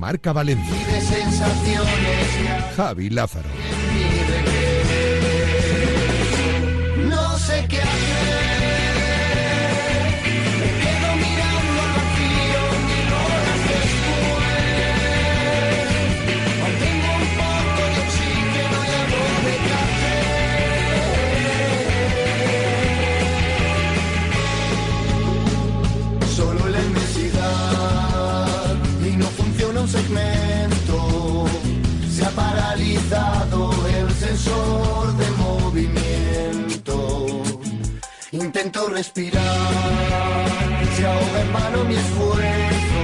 Marca Valencia. Javi Lázaro. Sensor de movimiento. Intento respirar, se ahoga en vano mi esfuerzo.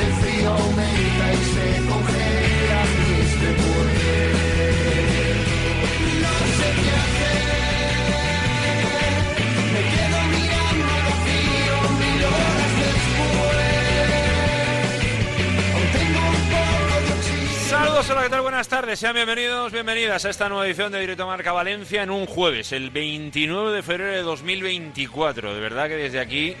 El frío aumenta y se congela mis recuerdos. No sé qué hacer. Hola, ¿qué tal? Buenas tardes, sean bienvenidos, bienvenidas a esta nueva edición de Directo Marca Valencia en un jueves, el 29 de febrero de 2024. De verdad que desde aquí,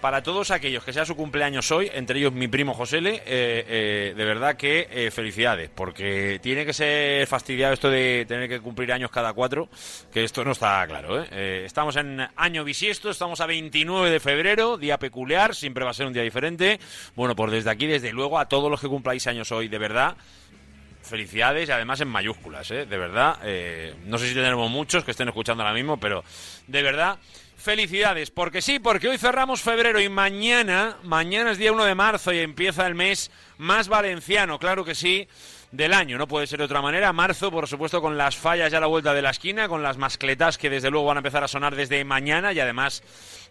para todos aquellos que sea su cumpleaños hoy, entre ellos mi primo Josele, eh, eh, de verdad que eh, felicidades, porque tiene que ser fastidiado esto de tener que cumplir años cada cuatro, que esto no está claro. Eh, estamos en año bisiesto, estamos a 29 de febrero, día peculiar, siempre va a ser un día diferente. Bueno, pues desde aquí, desde luego, a todos los que cumpláis años hoy, de verdad, felicidades y además en mayúsculas, ¿eh? de verdad. eh, no sé si tenemos muchos que estén escuchando ahora mismo, pero de verdad, felicidades. Porque sí, porque hoy cerramos febrero y mañana, mañana es día 1 de marzo y empieza el mes más valenciano, claro que sí. Del año, no puede ser de otra manera. Marzo, por supuesto, con las fallas ya a la vuelta de la esquina, con las mascletas que desde luego van a empezar a sonar desde mañana y además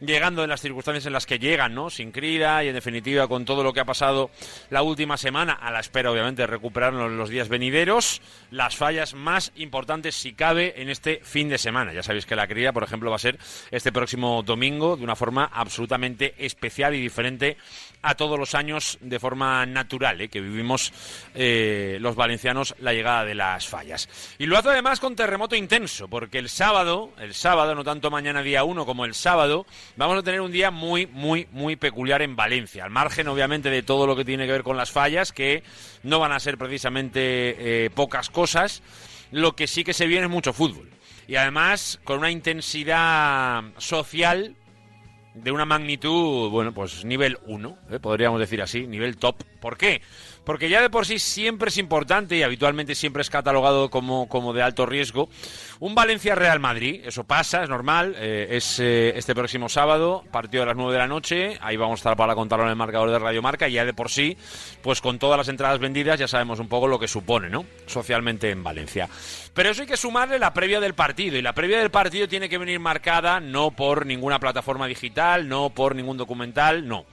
llegando en las circunstancias en las que llegan, ¿no? Sin crida y en definitiva con todo lo que ha pasado la última semana, a la espera obviamente de recuperarnos en los días venideros, las fallas más importantes si cabe en este fin de semana. Ya sabéis que la cría, por ejemplo, va a ser este próximo domingo de una forma absolutamente especial y diferente a todos los años de forma natural, ¿eh? que vivimos eh, los valencianos la llegada de las fallas. Y lo hace además con terremoto intenso, porque el sábado, el sábado, no tanto mañana día 1 como el sábado, vamos a tener un día muy, muy, muy peculiar en Valencia, al margen obviamente de todo lo que tiene que ver con las fallas, que no van a ser precisamente eh, pocas cosas, lo que sí que se viene es mucho fútbol. Y además con una intensidad social de una magnitud, bueno, pues nivel 1, ¿eh? podríamos decir así, nivel top. ¿Por qué? Porque ya de por sí siempre es importante y habitualmente siempre es catalogado como, como de alto riesgo. Un Valencia-Real Madrid, eso pasa, es normal. eh, es eh, este próximo sábado, partido a las 9 de la noche. Ahí vamos a estar para contarlo en el marcador de Radio Marca. Y ya de por sí, pues con todas las entradas vendidas, ya sabemos un poco lo que supone, ¿no? Socialmente en Valencia. Pero eso hay que sumarle la previa del partido. Y la previa del partido tiene que venir marcada no por ninguna plataforma digital, no por ningún documental, no.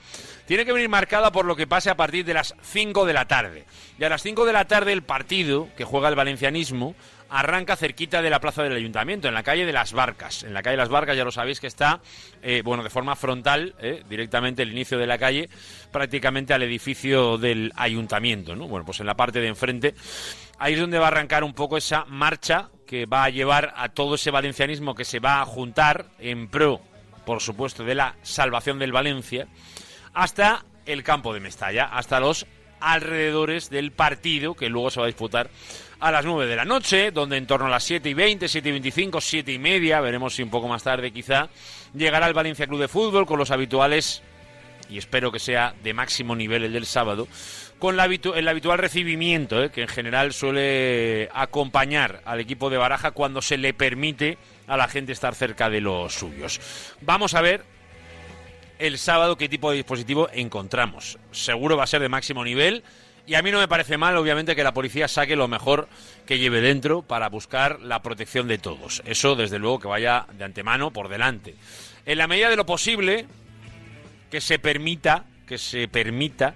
Tiene que venir marcada por lo que pase a partir de las 5 de la tarde. Y a las 5 de la tarde el partido, que juega el valencianismo, arranca cerquita de la plaza del ayuntamiento, en la calle de las Barcas. En la calle de las Barcas ya lo sabéis que está, eh, bueno, de forma frontal, eh, directamente el inicio de la calle, prácticamente al edificio del ayuntamiento, ¿no? Bueno, pues en la parte de enfrente, ahí es donde va a arrancar un poco esa marcha que va a llevar a todo ese valencianismo que se va a juntar en pro, por supuesto, de la salvación del Valencia, hasta el campo de Mestalla, hasta los alrededores del partido que luego se va a disputar a las 9 de la noche, donde en torno a las 7 y 20, 7 y 25, 7 y media, veremos si un poco más tarde quizá, llegará el Valencia Club de Fútbol con los habituales, y espero que sea de máximo nivel el del sábado, con la el habitual recibimiento eh, que en general suele acompañar al equipo de Baraja cuando se le permite a la gente estar cerca de los suyos. Vamos a ver el sábado qué tipo de dispositivo encontramos. Seguro va a ser de máximo nivel. Y a mí no me parece mal, obviamente, que la policía saque lo mejor que lleve dentro para buscar la protección de todos. Eso, desde luego, que vaya de antemano por delante. En la medida de lo posible, que se permita, que se permita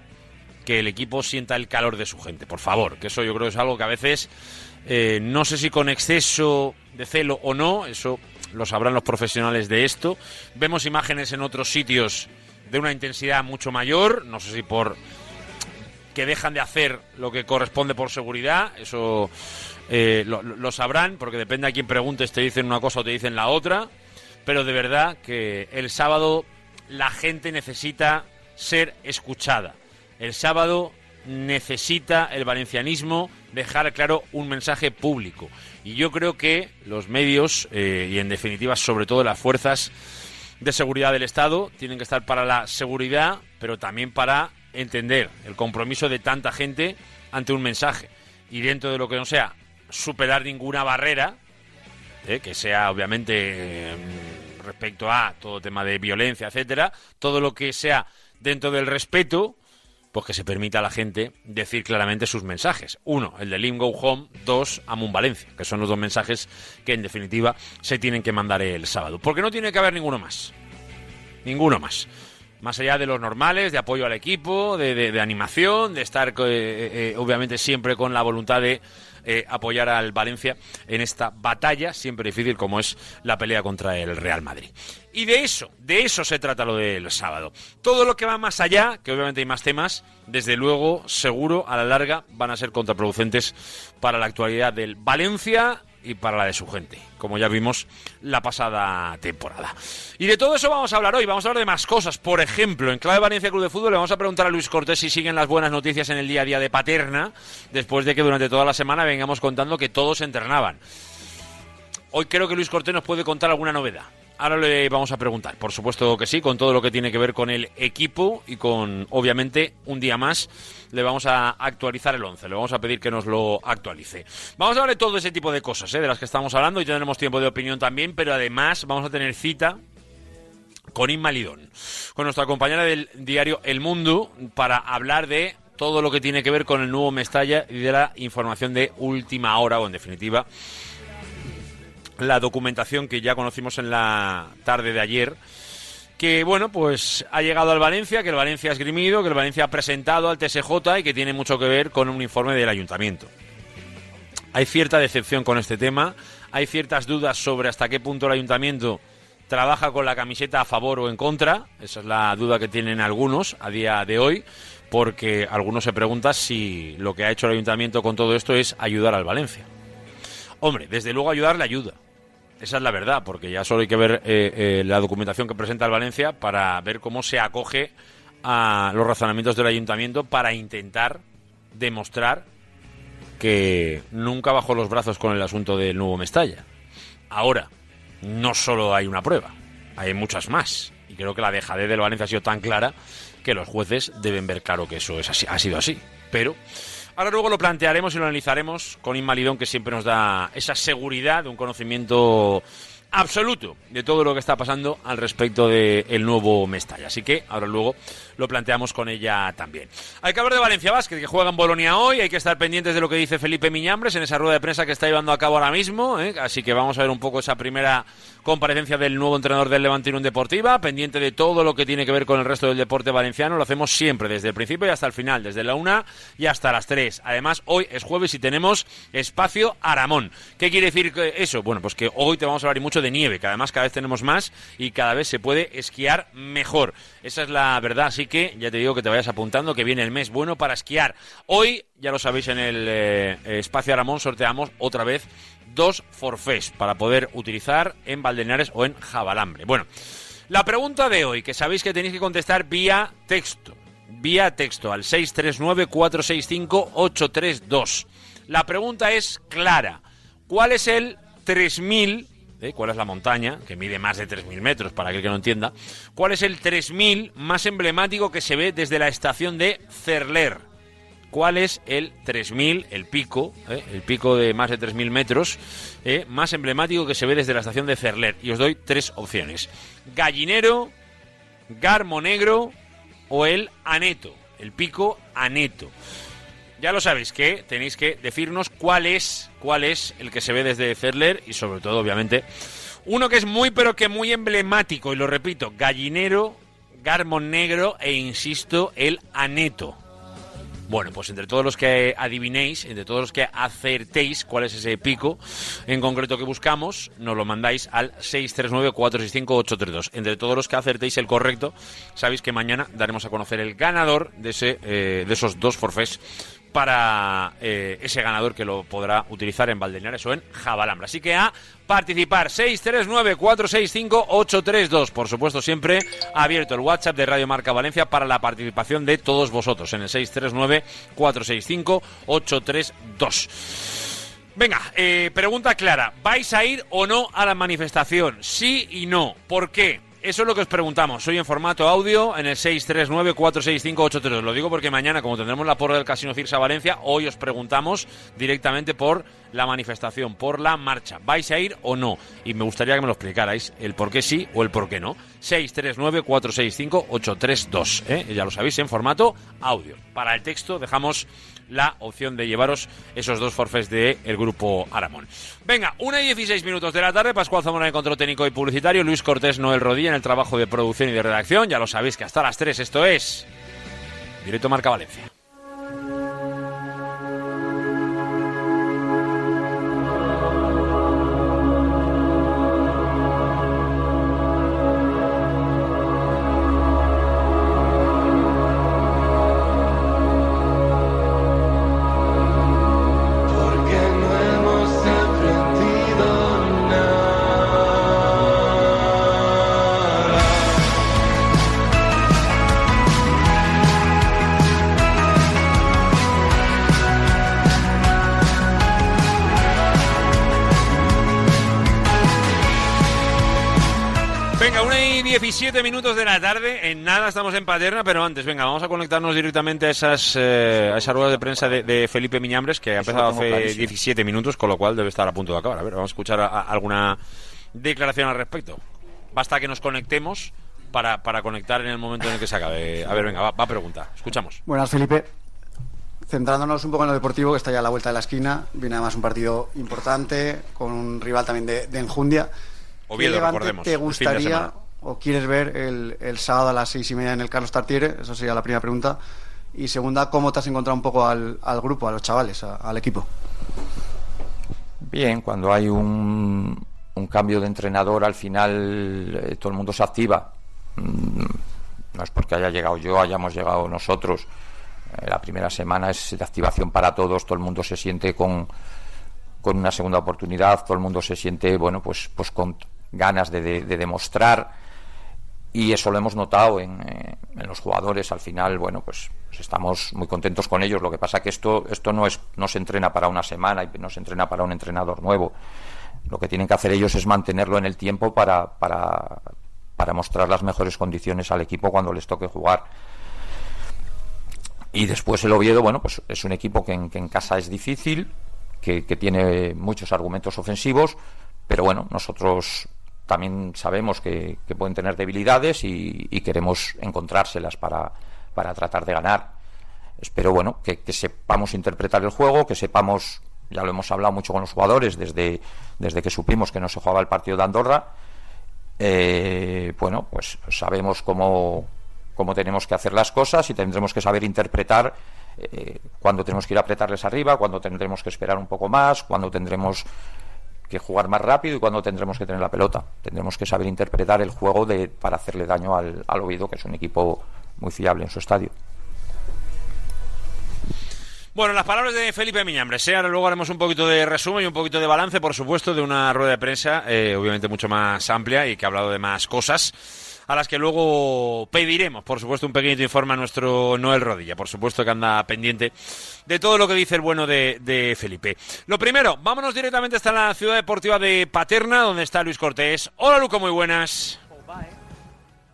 que el equipo sienta el calor de su gente, por favor. Que eso yo creo es algo que a veces, eh, no sé si con exceso de celo o no, eso lo sabrán los profesionales de esto. Vemos imágenes en otros sitios de una intensidad mucho mayor, no sé si por que dejan de hacer lo que corresponde por seguridad, eso eh, lo, lo sabrán, porque depende a quién preguntes, te dicen una cosa o te dicen la otra, pero de verdad que el sábado la gente necesita ser escuchada. El sábado necesita el valencianismo dejar claro un mensaje público. Y yo creo que los medios, eh, y en definitiva sobre todo las fuerzas de seguridad del Estado, tienen que estar para la seguridad, pero también para entender el compromiso de tanta gente ante un mensaje. Y dentro de lo que no sea superar ninguna barrera, eh, que sea obviamente eh, respecto a todo tema de violencia, etcétera, todo lo que sea dentro del respeto, pues que se permita a la gente decir claramente sus mensajes. Uno, el de Lim Go Home. Dos, Amun Valencia, que son los dos mensajes que en definitiva se tienen que mandar el sábado. Porque no tiene que haber ninguno más. Ninguno más. Más allá de los normales, de apoyo al equipo, de, animación, de estar eh, eh, obviamente siempre con la voluntad de eh, apoyar al Valencia en esta batalla, siempre difícil como es la pelea contra el Real Madrid. Y de eso, de eso se trata lo del sábado. Todo lo que va más allá, que obviamente hay más temas, desde luego, seguro, a la larga van a ser contraproducentes para la actualidad del Valencia y para la de su gente, como ya vimos la pasada temporada. Y de todo eso vamos a hablar hoy, vamos a hablar de más cosas. Por ejemplo, en Clave Valencia Club de Fútbol le vamos a preguntar a Luis Cortés si siguen las buenas noticias en el día a día de Paterna, después de que durante toda la semana vengamos contando que todos entrenaban. Hoy creo que Luis Cortés nos puede contar alguna novedad. Ahora le vamos a preguntar, por supuesto que sí, con todo lo que tiene que ver con el equipo y con, obviamente, un día más le vamos a actualizar el 11, le vamos a pedir que nos lo actualice. Vamos a hablar de todo ese tipo de cosas, ¿eh? de las que estamos hablando y tendremos tiempo de opinión también, pero además vamos a tener cita con Inma Lidón, con nuestra compañera del diario El Mundo, para hablar de todo lo que tiene que ver con el nuevo Mestalla y de la información de última hora, o en definitiva, la documentación que ya conocimos en la tarde de ayer, que bueno, pues ha llegado al Valencia, que el Valencia ha esgrimido, que el Valencia ha presentado al TSJ y que tiene mucho que ver con un informe del ayuntamiento. Hay cierta decepción con este tema, hay ciertas dudas sobre hasta qué punto el ayuntamiento trabaja con la camiseta a favor o en contra, esa es la duda que tienen algunos a día de hoy, porque algunos se preguntan si lo que ha hecho el ayuntamiento con todo esto es ayudar al Valencia. Hombre, desde luego ayudarle ayuda. Esa es la verdad, porque ya solo hay que ver eh, eh, la documentación que presenta el Valencia para ver cómo se acoge a los razonamientos del ayuntamiento para intentar demostrar que nunca bajó los brazos con el asunto del nuevo Mestalla. Ahora, no solo hay una prueba, hay muchas más. Y creo que la dejadez del Valencia ha sido tan clara que los jueces deben ver claro que eso es así, ha sido así. Pero ahora luego lo plantearemos y lo analizaremos con Inmalidón, que siempre nos da esa seguridad de un conocimiento absoluto de todo lo que está pasando al respecto del nuevo Mestalla. Así que ahora luego lo planteamos con ella también. Hay que hablar de Valencia Basket, que juega en Bolonia hoy. Hay que estar pendientes de lo que dice Felipe Miñambres en esa rueda de prensa que está llevando a cabo ahora mismo. ¿eh? Así que vamos a ver un poco esa primera comparecencia del nuevo entrenador del Levante Unión Deportiva, pendiente de todo lo que tiene que ver con el resto del deporte valenciano. Lo hacemos siempre, desde el principio y hasta el final, desde la una y hasta las tres. Además, hoy es jueves y tenemos espacio Aramón. ¿Qué quiere decir eso? Bueno, pues que hoy te vamos a hablar y mucho de nieve, que además cada vez tenemos más y cada vez se puede esquiar mejor. Esa es la verdad, así que ya te digo que te vayas apuntando que viene el mes bueno para esquiar. Hoy, ya lo sabéis, en el eh, espacio Aramón sorteamos otra vez dos forfés para poder utilizar en Valdenares o en Jabalambre. Bueno, la pregunta de hoy, que sabéis que tenéis que contestar vía texto, vía texto al 639-465-832. La pregunta es clara. ¿Cuál es el 3000 cuál es la montaña, que mide más de 3.000 metros, para aquel que no entienda, cuál es el 3.000 más emblemático que se ve desde la estación de Cerler. ¿Cuál es el 3.000, el pico, ¿eh? el pico de más de 3.000 metros, ¿eh? más emblemático que se ve desde la estación de Cerler? Y os doy tres opciones. Gallinero, Garmo Negro o el Aneto, el pico Aneto. Ya lo sabéis que tenéis que decirnos cuál es, cuál es el que se ve desde Cerler y sobre todo, obviamente, uno que es muy pero que muy emblemático y lo repito, gallinero, garmon negro e insisto, el aneto. Bueno, pues entre todos los que adivinéis, entre todos los que acertéis cuál es ese pico en concreto que buscamos, nos lo mandáis al 639-465-832. Entre todos los que acertéis el correcto, sabéis que mañana daremos a conocer el ganador de, ese, eh, de esos dos forfés para eh, ese ganador que lo podrá utilizar en Valdeñares o en Jabalambra. Así que a participar 639-465-832. Por supuesto, siempre abierto el WhatsApp de Radio Marca Valencia para la participación de todos vosotros en el 639-465-832. Venga, eh, pregunta clara. ¿Vais a ir o no a la manifestación? Sí y no. ¿Por qué? Eso es lo que os preguntamos. Soy en formato audio en el 639-465-832. Lo digo porque mañana, como tendremos la porra del Casino Cirsa Valencia, hoy os preguntamos directamente por la manifestación, por la marcha. ¿Vais a ir o no? Y me gustaría que me lo explicarais, el por qué sí o el por qué no. 639-465-832. ¿eh? Ya lo sabéis, en formato audio. Para el texto dejamos la opción de llevaros esos dos forfés del el grupo Aramón. Venga, una y 16 minutos de la tarde, Pascual Zamora en control técnico y publicitario, Luis Cortés Noel Rodilla en el trabajo de producción y de redacción. Ya lo sabéis que hasta las 3 esto es Directo Marca Valencia. La tarde. En nada estamos en Paterna, pero antes, venga, vamos a conectarnos directamente a esas, eh, a esas ruedas de prensa de, de Felipe Miñambres, que ha Eso empezado hace clarísimo. 17 minutos, con lo cual debe estar a punto de acabar. A ver, vamos a escuchar a- a- alguna declaración al respecto. Basta que nos conectemos para, para conectar en el momento en el que se acabe. A ver, venga, va, va pregunta. Escuchamos. Buenas, Felipe. Centrándonos un poco en lo deportivo, que está ya a la vuelta de la esquina, viene además un partido importante, con un rival también de, de enjundia. Oviedo, ¿Qué Levante recordemos, ¿Te el fin de gustaría. O quieres ver el, el sábado a las seis y media en el Carlos Tartiere? Esa sería la primera pregunta. Y segunda, ¿cómo te has encontrado un poco al, al grupo, a los chavales, al equipo? Bien, cuando hay un, un cambio de entrenador, al final eh, todo el mundo se activa. Mm, No es porque haya llegado yo, hayamos llegado nosotros. Eh, la primera semana es de activación para todos, todo el mundo se siente con, con una segunda oportunidad, todo el mundo se siente, bueno, pues, pues con ganas de- de demostrar y eso lo hemos notado en, eh, en los jugadores. Al final bueno pues, pues estamos muy contentos con ellos. Lo que pasa que esto esto no es no se entrena para una semana y no se entrena para un entrenador nuevo. Lo que tienen que hacer ellos es mantenerlo en el tiempo para para para mostrar las mejores condiciones al equipo cuando les toque jugar. Y después el Oviedo, bueno, pues es un equipo que en, que en casa es difícil, que, que tiene muchos argumentos ofensivos, pero bueno, nosotros también sabemos que, pueden tener debilidades y, y queremos encontrárselas para, para tratar de ganar. Espero, bueno, que, sepamos interpretar el juego, que sepamos, ya lo hemos hablado mucho con los jugadores desde, desde que supimos que no se jugaba el partido de Andorra, eh, bueno, pues sabemos cómo, cómo tenemos que hacer las cosas y tendremos que saber interpretar eh, cuándo tenemos que ir a apretarles arriba, cuándo tendremos que esperar un poco más, cuándo tendremos que jugar más rápido y cuándo tendremos que tener la pelota. Tendremos que saber interpretar el juego de, para hacerle daño al, al Oviedo, que es un equipo muy fiable en su estadio. Bueno, las palabras de Felipe Miñambres. ¿eh? Ahora luego haremos un poquito de resumen y un poquito de balance, por supuesto, de una rueda de prensa, eh, obviamente mucho más amplia y que ha hablado de más cosas, a las que luego pediremos, por supuesto, un pequeñito informe a nuestro Noel Rodilla. Por supuesto que anda pendiente de todo lo que dice el bueno de, de Felipe. Lo primero, vámonos directamente hasta la ciudad deportiva de Paterna, donde está Luis Cortés. Hola, Luco, muy buenas.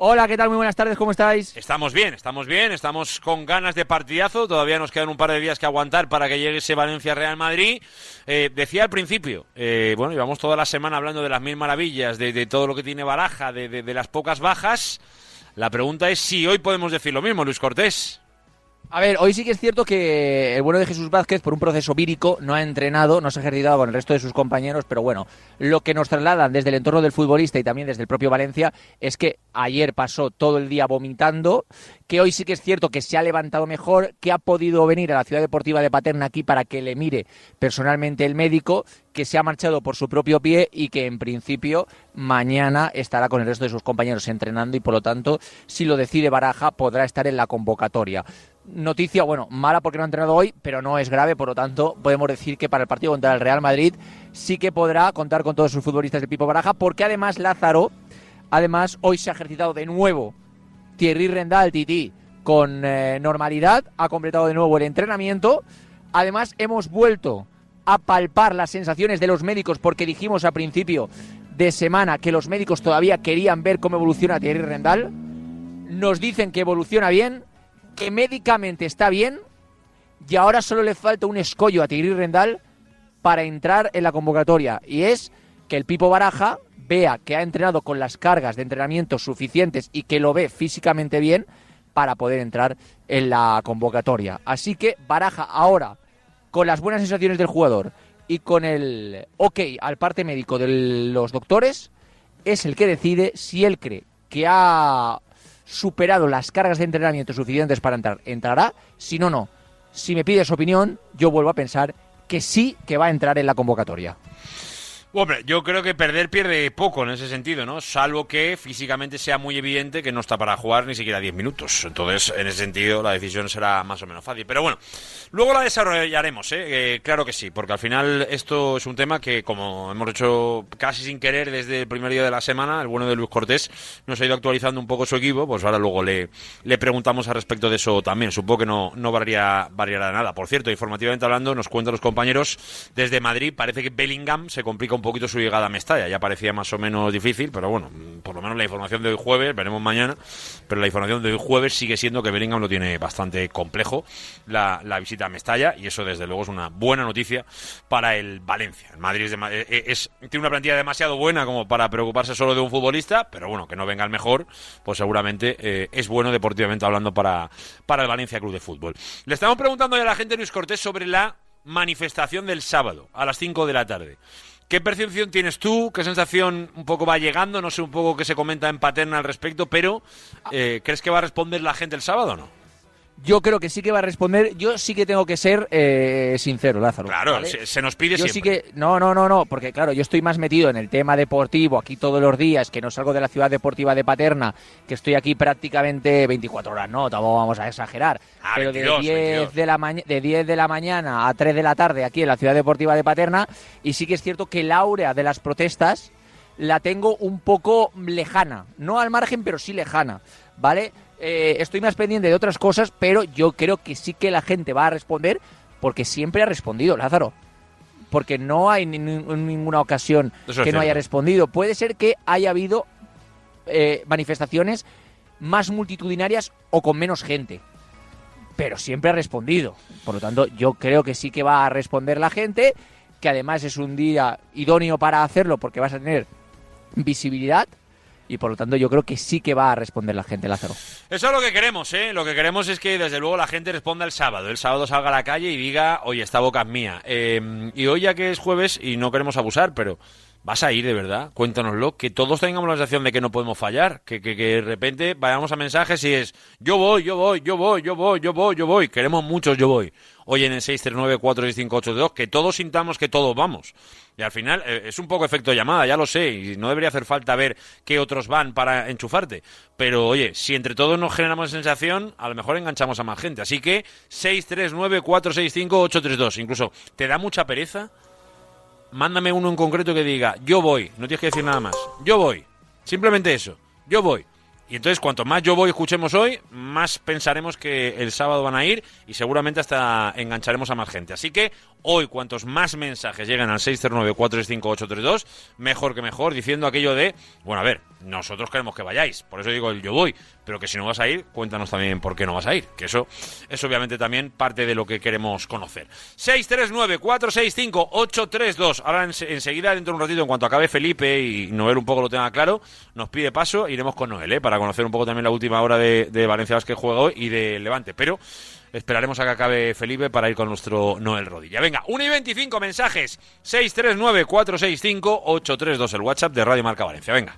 Hola, ¿qué tal? Muy buenas tardes, ¿cómo estáis? Estamos bien, estamos bien, estamos con ganas de partidazo. Todavía nos quedan un par de días que aguantar para que llegue ese Valencia-Real Madrid. Eh, decía al principio, eh, bueno, llevamos toda la semana hablando de las mil maravillas, de, todo lo que tiene Baraja, de- de las pocas bajas. La pregunta es si hoy podemos decir lo mismo, Luis Cortés. A ver, hoy sí que es cierto que el bueno de Jesús Vázquez, por un proceso vírico, no ha entrenado, no se ha ejercitado con el resto de sus compañeros, pero bueno, lo que nos trasladan desde el entorno del futbolista y también desde el propio Valencia es que ayer pasó todo el día vomitando, que hoy sí que es cierto que se ha levantado mejor, que ha podido venir a la ciudad deportiva de Paterna aquí para que le mire personalmente el médico, que se ha marchado por su propio pie y que en principio mañana estará con el resto de sus compañeros entrenando y por lo tanto, si lo decide Baraja, podrá estar en la convocatoria. Noticia, bueno, mala porque no ha entrenado hoy, pero no es grave, por lo tanto, podemos decir que para el partido contra el Real Madrid sí que podrá contar con todos sus futbolistas del Pipo Baraja, porque además Lázaro, además hoy se ha ejercitado de nuevo Thierry Rendal, Titi, con eh, normalidad, ha completado de nuevo el entrenamiento. Además, hemos vuelto a palpar las sensaciones de los médicos porque dijimos a principio de semana que los médicos todavía querían ver cómo evoluciona Thierry Rendal. Nos dicen que evoluciona bien, que médicamente está bien y ahora solo le falta un escollo a Thierry Rendal para entrar en la convocatoria y es que el Pipo Baraja vea que ha entrenado con las cargas de entrenamiento suficientes y que lo ve físicamente bien para poder entrar en la convocatoria. Así que Baraja ahora, con las buenas sensaciones del jugador y con el ok al parte médico de los doctores, es el que decide si él cree que ha superado las cargas de entrenamiento suficientes para entrar, entrará, si no, no. Si me pides opinión, yo vuelvo a pensar que sí que va a entrar en la convocatoria. Hombre, yo creo que perder pierde poco en ese sentido, ¿no? Salvo que físicamente sea muy evidente que no está para jugar ni siquiera 10 minutos. Entonces, en ese sentido, la decisión será más o menos fácil. Pero bueno, luego la desarrollaremos, ¿eh? Eh, claro que sí, porque al final esto es un tema que, como hemos hecho casi sin querer desde el primer día de la semana, el bueno de Luis Cortés nos ha ido actualizando un poco su equipo, pues ahora luego le, le preguntamos al respecto de eso también. Supongo que no, no variará, variará nada. Por cierto, informativamente hablando, nos cuentan los compañeros desde Madrid, parece que Bellingham se complica un poquito su llegada a Mestalla. Ya parecía más o menos difícil, pero bueno, por lo menos la información de hoy jueves, veremos mañana, pero la información de hoy jueves sigue siendo que Bellingham lo tiene bastante complejo la, visita a Mestalla y eso desde luego es una buena noticia para el Valencia. El Madrid es, dema- eh, eh, tiene una plantilla demasiado buena como para preocuparse solo de un futbolista, pero bueno, que no venga el mejor, pues seguramente eh, es bueno deportivamente hablando para, para el Valencia Club de Fútbol. Le estamos preguntando ya a la gente Luis Cortés sobre la manifestación del sábado a las 5 de la tarde. ¿Qué percepción tienes tú? ¿Qué sensación un poco va llegando? No sé un poco qué se comenta en Paterna al respecto, pero eh, ¿crees que va a responder la gente el sábado o no? Yo creo que sí que va a responder. Yo sí que tengo que ser eh, sincero, Lázaro. Claro, ¿vale? se, se nos pide Yo sí siempre. que. No, no, no, no, porque claro, yo estoy más metido en el tema deportivo aquí todos los días, que no salgo de la ciudad deportiva de Paterna, que estoy aquí prácticamente 24 horas, no, tampoco vamos a exagerar. Ah, pero 22, de, 10 22. De, la de 10 de la mañana a 3 de la tarde aquí en la ciudad deportiva de Paterna, y sí que es cierto que el áurea de las protestas la tengo un poco lejana. No al margen, pero sí lejana, ¿vale? Eh, estoy más pendiente de otras cosas, pero yo creo que sí que la gente va a responder porque siempre ha respondido, Lázaro. Porque no hay ni- ni- ninguna ocasión es que no haya respondido. Puede ser que haya habido eh, manifestaciones más multitudinarias o con menos gente. Pero siempre ha respondido. Por lo tanto, yo creo que sí que va a responder la gente, que además es un día idóneo para hacerlo porque vas a tener visibilidad. Y por lo tanto, yo creo que sí que va a responder la gente, Lázaro. Eso es lo que queremos, ¿eh? Lo que queremos es que desde luego la gente responda el sábado. El sábado salga a la calle y diga, oye, esta boca es mía. Eh, y hoy ya que es jueves y no queremos abusar, pero vas a ir de verdad, cuéntanoslo, que todos tengamos la sensación de que no podemos fallar, que, que, que de repente vayamos a mensajes y es, yo voy, yo voy, yo voy, yo voy, yo voy, yo voy. Queremos muchos yo voy. Hoy en el 639-46582, que todos sintamos que todos vamos. Y al final eh, es un poco efecto llamada, ya lo sé, y no debería hacer falta ver qué otros van para enchufarte. Pero oye, si entre todos nos generamos sensación, a lo mejor enganchamos a más gente. Así que 639-465-832. Incluso, ¿te da mucha pereza? Mándame uno en concreto que diga, yo voy, no tienes que decir nada más. Yo voy. Simplemente eso, yo voy. Y entonces, cuanto más yo voy escuchemos hoy, más pensaremos que el sábado van a ir y seguramente hasta engancharemos a más gente. Así que hoy, cuantos más mensajes lleguen al 609-465-832, mejor que mejor, diciendo aquello de, bueno, a ver, nosotros queremos que vayáis, por eso digo el yo voy, pero que si no vas a ir, cuéntanos también por qué no vas a ir, que eso es obviamente también parte de lo que queremos conocer. 639-465-832, ahora ens- enseguida, dentro de un ratito, en cuanto acabe Felipe y Noel un poco lo tenga claro, nos pide paso, iremos con Noel, ¿eh? para conocer un poco también la última hora de, de Valencia Basket juega hoy y de Levante, pero esperaremos a que acabe Felipe para ir con nuestro Noel Rodilla. Venga, 1 y 25 mensajes, 639-465-832, el WhatsApp de Radio Marca Valencia, venga.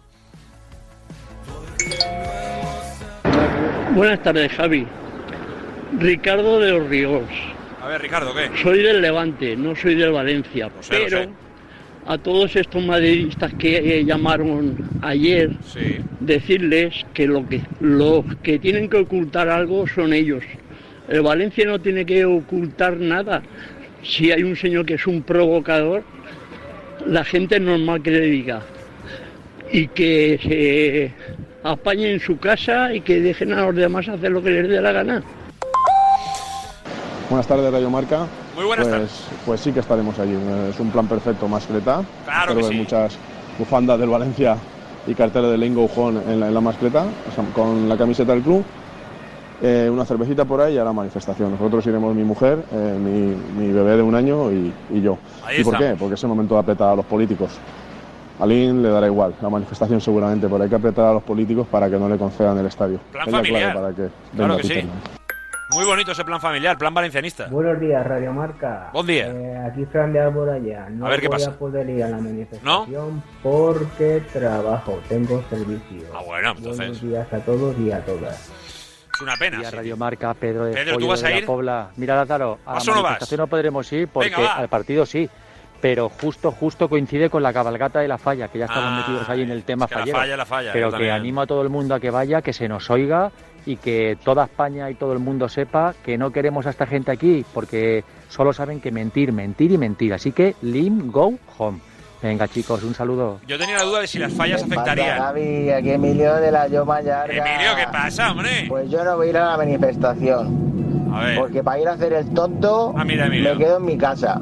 Buenas tardes, Javi. Ricardo de los Ríos. A ver, Ricardo, ¿qué? Soy del Levante, no soy del Valencia. Lo sé, lo pero sé. a todos estos madridistas que eh, llamaron ayer, Sí. decirles que lo que los que tienen que ocultar algo son ellos. El Valencia no tiene que ocultar nada. Si hay un señor que es un provocador, la gente es normal que le diga. Y que se apañen en su casa y que dejen a los demás hacer lo que les dé la gana. Buenas tardes, Radio Marca. Muy buenas pues, tardes. Pues sí que estaremos allí. Es un plan perfecto, mascleta. Claro Espero que ver sí. muchas bufandas del Valencia y carteles de Lingo Home en la, en la mascleta, o sea, con la camiseta del club. Eh, una cervecita por ahí y a la manifestación. Nosotros iremos mi mujer, eh, mi, mi bebé de un año y, y yo. Ahí ¿Y por qué? Porque es el momento de apretar a los políticos. A Lin le dará igual la manifestación seguramente, pero hay que apretar a los políticos para que no le concedan el estadio. Plan familiar. claro para que Claro venga que sí. Muy bonito ese plan familiar, plan valencianista. Buenos días, Radio Marca. Buen día. Eh, aquí Fran de Alboraya. No A ver, ¿qué voy pasa? a poder ir a la manifestación porque trabajo, tengo servicio. Ah, bueno, entonces Buenos días a todos y a todas. es una pena. Día sí. Radio Marca, Pedro de Pedro, ¿tú Pollo vas de a la ir? Pobla. Mira, Lázaro, a la ¿Vas o no vas? manifestación no podremos ir porque Venga, al partido sí, pero justo justo coincide con la cabalgata de la falla, que ya estamos Ah, metidos ahí en el tema que la falla, la falla, pero que también. animo a todo el mundo a que vaya, que se nos oiga y que toda España y todo el mundo sepa que no queremos a esta gente aquí porque solo saben que mentir, mentir y mentir. Así que Lim Go Home. Venga chicos, un saludo. Yo tenía la duda de si las fallas afectarían. Gaby, aquí Emilio de la Yoma Yarga. Emilio, ¿qué pasa, hombre? Pues yo no voy a ir a la manifestación. A ver. Porque para ir a hacer el tonto, Ah, mira, me quedo en mi casa.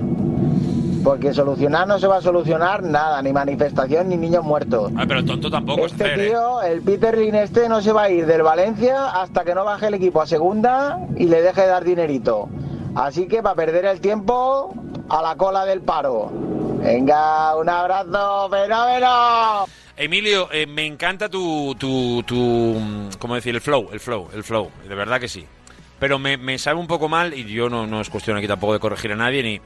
Porque solucionar no se va a solucionar nada, ni manifestación ni niños muertos. Ah, pero tonto tampoco es Este hacer, ¿eh? tío, el Peter Lin este, no se va a ir del Valencia hasta que no baje el equipo a segunda y le deje de dar dinerito. Así que para perder el tiempo, a la cola del paro. Venga, un abrazo, fenómeno. Emilio, eh, me encanta tu, tu, tu, mm, ¿cómo decir? El flow, el flow, el flow. De verdad que sí. Pero me, me sabe un poco mal, y yo no, no es cuestión aquí tampoco de corregir a nadie, ni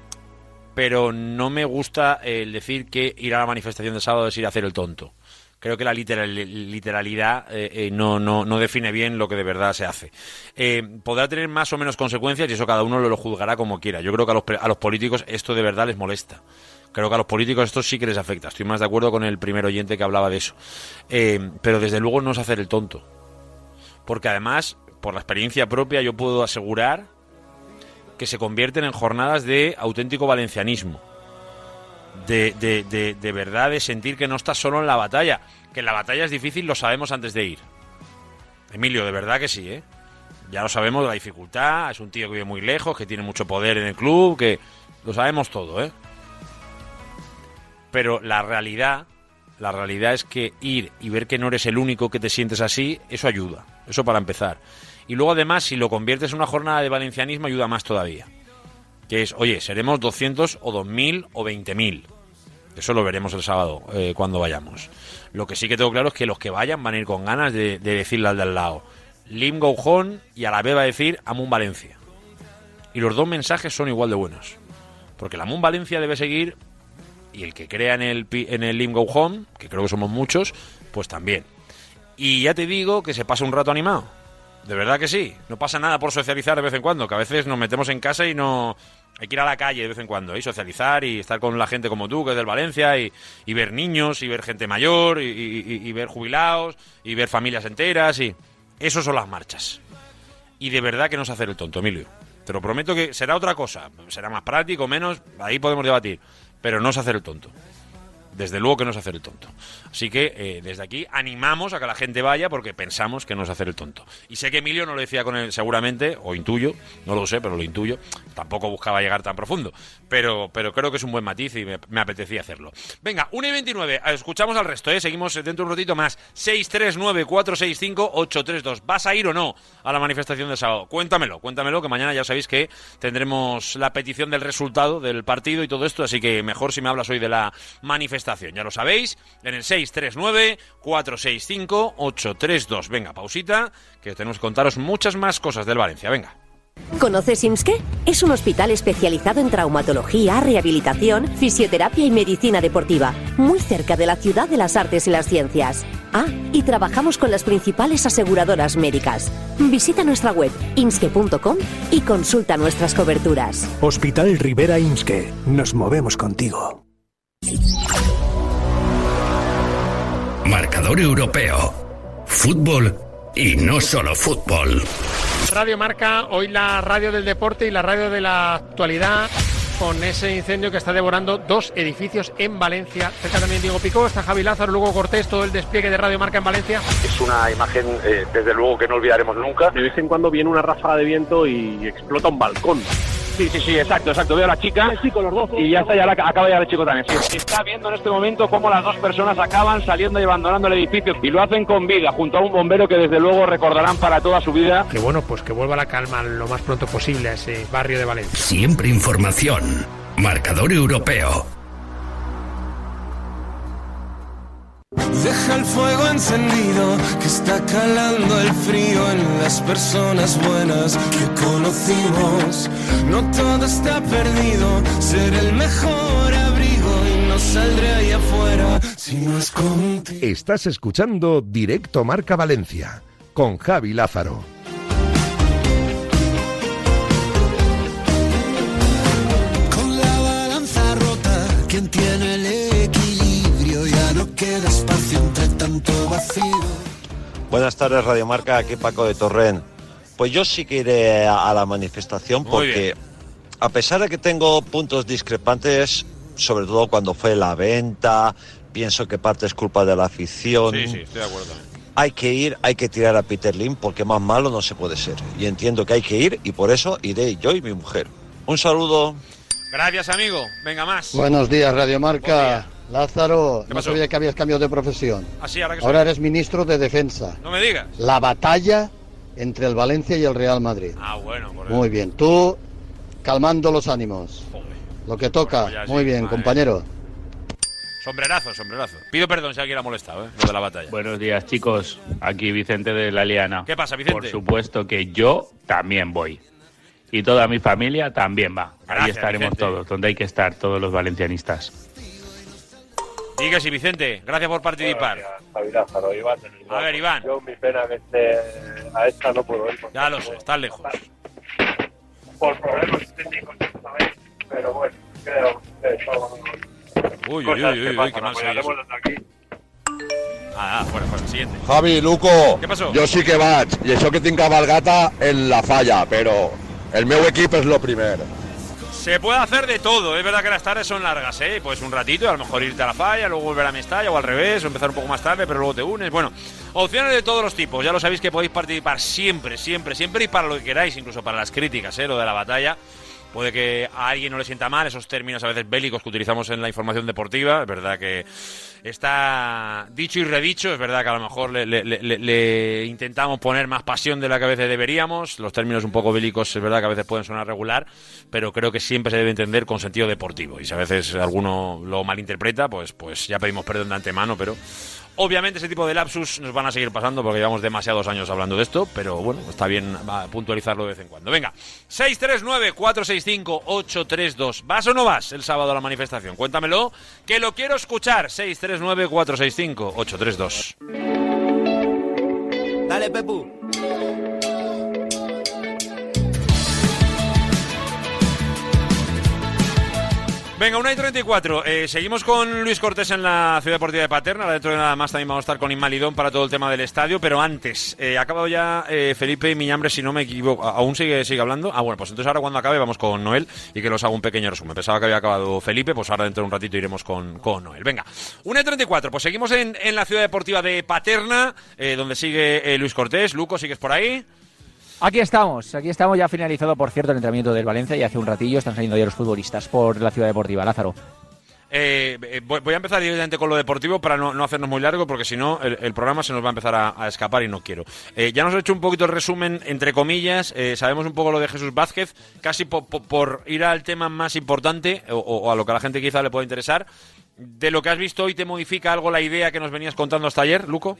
pero no me gusta el decir que ir a la manifestación de sábado es ir a hacer el tonto. Creo que la literal- literalidad eh, eh, no, no, no define bien lo que de verdad se hace. Eh, podrá tener más o menos consecuencias y eso cada uno lo, juzgará como quiera. Yo creo que a los, a los políticos esto de verdad les molesta. Creo que a los políticos esto sí que les afecta. Estoy más de acuerdo con el primer oyente que hablaba de eso. Pero desde luego no es hacer el tonto. Porque además, por la experiencia propia, yo puedo asegurar que se convierten en jornadas de auténtico valencianismo. De, de, de, de verdad, de sentir que no estás solo en la batalla. Que la batalla es difícil, lo sabemos antes de ir. Emilio, de verdad que sí, ¿eh? Ya lo sabemos, la dificultad, es un tío que vive muy lejos, que tiene mucho poder en el club, que lo sabemos todo, ¿eh? Pero la realidad, la realidad es que ir y ver que no eres el único que te sientes así, eso ayuda. Eso para empezar. Y luego además, si lo conviertes en una jornada de valencianismo, ayuda más todavía. Que es, oye, seremos 200 o 2000 o 20.000. Eso lo veremos el sábado eh, cuando vayamos. Lo que sí que tengo claro es que los que vayan van a ir con ganas de, de decirle al de al lado. Lim Go Home y a la vez va a decir Amun Valencia. Y los dos mensajes son igual de buenos. Porque la Amun Valencia debe seguir y el que crea en el, en el Lim Go Home, que creo que somos muchos, pues también. Y ya te digo que se pasa un rato animado. De verdad que sí. No pasa nada por socializar de vez en cuando, que a veces nos metemos en casa y no... Hay que ir a la calle de vez en cuando, y socializar y estar con la gente como tú, que es del Valencia, y, ver niños, y ver gente mayor, y ver jubilados, y ver familias enteras, y... Eso son las marchas. Y de verdad que no es hacer el tonto, Emilio. Te lo prometo que será otra cosa. Será más práctico, menos, ahí podemos debatir. Pero no es hacer el tonto. Desde luego que no es hacer el tonto. Así que eh, desde aquí animamos a que la gente vaya porque pensamos que no es hacer el tonto. Y sé que Emilio no lo decía con él seguramente, o intuyo, no lo sé, pero lo intuyo. Tampoco buscaba llegar tan profundo. Pero, pero creo que es un buen matiz y me, apetecía hacerlo. Venga, 1 y 29, escuchamos al resto, ¿eh? seguimos dentro de un ratito más. 639-465-832. ¿Vas a ir o no a la manifestación de sábado? Cuéntamelo, cuéntamelo, que mañana ya sabéis que tendremos la petición del resultado del partido y todo esto, así que mejor si me hablas hoy de la manifestación. Ya lo sabéis, en el 639-465-832. Venga, pausita, que tenemos que contaros muchas más cosas del Valencia. Venga. ¿Conoces IMSKE? Es un hospital especializado en traumatología, rehabilitación, fisioterapia y medicina deportiva, muy cerca de la ciudad de las artes y las ciencias. Ah, y trabajamos con las principales aseguradoras médicas. Visita nuestra web imske.com y consulta nuestras coberturas. Hospital Rivera Imske. Nos movemos contigo. Marcador europeo. Fútbol y no solo fútbol. Radio Marca, hoy la radio del deporte y la radio de la actualidad con ese incendio que está devorando dos edificios en Valencia. Cerca también Diego Picó, está Javi Lázaro, luego Cortés, todo el despliegue de Radio Marca en Valencia. Es una imagen, eh, desde luego, que no olvidaremos nunca. De vez en cuando viene una ráfaga de viento y explota un balcón. Sí, sí, sí, exacto, exacto. Veo a la chica y ya está, ya la, acaba ya el chico también. Sí. Está viendo en este momento cómo las dos personas acaban saliendo y abandonando el edificio y lo hacen con vida, junto a un bombero que desde luego recordarán para toda su vida. Que bueno, pues que vuelva la calma lo más pronto posible a ese barrio de Valencia. Siempre información. Marcador europeo. Deja el fuego encendido que está calando el frío en las personas buenas que conocimos. No todo está perdido, ser el mejor abrigo y no saldré ahí afuera si no es contigo. Estás escuchando Directo Marca Valencia con Javi Lázaro. Con la balanza rota, quien tiene el ya no queda espacio entre tanto vacío. Buenas tardes, Radio Marca, aquí Paco de Torrent. Pues yo sí que iré a, la manifestación Muy porque, a pesar de que tengo puntos discrepantes, sobre todo cuando fue la venta, pienso que parte es culpa de la afición. Sí, sí, estoy de acuerdo. Hay que ir, hay que tirar a Peter Lim porque más malo no se puede ser. Y entiendo que hay que ir y por eso iré yo y mi mujer. Un saludo. Gracias, amigo. Venga, más. Buenos días, Radio Marca. Lázaro, ¿Qué no pasó? sabía que habías cambiado de profesión. Así, ahora que soy- Ahora eres ministro de Defensa. No me digas. La batalla entre el Valencia y el Real Madrid. Ah, bueno, por Muy bien, tú calmando los ánimos. Lo que toca. Bueno, sí, Muy bien, madre. compañero. Sombrerazo, sombrerazo. Pido perdón si alguien ha molestado, ¿eh? Lo de la batalla. Buenos días, chicos. Aquí Vicente de la Liana. ¿Qué pasa, Vicente? Por supuesto que yo también voy. Y toda mi familia también va. Ahí Gracias, estaremos Vicente. todos, donde hay que estar todos los valencianistas. Diga sí, Vicente. Gracias por participar. Lázaro, Iván. A ver, Iván. Yo, mi pena que esté a esta no puedo ir. Ya lo sé, estás lejos. Por problemas técnicos, ¿sabéis? Pero bueno, creo que son Uy, uy, uy, uy, pasan. qué mal se oye eso. Ah, ah, fuera, fuera. Siguiente. Javi, Luco, Què passó? jo sí que vaig, i això que tinc cabalgata en la falla, però el meu equip és lo primer. Se puede hacer de todo, es verdad que las tardes son largas, ¿eh? Pues un ratito, a lo mejor irte a la falla, luego volver a Mestalla o al revés, o empezar un poco más tarde, pero luego te unes. Bueno, opciones de todos los tipos, ya lo sabéis que podéis participar siempre, siempre, siempre y para lo que queráis, incluso para las críticas, ¿eh? Lo de la batalla. Puede que a alguien no le sienta mal esos términos a veces bélicos que utilizamos en la información deportiva. Es verdad que está dicho y redicho. Es verdad que a lo mejor le, le- le- intentamos poner más pasión de la que a veces deberíamos. Los términos un poco bélicos es verdad que a veces pueden sonar regular, pero creo que siempre se debe entender con sentido deportivo. Y si a veces alguno lo malinterpreta, pues, pues ya pedimos perdón de antemano, pero Obviamente ese tipo de lapsus nos van a seguir pasando porque llevamos demasiados años hablando de esto, pero bueno, está bien puntualizarlo de vez en cuando. Venga, 639-465-832. ¿Vas o no vas el sábado a la manifestación? Cuéntamelo, que lo quiero escuchar. 639-465-832. Dale, Pepu. Venga, 1 y 34. Eh, seguimos con Luis Cortés en la Ciudad Deportiva de Paterna. Ahora dentro de nada más también vamos a estar con Inmalidón para todo el tema del estadio. Pero antes, eh, ha acabado ya eh, Felipe Miñambre, si no me equivoco. ¿Aún sigue, sigue hablando? Ah, bueno, pues entonces ahora cuando acabe vamos con Noel y que los haga un pequeño resumen. Pensaba que había acabado Felipe, pues ahora dentro de un ratito iremos con, con Noel. Venga, 1 y 34. Pues seguimos en, en la Ciudad Deportiva de Paterna, eh, donde sigue eh, Luis Cortés. Luco, ¿sigues por ahí? Aquí estamos, aquí estamos ya finalizado, por cierto, el entrenamiento del Valencia y hace un ratillo están saliendo ya los futbolistas por la ciudad deportiva. Lázaro. Eh, eh, voy, a empezar directamente con lo deportivo para no, no hacernos muy largo, porque si no, el, programa se nos va a empezar a, escapar y no quiero. Eh, ya nos he hecho un poquito el resumen, entre comillas. sabemos un poco lo de Jesús Vázquez, casi po- po- por ir al tema más importante o, o a lo que a la gente quizá le pueda interesar. De lo que has visto hoy, ¿te modifica algo la idea que nos venías contando hasta ayer, Luco?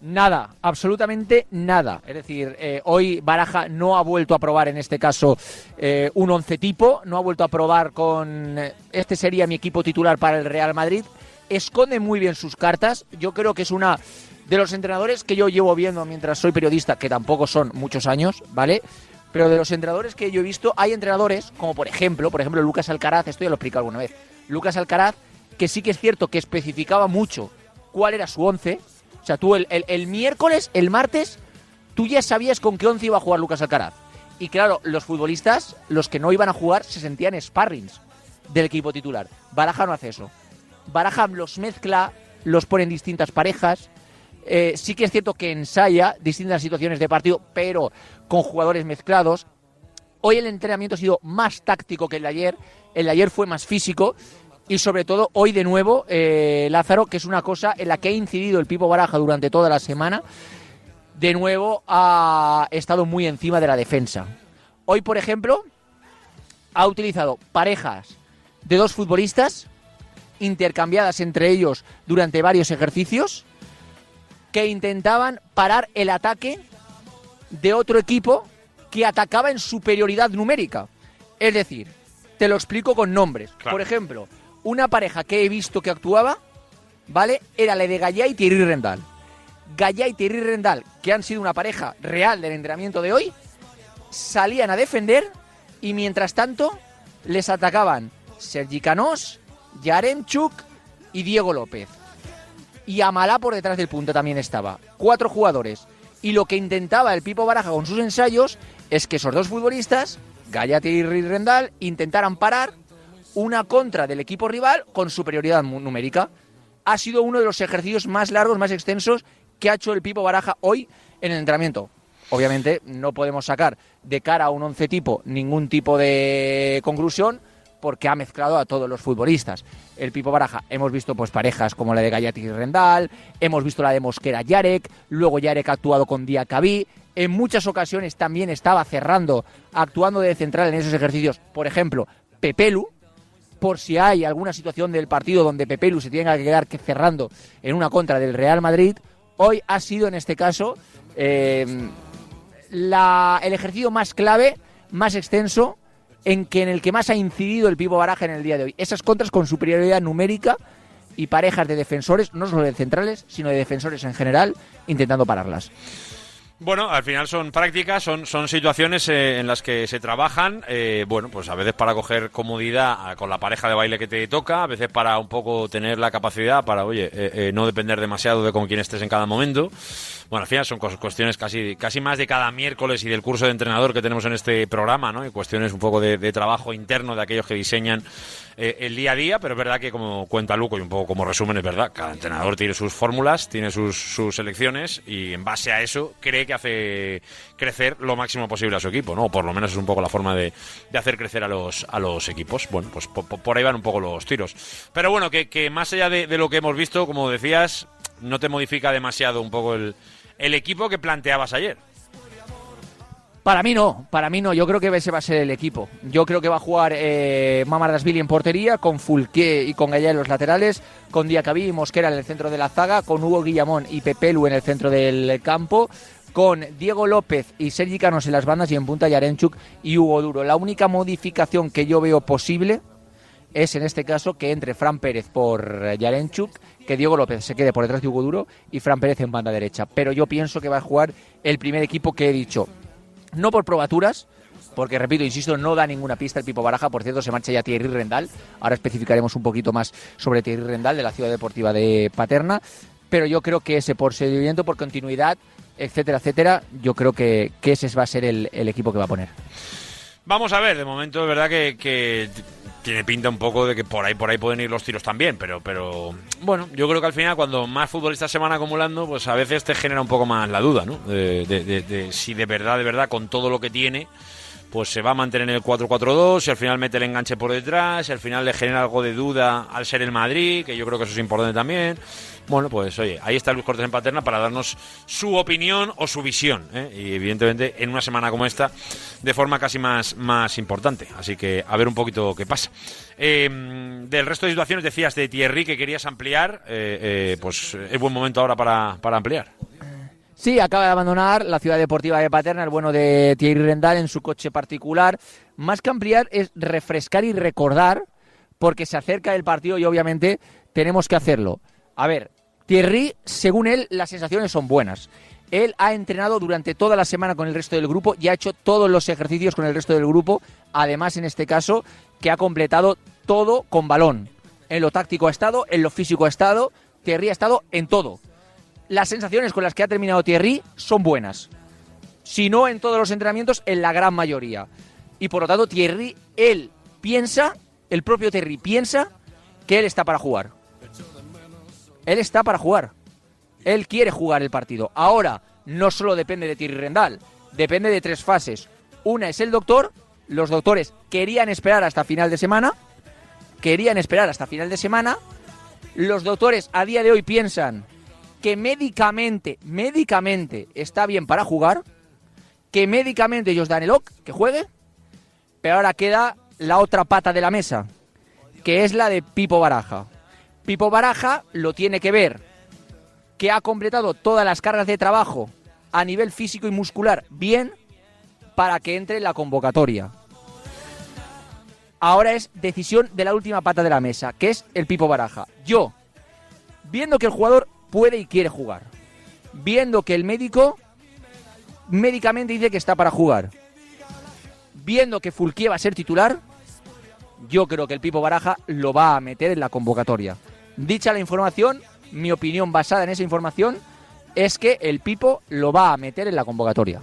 Nada, absolutamente nada. Es decir, eh, hoy Baraja no ha vuelto a probar en este caso eh, un once tipo, no ha vuelto a probar con eh, este sería mi equipo titular para el Real Madrid. Esconde muy bien sus cartas. Yo creo que es una de los entrenadores que yo llevo viendo mientras soy periodista, que tampoco son muchos años, ¿vale? Pero de los entrenadores que yo he visto, hay entrenadores como por ejemplo, por ejemplo Lucas Alcaraz, esto ya lo he explicado alguna vez. Lucas Alcaraz, que sí que es cierto que especificaba mucho cuál era su once. O sea, tú el, el- miércoles, el martes, tú ya sabías con qué once iba a jugar Lucas Alcaraz. Y claro, los futbolistas, los que no iban a jugar, se sentían sparrings del equipo titular. Baraja no hace eso. Baraja los mezcla, los pone en distintas parejas. Eh, sí que es cierto que ensaya distintas situaciones de partido, pero con jugadores mezclados. Hoy el entrenamiento ha sido más táctico que el de ayer. El de ayer fue más físico. Y sobre todo hoy de nuevo, eh, Lázaro, que es una cosa en la que ha incidido el Pipo Baraja durante toda la semana, de nuevo ha estado muy encima de la defensa. Hoy, por ejemplo, ha utilizado parejas de dos futbolistas intercambiadas entre ellos durante varios ejercicios que intentaban parar el ataque de otro equipo que atacaba en superioridad numérica. Es decir, te lo explico con nombres. Por ejemplo, una pareja que he visto que actuaba, ¿vale? Era la de Gallá y Thierry Rendal. Y Thierry Rendal, que han sido una pareja real del entrenamiento de hoy, salían a defender y mientras tanto les atacaban Sergi Canós, Yaremchuk y Diego López. Y Amalá por detrás del punto también estaba. Cuatro jugadores. Y lo que intentaba el Pipo Baraja con sus ensayos es que esos dos futbolistas, Gallati y Rendal, intentaran parar una contra del equipo rival con superioridad numérica. Ha sido uno de los ejercicios más largos, más extensos que ha hecho el Pipo Baraja hoy en el entrenamiento. Obviamente no podemos sacar de cara a un once tipo ningún tipo de conclusión porque ha mezclado a todos los futbolistas. El Pipo Baraja, hemos visto pues parejas como la de Gallati y Rendal, hemos visto la de Mosquera Yarek, luego Yarek ha actuado con Diacabí, en muchas ocasiones también estaba cerrando, actuando de central en esos ejercicios, por ejemplo, Pepelu, por si hay alguna situación del partido donde Pepelu se tenga que quedar que- cerrando en una contra del Real Madrid, hoy ha sido en este caso eh, la- el ejercicio más clave, más extenso, en, que, en el que más ha incidido el Pipo Baraja en el día de hoy. Esas contras con superioridad numérica y parejas de defensores, no solo de centrales, sino de defensores en general, intentando pararlas. Bueno, al final son prácticas, son, son situaciones eh, en las que se trabajan, eh, bueno, pues a veces para coger comodidad ah, con la pareja de baile que te toca, a veces para un poco tener la capacidad para, oye, eh, eh, no depender demasiado de con quién estés en cada momento. Bueno, al final son cuestiones casi, casi más de cada miércoles y del curso de entrenador que tenemos en este programa, ¿no? Y cuestiones un poco de trabajo interno de aquellos que diseñan eh, el día a día, pero es verdad que como cuenta Luco y un poco como resumen, es verdad, cada entrenador tiene sus fórmulas, tiene sus, sus selecciones y en base a eso cree que hace crecer lo máximo posible a su equipo, ¿no? Por lo menos es un poco la forma de, de hacer crecer a los, a los equipos. Bueno, pues po- po- por, ahí van un poco los tiros. Pero bueno, que, que más allá de, de lo que hemos visto, como decías, no te modifica demasiado un poco el, el equipo que planteabas ayer. Para mí no, para mí no. Yo creo que ese va a ser el equipo. Yo creo que va a jugar eh, Mamardasvili en portería, con Fulqué y con Gallá en los laterales, con Diacabí y Mosquera en el centro de la zaga, con Hugo Guillamón y Pepelu en el centro del campo, con Diego López y Sergi Canos en las bandas y en punta Yarenchuk y Hugo Duro. La única modificación que yo veo posible es en este caso que entre Fran Pérez por Yarenchuk, que Diego López se quede por detrás de Hugo Duro y Fran Pérez en banda derecha. Pero yo pienso que va a jugar el primer equipo que he dicho. No por probaturas, porque repito, insisto, no da ninguna pista el Pipo Baraja. Por cierto, se marcha ya Thierry Rendal. Ahora especificaremos un poquito más sobre Thierry Rendal de la Ciudad Deportiva de Paterna. Pero yo creo que ese por seguimiento, por continuidad, etcétera, etcétera, yo creo que, ese va a ser el, el equipo que va a poner. Vamos a ver, de momento es verdad que, que tiene pinta un poco de que por ahí por ahí pueden ir los tiros también, pero pero bueno, yo creo que al final cuando más futbolistas se van acumulando, pues a veces te genera un poco más la duda, ¿no? De, de- de- de si de verdad, de verdad, con todo lo que tiene, pues se va a mantener en el 4-4-2, si al final mete el enganche por detrás, si al final le genera algo de duda al ser el Madrid, que yo creo que eso es importante también. Bueno, pues oye, ahí está Luis Cortés en Paterna para darnos su opinión o su visión, ¿eh? y evidentemente en una semana como esta, de forma casi más, más importante. Así que a ver un poquito qué pasa. Eh, del resto de situaciones decías de Thierry que querías ampliar, eh, eh, pues es buen momento ahora para, para ampliar. Sí, acaba de abandonar la ciudad deportiva de Paterna, el bueno de Thierry Rendal en su coche particular. Más que ampliar es refrescar y recordar, porque se acerca el partido y obviamente tenemos que hacerlo. A ver, Thierry, según él, las sensaciones son buenas. Él ha entrenado durante toda la semana con el resto del grupo y ha hecho todos los ejercicios con el resto del grupo. Además, en este caso, que ha completado todo con balón. En lo táctico ha estado, en lo físico ha estado. Thierry ha estado en todo las sensaciones con las que ha terminado Thierry son buenas. Si no en todos los entrenamientos, en la gran mayoría. Y por lo tanto, Thierry, él piensa, el propio Thierry piensa que él está para jugar. Él está para jugar. Él quiere jugar el partido. Ahora, no solo depende de Thierry Rendal, depende de tres fases. Una es el doctor, los doctores querían esperar hasta final de semana, querían esperar hasta final de semana, los doctores a día de hoy piensan que médicamente, médicamente está bien para jugar, que médicamente ellos dan el ok, que juegue, pero ahora queda la otra pata de la mesa, que es la de Pipo Baraja. Pipo Baraja lo tiene que ver, que ha completado todas las cargas de trabajo a nivel físico y muscular bien para que entre en la convocatoria. Ahora es decisión de la última pata de la mesa, que es el Pipo Baraja. Yo, viendo que el jugador puede y quiere jugar, viendo que el médico médicamente dice que está para jugar, viendo que Fulquier va a ser titular, yo creo que el Pipo Baraja lo va a meter en la convocatoria. Dicha la información, mi opinión basada en esa información es que el Pipo lo va a meter en la convocatoria.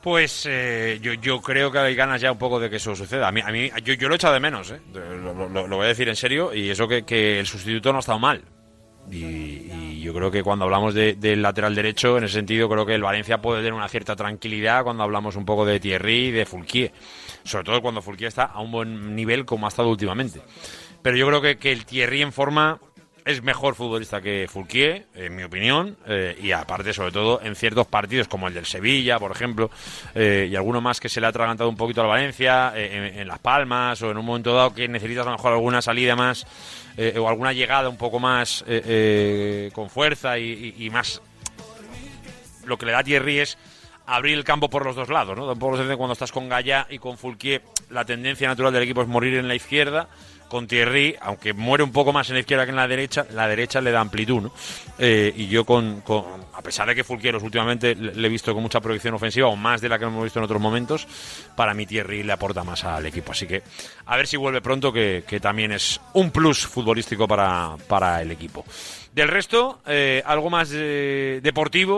Pues eh, yo, yo creo que hay ganas ya un poco de que eso suceda. A mí, a mí yo, lo he echado de menos, ¿eh? lo, voy a decir en serio, y eso que el sustituto no ha estado mal. Y, y yo creo que cuando hablamos de- del lateral derecho, en ese sentido, creo que el Valencia puede tener una cierta tranquilidad cuando hablamos un poco de Thierry y de Fulquier. Sobre todo cuando Fulquier está a un buen nivel como ha estado últimamente. Pero yo creo que, que el Thierry en forma es mejor futbolista que Fulquier, en mi opinión, eh, y aparte, sobre todo, en ciertos partidos como el del Sevilla, por ejemplo, eh, y alguno más que se le ha atragantado un poquito al Valencia, eh, en, Las Palmas, o en un momento dado que necesitas a lo mejor alguna salida más, o alguna llegada un poco más con fuerza y, y- más... Lo que le da Thierry es abrir el campo por los dos lados, ¿no? Tampoco cuando estás con Gaya y con Fulquier, la tendencia natural del equipo es morir en la izquierda. Con Thierry, aunque muere un poco más en la izquierda que en la derecha, la derecha le da amplitud, ¿no? Eh, y yo con, a pesar de que Fulquier los últimamente le he visto con mucha proyección ofensiva, o más de la que hemos visto en otros momentos, para mí Thierry le aporta más al equipo. Así que a ver si vuelve pronto, que, que también es un plus futbolístico para, para el equipo. Del resto, eh, algo más eh, deportivo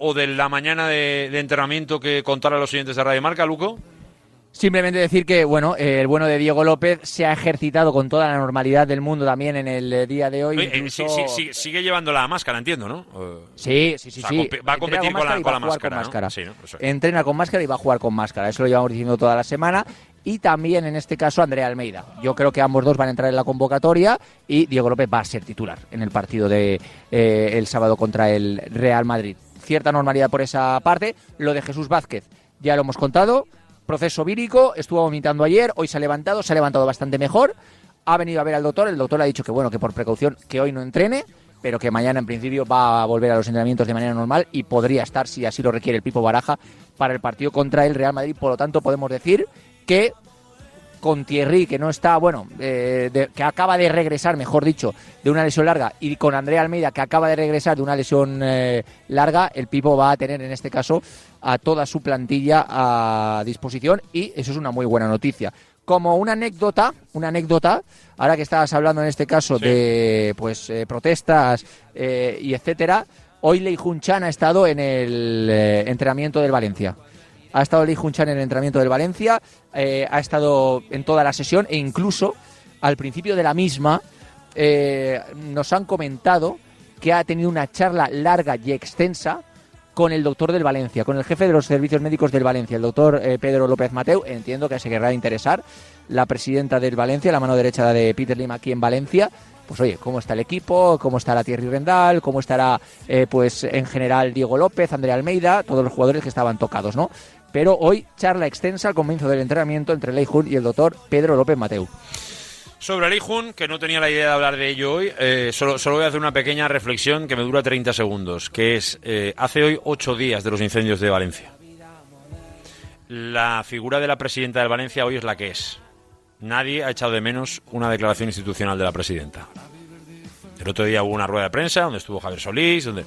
o de la mañana de, de entrenamiento que contar a los siguientes de Radio Marca, Luco. Simplemente decir que, bueno, eh, el bueno de Diego López se ha ejercitado con toda la normalidad del mundo también en el eh, día de hoy. Eh, incluso- sí- sí- sí- sigue llevando la máscara, entiendo, ¿no? Sí, sí, sí, o sea, sí. compi- Va a competir con la, con con máscara, ¿no? máscara. Sí, ¿no? Eso es. Entrena con máscara y va a jugar con máscara. Eso lo llevamos diciendo toda la semana. Y también, en este caso, Andrea Almeida. Yo creo que ambos dos van a entrar en la convocatoria y Diego López va a ser titular en el partido de eh, el sábado contra el Real Madrid. Cierta normalidad por esa parte. Lo de Jesús Vázquez, ya lo hemos contado. Proceso vírico, estuvo vomitando ayer, hoy se ha levantado, se ha levantado bastante mejor. Ha venido a ver al doctor, el doctor le ha dicho que bueno, que por precaución que hoy no entrene, pero que mañana en principio va a volver a los entrenamientos de manera normal y podría estar, si así lo requiere el Pipo Baraja, para el partido contra el Real Madrid. Por lo tanto, podemos decir que con Thierry, que no está, bueno, eh, de- que acaba de regresar, mejor dicho, de una lesión larga, y con Andrea Almeida, que acaba de regresar de una lesión eh, larga, el Pipo va a tener en este caso a toda su plantilla a disposición y eso es una muy buena noticia. Como una anécdota, una anécdota, ahora que estabas hablando en este caso de pues eh, protestas eh, y etcétera, hoy Lei Jun Chan ha estado en el eh, entrenamiento del Valencia. Ha estado Lei Jun Chan en el entrenamiento del Valencia, eh, ha estado en toda la sesión e incluso al principio de la misma eh, nos han comentado que ha tenido una charla larga y extensa con el doctor del Valencia, con el jefe de los servicios médicos del Valencia, el doctor eh, Pedro López Mateu. Entiendo que se querrá interesar la presidenta del Valencia, la mano derecha de Peter Lim aquí en Valencia. Pues oye, cómo está el equipo, cómo estará Thierry Rendal, cómo estará, pues en general Diego López, Andrea Almeida, todos los jugadores que estaban tocados, ¿no? Pero hoy charla extensa al comienzo del entrenamiento entre Lei Jun y el doctor Pedro López Mateu. Sobre Lee Jun, que no tenía la idea de hablar de ello hoy, eh, solo, solo voy a hacer una pequeña reflexión que me dura 30 segundos, que es, eh, hace hoy ocho días de los incendios de Valencia. La figura de la presidenta del Valencia hoy es la que es. Nadie ha echado de menos una declaración institucional de la presidenta. El otro día hubo una rueda de prensa donde estuvo Javier Solís, donde...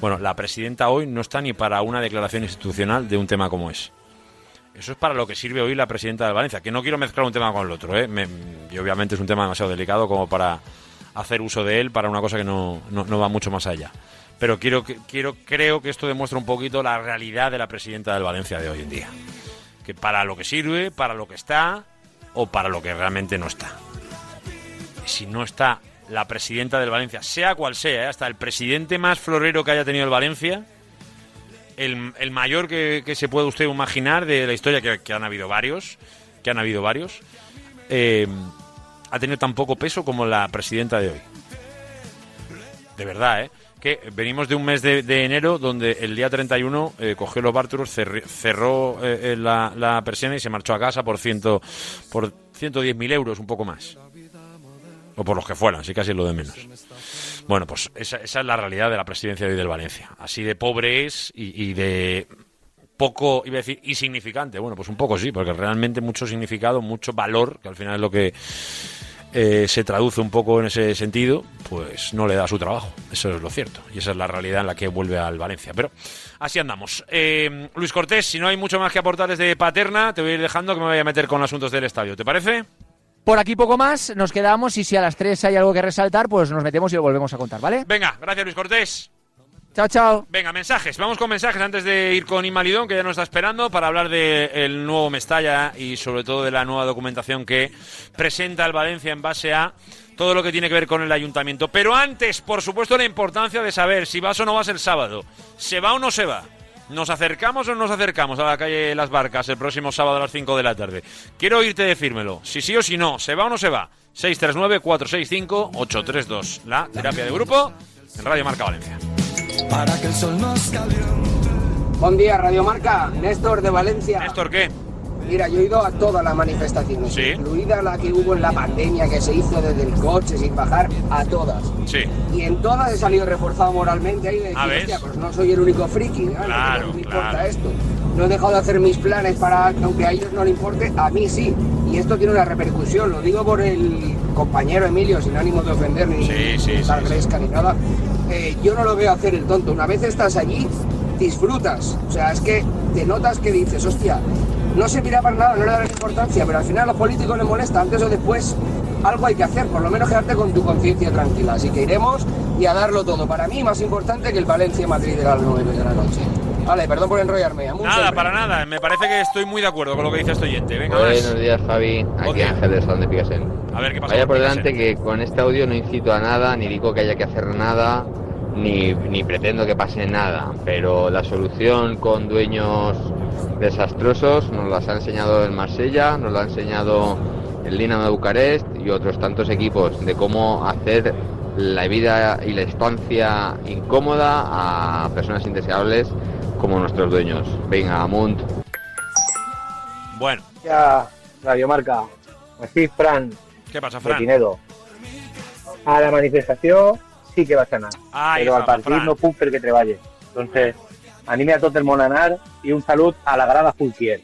Bueno, la presidenta hoy no está ni para una declaración institucional de un tema como es. Eso es para lo que sirve hoy la presidenta del Valencia, que no quiero mezclar un tema con el otro, ¿eh? Y obviamente es un tema demasiado delicado como para hacer uso de él para una cosa que no, no- no va mucho más allá. pero quiero, quiero, creo que esto demuestra un poquito la realidad de la presidenta del Valencia de hoy en día. Que para lo que sirve, para lo que está o para lo que realmente no está. Si no está la presidenta del Valencia, sea cual sea, ¿eh? hasta el presidente más florero que haya tenido el Valencia, el, el mayor que, que se puede usted imaginar de la historia, que, que han habido varios, que han habido varios, eh, ha tenido tan poco peso como la presidenta de hoy. De verdad, ¿eh? Que venimos de un mes de, enero donde el día 31 eh, cogió los bárturos, cerri- cerró eh, la, la persiana y se marchó a casa por, ciento, por 110.000 euros, un poco más. O por los que fueran, sí casi lo de menos. Bueno, pues esa, esa es la realidad de la presidencia de hoy del Valencia. Así de pobre es y, y de poco, iba a decir, insignificante. Bueno, pues un poco sí, porque realmente mucho significado, mucho valor, que al final es lo que eh, se traduce un poco en ese sentido, pues no le da su trabajo. Eso es lo cierto. Y esa es la realidad en la que vuelve al Valencia. Pero así andamos. Eh, Luis Cortés, si no hay mucho más que aportar desde Paterna, te voy a ir dejando que me vaya a meter con asuntos del estadio. ¿Te parece? Por aquí poco más, nos quedamos y si a las 3 hay algo que resaltar, pues nos metemos y lo volvemos a contar, ¿vale? Venga, gracias Luis Cortés. Chao, chao. Venga, mensajes. Vamos con mensajes antes de ir con Inmalidón, que ya nos está esperando, para hablar del nuevo Mestalla y sobre todo de la nueva documentación que presenta el Valencia en base a todo lo que tiene que ver con el ayuntamiento. Pero antes, por supuesto, la importancia de saber si vas o no vas el sábado. ¿Se va o no se va? ¿Nos acercamos o no nos acercamos a la calle Las Barcas el próximo sábado a las 5 de la tarde? Quiero oírte decírmelo. Si sí o si no, ¿se va o no se va? 639-465-832. La terapia de grupo en Radio Marca Valencia. Para que el sol nos caliente. Buen día, Radio Marca. Néstor de Valencia. ¿Néstor qué? Mira, yo he ido a todas las manifestaciones, Sí. incluida la que hubo en la pandemia, que se hizo desde el coche sin bajar, a todas. Sí. Y en todas he salido reforzado moralmente ahí de decir, hostia, pues no soy el único friki, ¿no? Claro, no me claro. importa esto. No he dejado de hacer mis planes para que aunque a ellos no le importe, a mí sí. Y esto tiene una repercusión, lo digo por el compañero Emilio, sin ánimo de ofender ni Sí, sí, gresca ni nada. Eh, yo no lo veo hacer el tonto. Una vez estás allí, disfrutas. O sea, es que te notas que dices, hostia, no se mira para nada, no le dan importancia, pero al final a los políticos les molesta, antes o después algo hay que hacer, por lo menos quedarte con tu conciencia tranquila. Así que iremos y a darlo todo. Para mí, más importante que el Valencia-Madrid de las 9 de la noche. Vale, perdón por enrollarme. a mucho Nada, para nada. Me parece que estoy muy de acuerdo con lo que dice este oyente. Venga, más. Buenos días, Javi. Aquí Hostia. Ángel de Salón de Picasen. A ver, ¿qué pasa Vaya por Picasen? delante que con este audio no incito a nada, ni digo que haya que hacer nada, ni, ni pretendo que pase nada. Pero la solución con dueños desastrosos nos las ha enseñado el Marsella, nos la ha enseñado el Dinamo de Bucarest y otros tantos equipos de cómo hacer la vida y la estancia incómoda a personas indeseables como nuestros dueños. Venga, Amunt. Bueno, Ya, Radio Marca. Así, Fran. ¿Qué pasa, de Fran? Pinedo. A la manifestación sí que va a ganar. Ahí pero al estamos, partido Fran. no puc que treballe. Entonces, anime a tot el món a anar y un salut a la grada Fulquier.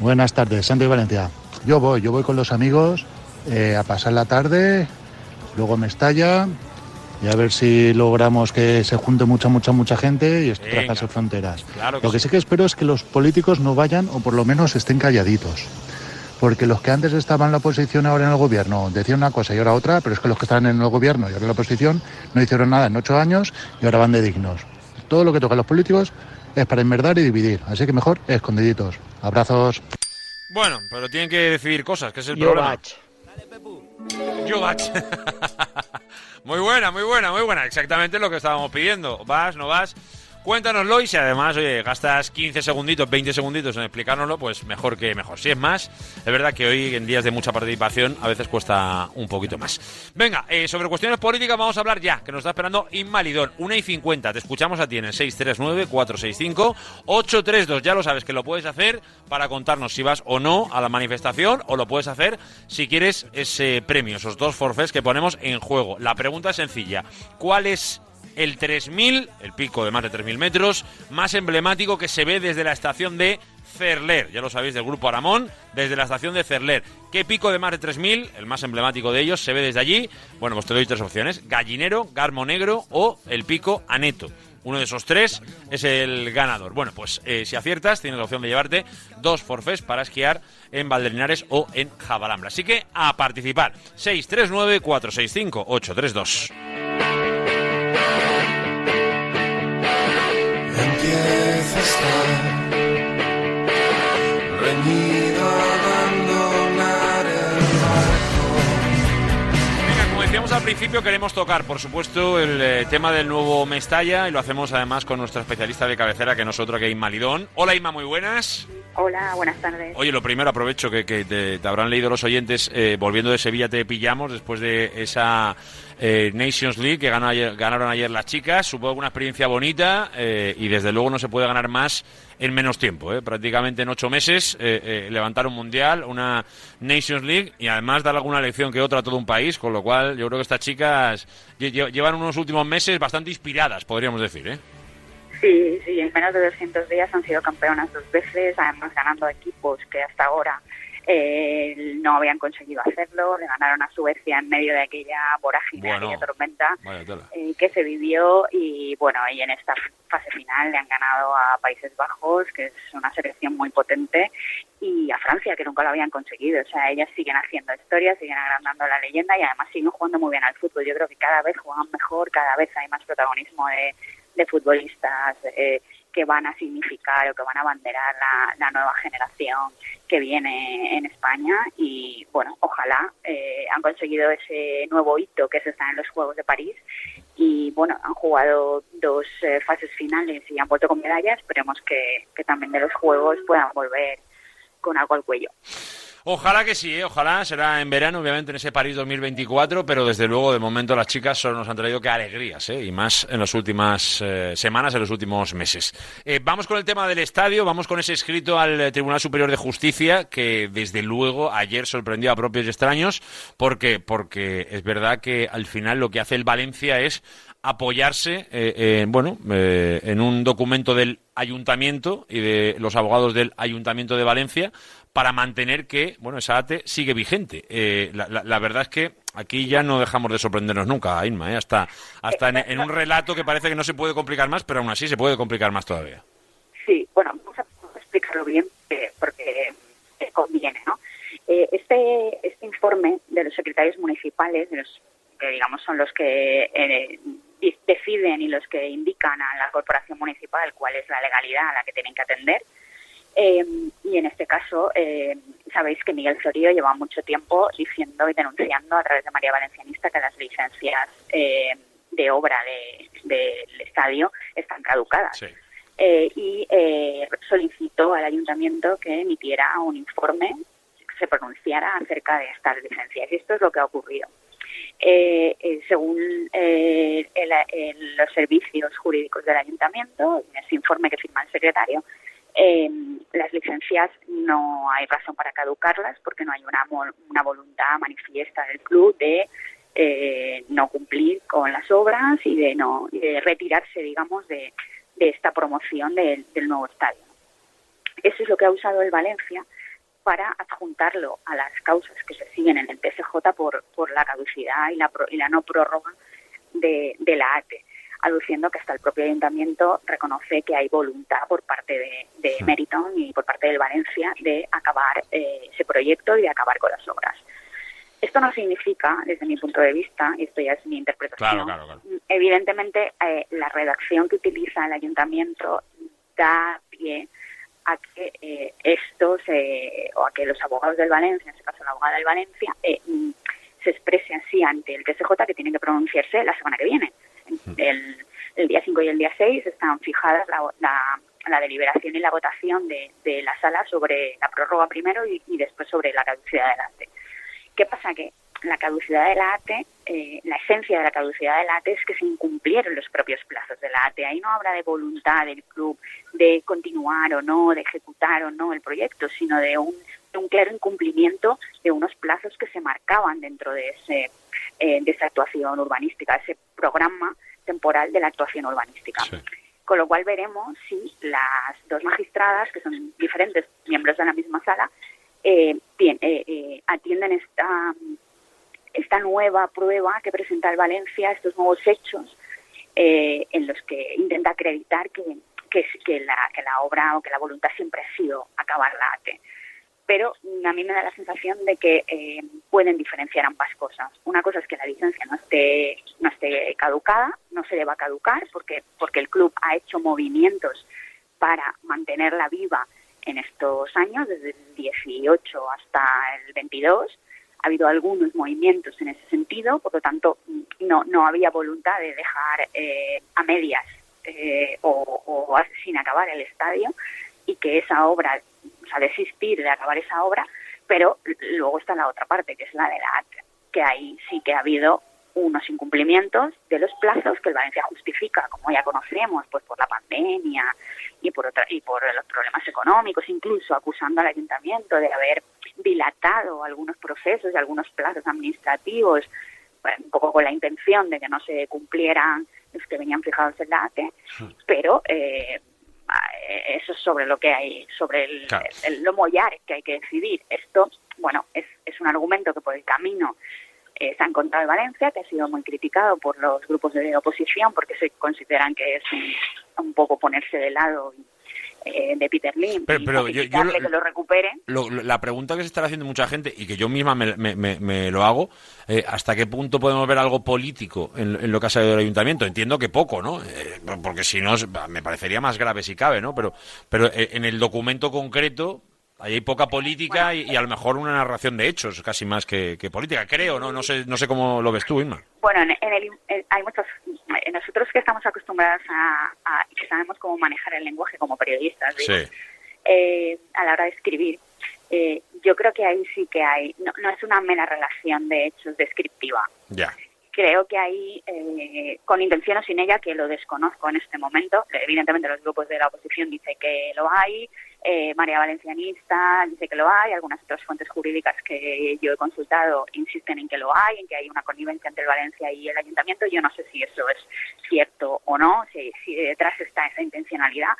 Buenas tardes, Santi Valencia. Yo voy, yo voy con los amigos eh, a pasar la tarde, luego me estalla y a ver si logramos que se junte mucha, mucha, mucha gente y esto trazarse fronteras. Claro que Lo que sí. sí que espero es que los políticos no vayan o por lo menos estén calladitos. Porque los que antes estaban en la oposición ahora en el gobierno decían una cosa y ahora otra, pero es que los que están en el gobierno y ahora en la oposición no hicieron nada en ocho años y ahora van de dignos. Todo lo que toca a los políticos es para enmerdar y dividir, así que mejor escondiditos. Abrazos. Bueno, pero tienen que decidir cosas, que es el Yo problema. vaig. Yo bach. muy buena, muy buena, muy buena. Exactamente lo que estábamos pidiendo. ¿Vas, no vas? Cuéntanoslo y si además, oye, gastas 15 segunditos, 20 segunditos en explicárnoslo, pues mejor que mejor. Si es más, es verdad que hoy en días de mucha participación a veces cuesta un poquito más. Venga, eh, sobre cuestiones políticas vamos a hablar ya, que nos está esperando Inmalidón. 1 y 50, te escuchamos a ti en el 639-465-832. Ya lo sabes que lo puedes hacer para contarnos si vas o no a la manifestación o lo puedes hacer si quieres ese premio, esos dos forfés que ponemos en juego. La pregunta es sencilla. ¿Cuál es el 3000, el pico de más de 3000 metros, más emblemático que se ve desde la estación de Cerler. Ya lo sabéis del grupo Aramón, desde la estación de Cerler. ¿Qué pico de más de 3000, el más emblemático de ellos, se ve desde allí? Bueno, pues te doy tres opciones: Gallinero, Garmo Negro o el pico Aneto. Uno de esos tres es el ganador. Bueno, pues eh, si aciertas, tienes la opción de llevarte dos forfés para esquiar en Valdelinares o en Jabalambra. Así que a participar. Como decíamos al principio queremos tocar, por supuesto, el eh, tema del nuevo Mestalla y lo hacemos además con nuestra especialista de cabecera, que es otra que Inma Lidón. Hola Inma, muy buenas. Hola, buenas tardes. Oye, lo primero aprovecho que, te, habrán leído los oyentes, eh, volviendo de Sevilla te pillamos después de esa eh, Nations League que ayer- ganaron ayer las chicas, supongo que una experiencia bonita eh, y desde luego no se puede ganar más en menos tiempo, eh, prácticamente en ocho meses eh, eh, levantar un mundial, una Nations League y además dar alguna lección que otra a todo un país, con lo cual yo creo que estas chicas lle- lle- llevan unos últimos meses bastante inspiradas, podríamos decir, ¿eh? Sí, sí, en menos de 200 días han sido campeonas dos veces, además ganando equipos que hasta ahora eh, no habían conseguido hacerlo. Le ganaron a Suecia en medio de aquella vorágine, Bueno. aquella tormenta eh, que se vivió y bueno, y en esta fase final le han ganado a Países Bajos, que es una selección muy potente, y a Francia, que nunca lo habían conseguido. O sea, ellas siguen haciendo historia, siguen agrandando la leyenda y además siguen jugando muy bien al fútbol. Yo creo que cada vez juegan mejor, cada vez hay más protagonismo de, de futbolistas eh, que van a significar o que van a abanderar la, nueva generación que viene en España. Y bueno, ojalá eh, han conseguido ese nuevo hito que es estar en los Juegos de París. Y bueno, han jugado dos eh, fases finales y han vuelto con medallas, esperemos que, que también de los Juegos puedan volver con algo al cuello. Ojalá que sí, ¿eh? ojalá será en verano, obviamente en ese París 2024, pero desde luego de momento las chicas solo nos han traído que alegrías, ¿eh? y más en las últimas eh, semanas, en los últimos meses. Eh, vamos con el tema del estadio, vamos con ese escrito al eh, Tribunal Superior de Justicia que desde luego ayer sorprendió a propios y extraños, porque porque es verdad que al final lo que hace el Valencia es apoyarse eh, en, bueno eh, en un documento del ayuntamiento y de los abogados del ayuntamiento de Valencia para mantener que bueno esa ATE sigue vigente Eh, la, la- la verdad es que aquí ya no dejamos de sorprendernos nunca Inma ¿eh? hasta hasta en, un relato que parece que no se puede complicar más pero aún así se puede complicar más todavía Sí, bueno, vamos a, explicarlo bien eh, porque eh, conviene, ¿no? Eh, este, este informe de los secretarios municipales, de los que digamos son los que eh, deciden y los que indican a la corporación municipal cuál es la legalidad a la que tienen que atender, eh, y en este caso, eh, sabéis que Miguel Zorío lleva mucho tiempo diciendo y denunciando a través de María Valencianista que las licencias eh, de obra de- del estadio están caducadas. Eh, y eh, solicitó al ayuntamiento que emitiera un informe que se pronunciara acerca de estas licencias. Y esto es lo que ha ocurrido. Eh, eh, según eh, el- el- los servicios jurídicos del ayuntamiento, en ese informe que firma el secretario, eh, las licencias no hay razón para caducarlas porque no hay una, una voluntad manifiesta del club de eh, no cumplir con las obras y de no y de retirarse, digamos, de, de esta promoción del, nuevo estadio. Eso es lo que ha usado el Valencia para adjuntarlo a las causas que se siguen en el TSJ por, por la caducidad y la, pro- y la no prórroga de, de la ATE, aduciendo que hasta el propio ayuntamiento reconoce que hay voluntad por parte de, de Meriton y por parte del Valencia de acabar eh, ese proyecto y de acabar con las obras. Esto no significa, desde mi punto de vista, y esto ya es mi interpretación, Claro, claro, claro. evidentemente eh, la redacción que utiliza el ayuntamiento da pie a que eh, estos eh, o a que los abogados del Valencia, en este caso la abogada del Valencia, eh, mm, se exprese así ante el TSJ que tiene que pronunciarse la semana que viene. El, día 5 y el día 6 están fijadas la, la- deliberación y la votación de, la sala sobre la prórroga primero y, y después sobre la caducidad del ATE. ¿Qué pasa? Que la caducidad de la ATE, eh, la esencia de la caducidad de la ATE es que se incumplieron los propios plazos de la ATE. Ahí no habrá de voluntad del club de continuar o no, de ejecutar o no el proyecto, sino de un, un claro incumplimiento de unos plazos que se marcaban dentro de, ese, eh, de esa actuación urbanística, ese programa temporal de la actuación urbanística. Con lo cual veremos si las dos magistradas, que son diferentes miembros de la misma sala, eh, bien, eh, eh, atienden esta, esta nueva prueba que presenta el Valencia, estos nuevos hechos en los que intenta acreditar que, que, que la, que la obra o que la voluntad siempre ha sido acabar la ATE. Pero a mí me da la sensación de que eh, pueden diferenciar ambas cosas. Una cosa es que la licencia no esté, no esté caducada, no se deba caducar, porque, porque el club ha hecho movimientos para mantenerla viva en estos años, desde el 18 hasta el 22, Ha habido algunos movimientos en ese sentido, por lo tanto, no, no había voluntad de dejar eh, a medias eh, o, sin acabar el estadio y que esa obra, o sea, desistir de acabar esa obra, pero luego está la otra parte, que es la de la AT, que ahí sí que ha habido unos incumplimientos de los plazos que el Valencia justifica, como ya conocemos, pues por la pandemia y por otra, y por los problemas económicos, incluso acusando al ayuntamiento de haber dilatado algunos procesos y algunos plazos administrativos, bueno, un poco con la intención de que no se cumplieran los que venían fijados en la ATE, pero eh, eh, eso es sobre lo que hay, sobre el, Claro. el lomo yar que hay que decidir. Esto, bueno, es, es un argumento que por el camino eh, se ha encontrado en Valencia, que ha sido muy criticado por los grupos de oposición porque se consideran que es un, un poco ponerse de lado eh, de Peter Lim Pero- y pero yo- lo- que lo recupere. Lo- lo- la pregunta que se está haciendo mucha gente y que yo misma me, me- me- me lo hago, eh, ¿hasta qué punto podemos ver algo político en, en lo que ha salido del ayuntamiento? Entiendo que poco, ¿no? Eh, porque si no, me parecería más grave si cabe, ¿no? Pero, pero en el documento concreto ahí hay poca política y, y a lo mejor una narración de hechos casi más que, que política, creo, ¿no? No sé, no sé cómo lo ves tú, Inma. Bueno, en, en el, en- hay muchos. en nosotros que estamos acostumbrados a, a- y que sabemos cómo manejar el lenguaje como periodistas, Sí. eh, a la hora de escribir, eh, yo creo que ahí sí que hay. No, no es una mera relación de hechos descriptiva. Ya. Creo que ahí, eh, con intención o sin ella, que lo desconozco en este momento, evidentemente los grupos de la oposición dicen que lo hay, eh, María Valencianista dice que lo hay, algunas otras fuentes jurídicas que yo he consultado insisten en que lo hay, en que hay una connivencia entre el Valencia y el Ayuntamiento. Yo no sé si eso es cierto o no, si, detrás está esa intencionalidad,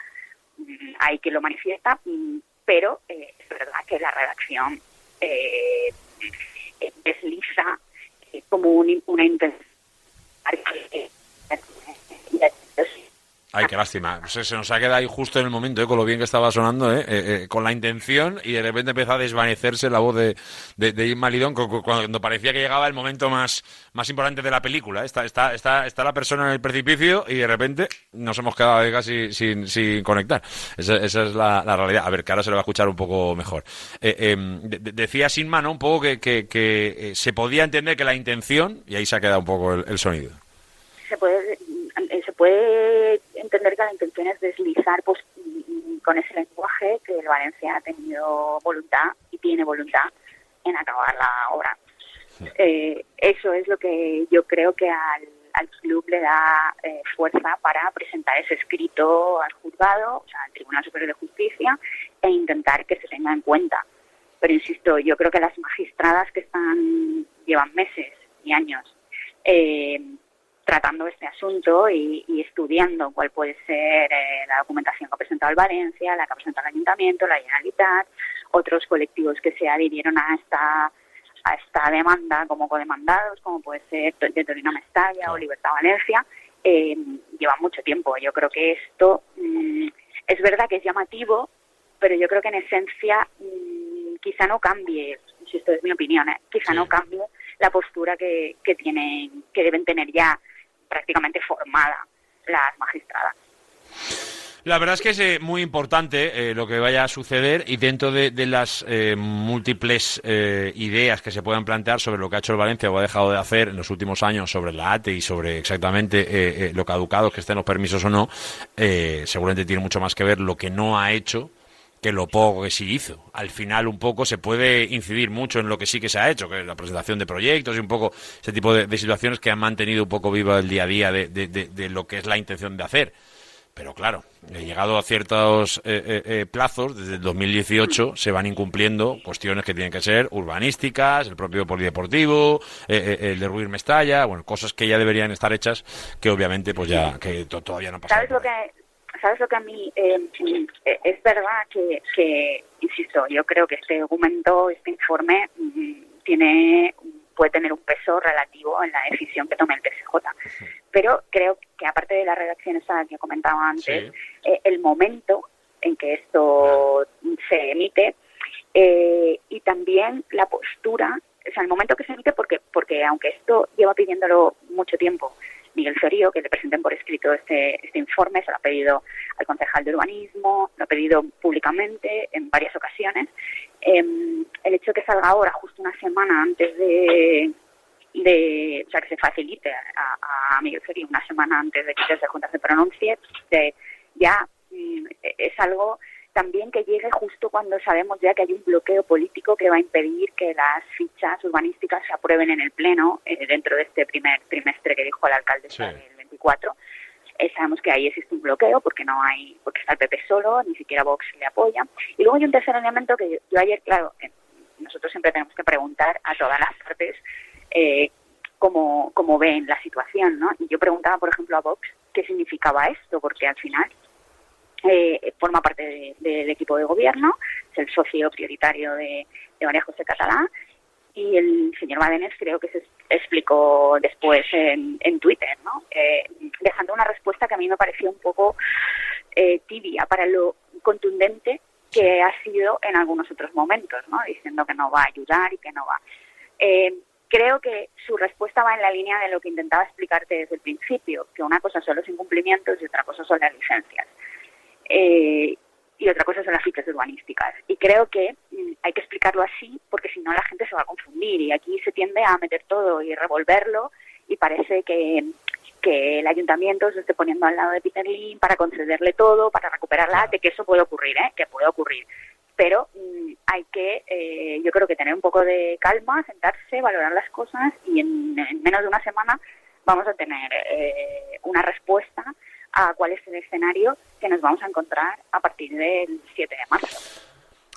mm, hay que lo manifiesta, mm, pero eh, es verdad que la redacción eh, desliza eh, como un- una intención. Ay, qué lástima. Se, nos ha quedado ahí justo en el momento, ¿eh? con lo bien que estaba sonando, ¿eh? Eh, eh, con la intención, y de repente empezó a desvanecerse la voz de, de, de Lidón cu- cu- cuando parecía que llegaba el momento más, más importante de la película. ¿eh? Está, está, está, está la persona en el precipicio y de repente nos hemos quedado casi sin, sin conectar. Esa, esa es la, realidad. A ver, que ahora se lo va a escuchar un poco mejor. De- decía Sinma, ¿no? Un poco que, que, se podía entender que la intención, y ahí se ha quedado un poco el, el sonido. se puede se puede entender que la intención es deslizar pues con ese lenguaje que el Valencia ha tenido voluntad y tiene voluntad en acabar la obra. Eh, eso es lo que yo creo que al, al club le da eh, fuerza para presentar ese escrito al juzgado, o sea, al Tribunal Superior de Justicia, e intentar que se tenga en cuenta. Pero insisto, yo creo que las magistradas que están llevan meses y años eh, tratando este asunto y, y estudiando cuál puede ser eh, la documentación que ha presentado el Valencia, la que ha presentado el Ayuntamiento, la Generalitat, otros colectivos que se adhirieron a esta a esta demanda como codemandados, como puede ser de Torino Mestalla o Libertad Valencia, eh, lleva mucho tiempo. Yo creo que esto mm, es verdad que es llamativo, pero yo creo que en esencia mm, quizá no cambie, si esto es mi opinión, ¿eh? quizá no cambie la postura que, que tienen, que deben tener ya prácticamente formada las magistradas. La verdad es que es eh, muy importante eh, lo que vaya a suceder y dentro de, las eh, múltiples eh, ideas que se puedan plantear sobre lo que ha hecho el Valencia o ha dejado de hacer en los últimos años sobre la ATE y sobre exactamente eh, lo caducados que estén los permisos o no, seguramente tiene mucho más que ver lo que no ha hecho que lo poco que sí hizo. Al final un poco se puede incidir mucho en lo que sí que se ha hecho, que es la presentación de proyectos y un poco ese tipo de, de situaciones que han mantenido un poco viva el día a día de, de- lo que es la intención de hacer. Pero claro, he llegado a ciertos eh, eh, eh, plazos, desde el 2018 se van incumpliendo cuestiones que tienen que ser urbanísticas, el propio polideportivo, eh, eh, el de Ruiz Mestalla, bueno, cosas que ya deberían estar hechas, que obviamente pues ya que to- todavía no pasado. ¿Sabes lo que, sabes lo que a mí eh, eh, es verdad que, que, insisto, yo creo que este documento, este informe, mm, tiene puede tener un peso relativo en la decisión que tome el TSJ. Pero creo que aparte de la redacción esa que comentaba antes, eh, el momento en que esto se emite eh, y también la postura, o sea, el momento que se emite, porque, porque aunque esto lleva pidiéndolo mucho tiempo, Miguel Ferío, que le presenten por escrito este, este informe, se lo ha pedido al concejal de urbanismo, lo ha pedido públicamente en varias ocasiones, Em, el hecho de que salga ahora, justo una semana antes de, de o sea, que se facilite a, Miguel Ferri una semana antes de que desde Junta se pronuncie, de- ya mm, es algo también que llegue justo cuando sabemos ya que hay un bloqueo político que va a impedir que las fichas urbanísticas se aprueben en el Pleno eh, dentro de este primer trimestre que dijo el alcalde del 24. Eh, sabemos que ahí existe un bloqueo porque no hay, porque está el PP solo, ni siquiera Vox le apoya. Y luego hay un tercer elemento que yo, yo ayer, claro, eh, nosotros siempre tenemos que preguntar a todas las partes eh, cómo, cómo ven la situación, ¿no? Y yo preguntaba, por ejemplo, a Vox qué significaba esto, porque al final eh, forma parte de- del equipo de gobierno, es el socio prioritario de, de María José Catalá, y el señor Badenes creo que se explicó después en, en Twitter, ¿no? Eh, dejando una respuesta que a mí me pareció un poco eh, tibia para lo contundente que ha sido en algunos otros momentos, ¿no? Diciendo que no va a ayudar y que no va. Eh, creo que su respuesta va en la línea de lo que intentaba explicarte desde el principio, que una cosa son los incumplimientos y otra cosa son las licencias. Eh, y otra cosa son las fichas urbanísticas. Y creo que mm, hay que explicarlo así porque si no la gente se va a confundir y aquí se tiende a meter todo y revolverlo y parece que, que el ayuntamiento se esté poniendo al lado de Peter Lim para concederle todo, para recuperarla, de que eso puede ocurrir, ¿eh? que puede ocurrir. Pero mm, hay que, eh, yo creo que tener un poco de calma, sentarse, valorar las cosas y en, en menos de una semana vamos a tener eh, una respuesta a cuál es el escenario que nos vamos a encontrar a partir del 7 de marzo.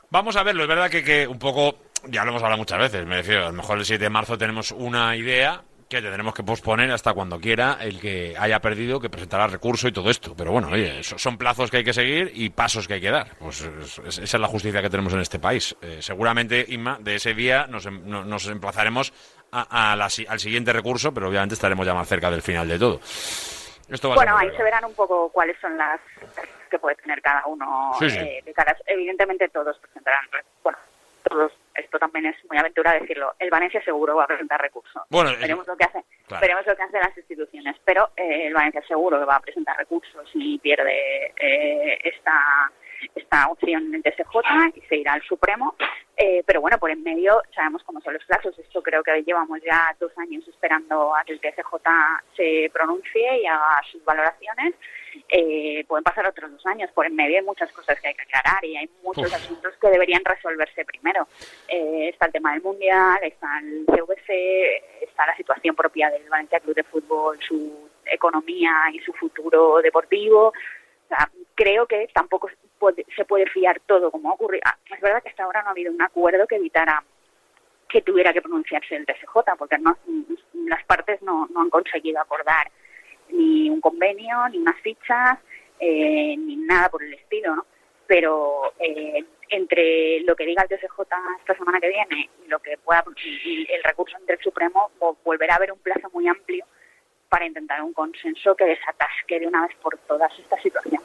Vamos a verlo, es verdad que, que un poco, ya lo hemos hablado muchas veces, me refiero, a lo mejor el 7 de marzo tenemos una idea que tendremos que posponer hasta cuando quiera el que haya perdido, que presentará recurso y todo esto. Pero bueno, oye, so- son plazos que hay que seguir y pasos que hay que dar. Pues es- es- esa es la justicia que tenemos en este país. Eh, seguramente, Inma, de ese día nos, em- no- nos emplazaremos a- al siguiente recurso, pero obviamente estaremos ya más cerca del final de todo. Esto Bueno, ahí se verán un poco cuáles son las que puede tener cada uno Sí, sí. eh, de caras. Evidentemente todos presentarán, bueno, todos, esto también es muy aventura decirlo, el Valencia seguro va a presentar recurso. Bueno, veremos lo que hace, claro. veremos lo que hacen las instituciones, pero eh, el Valencia seguro que va a presentar recursos y pierde eh, esta esta opción del TSJ y se irá al Supremo. Eh, pero bueno, por en medio sabemos cómo son los plazos. Esto creo que llevamos ya dos años esperando a que el TSJ se pronuncie y haga sus valoraciones. Eh, pueden pasar otros dos años. Por en medio hay muchas cosas que hay que aclarar y hay muchos Uf. asuntos que deberían resolverse primero. Eh, está el tema del Mundial, está el CVC, está la situación propia del Valencia Club de Fútbol, su economía y su futuro deportivo. O sea, creo que tampoco se puede fiar todo como ha ocurrido. Ah, Es verdad que hasta ahora no ha habido un acuerdo que evitara que tuviera que pronunciarse el TSJ, porque no, las partes no, han conseguido acordar ni un convenio, ni unas fichas, eh, ni nada por el estilo, ¿no? Pero eh, entre lo que diga el TSJ esta semana que viene y lo que pueda y el recurso ante el Supremo, vo- volverá a haber un plazo muy amplio para intentar un consenso que desatasque de una vez por todas esta situación.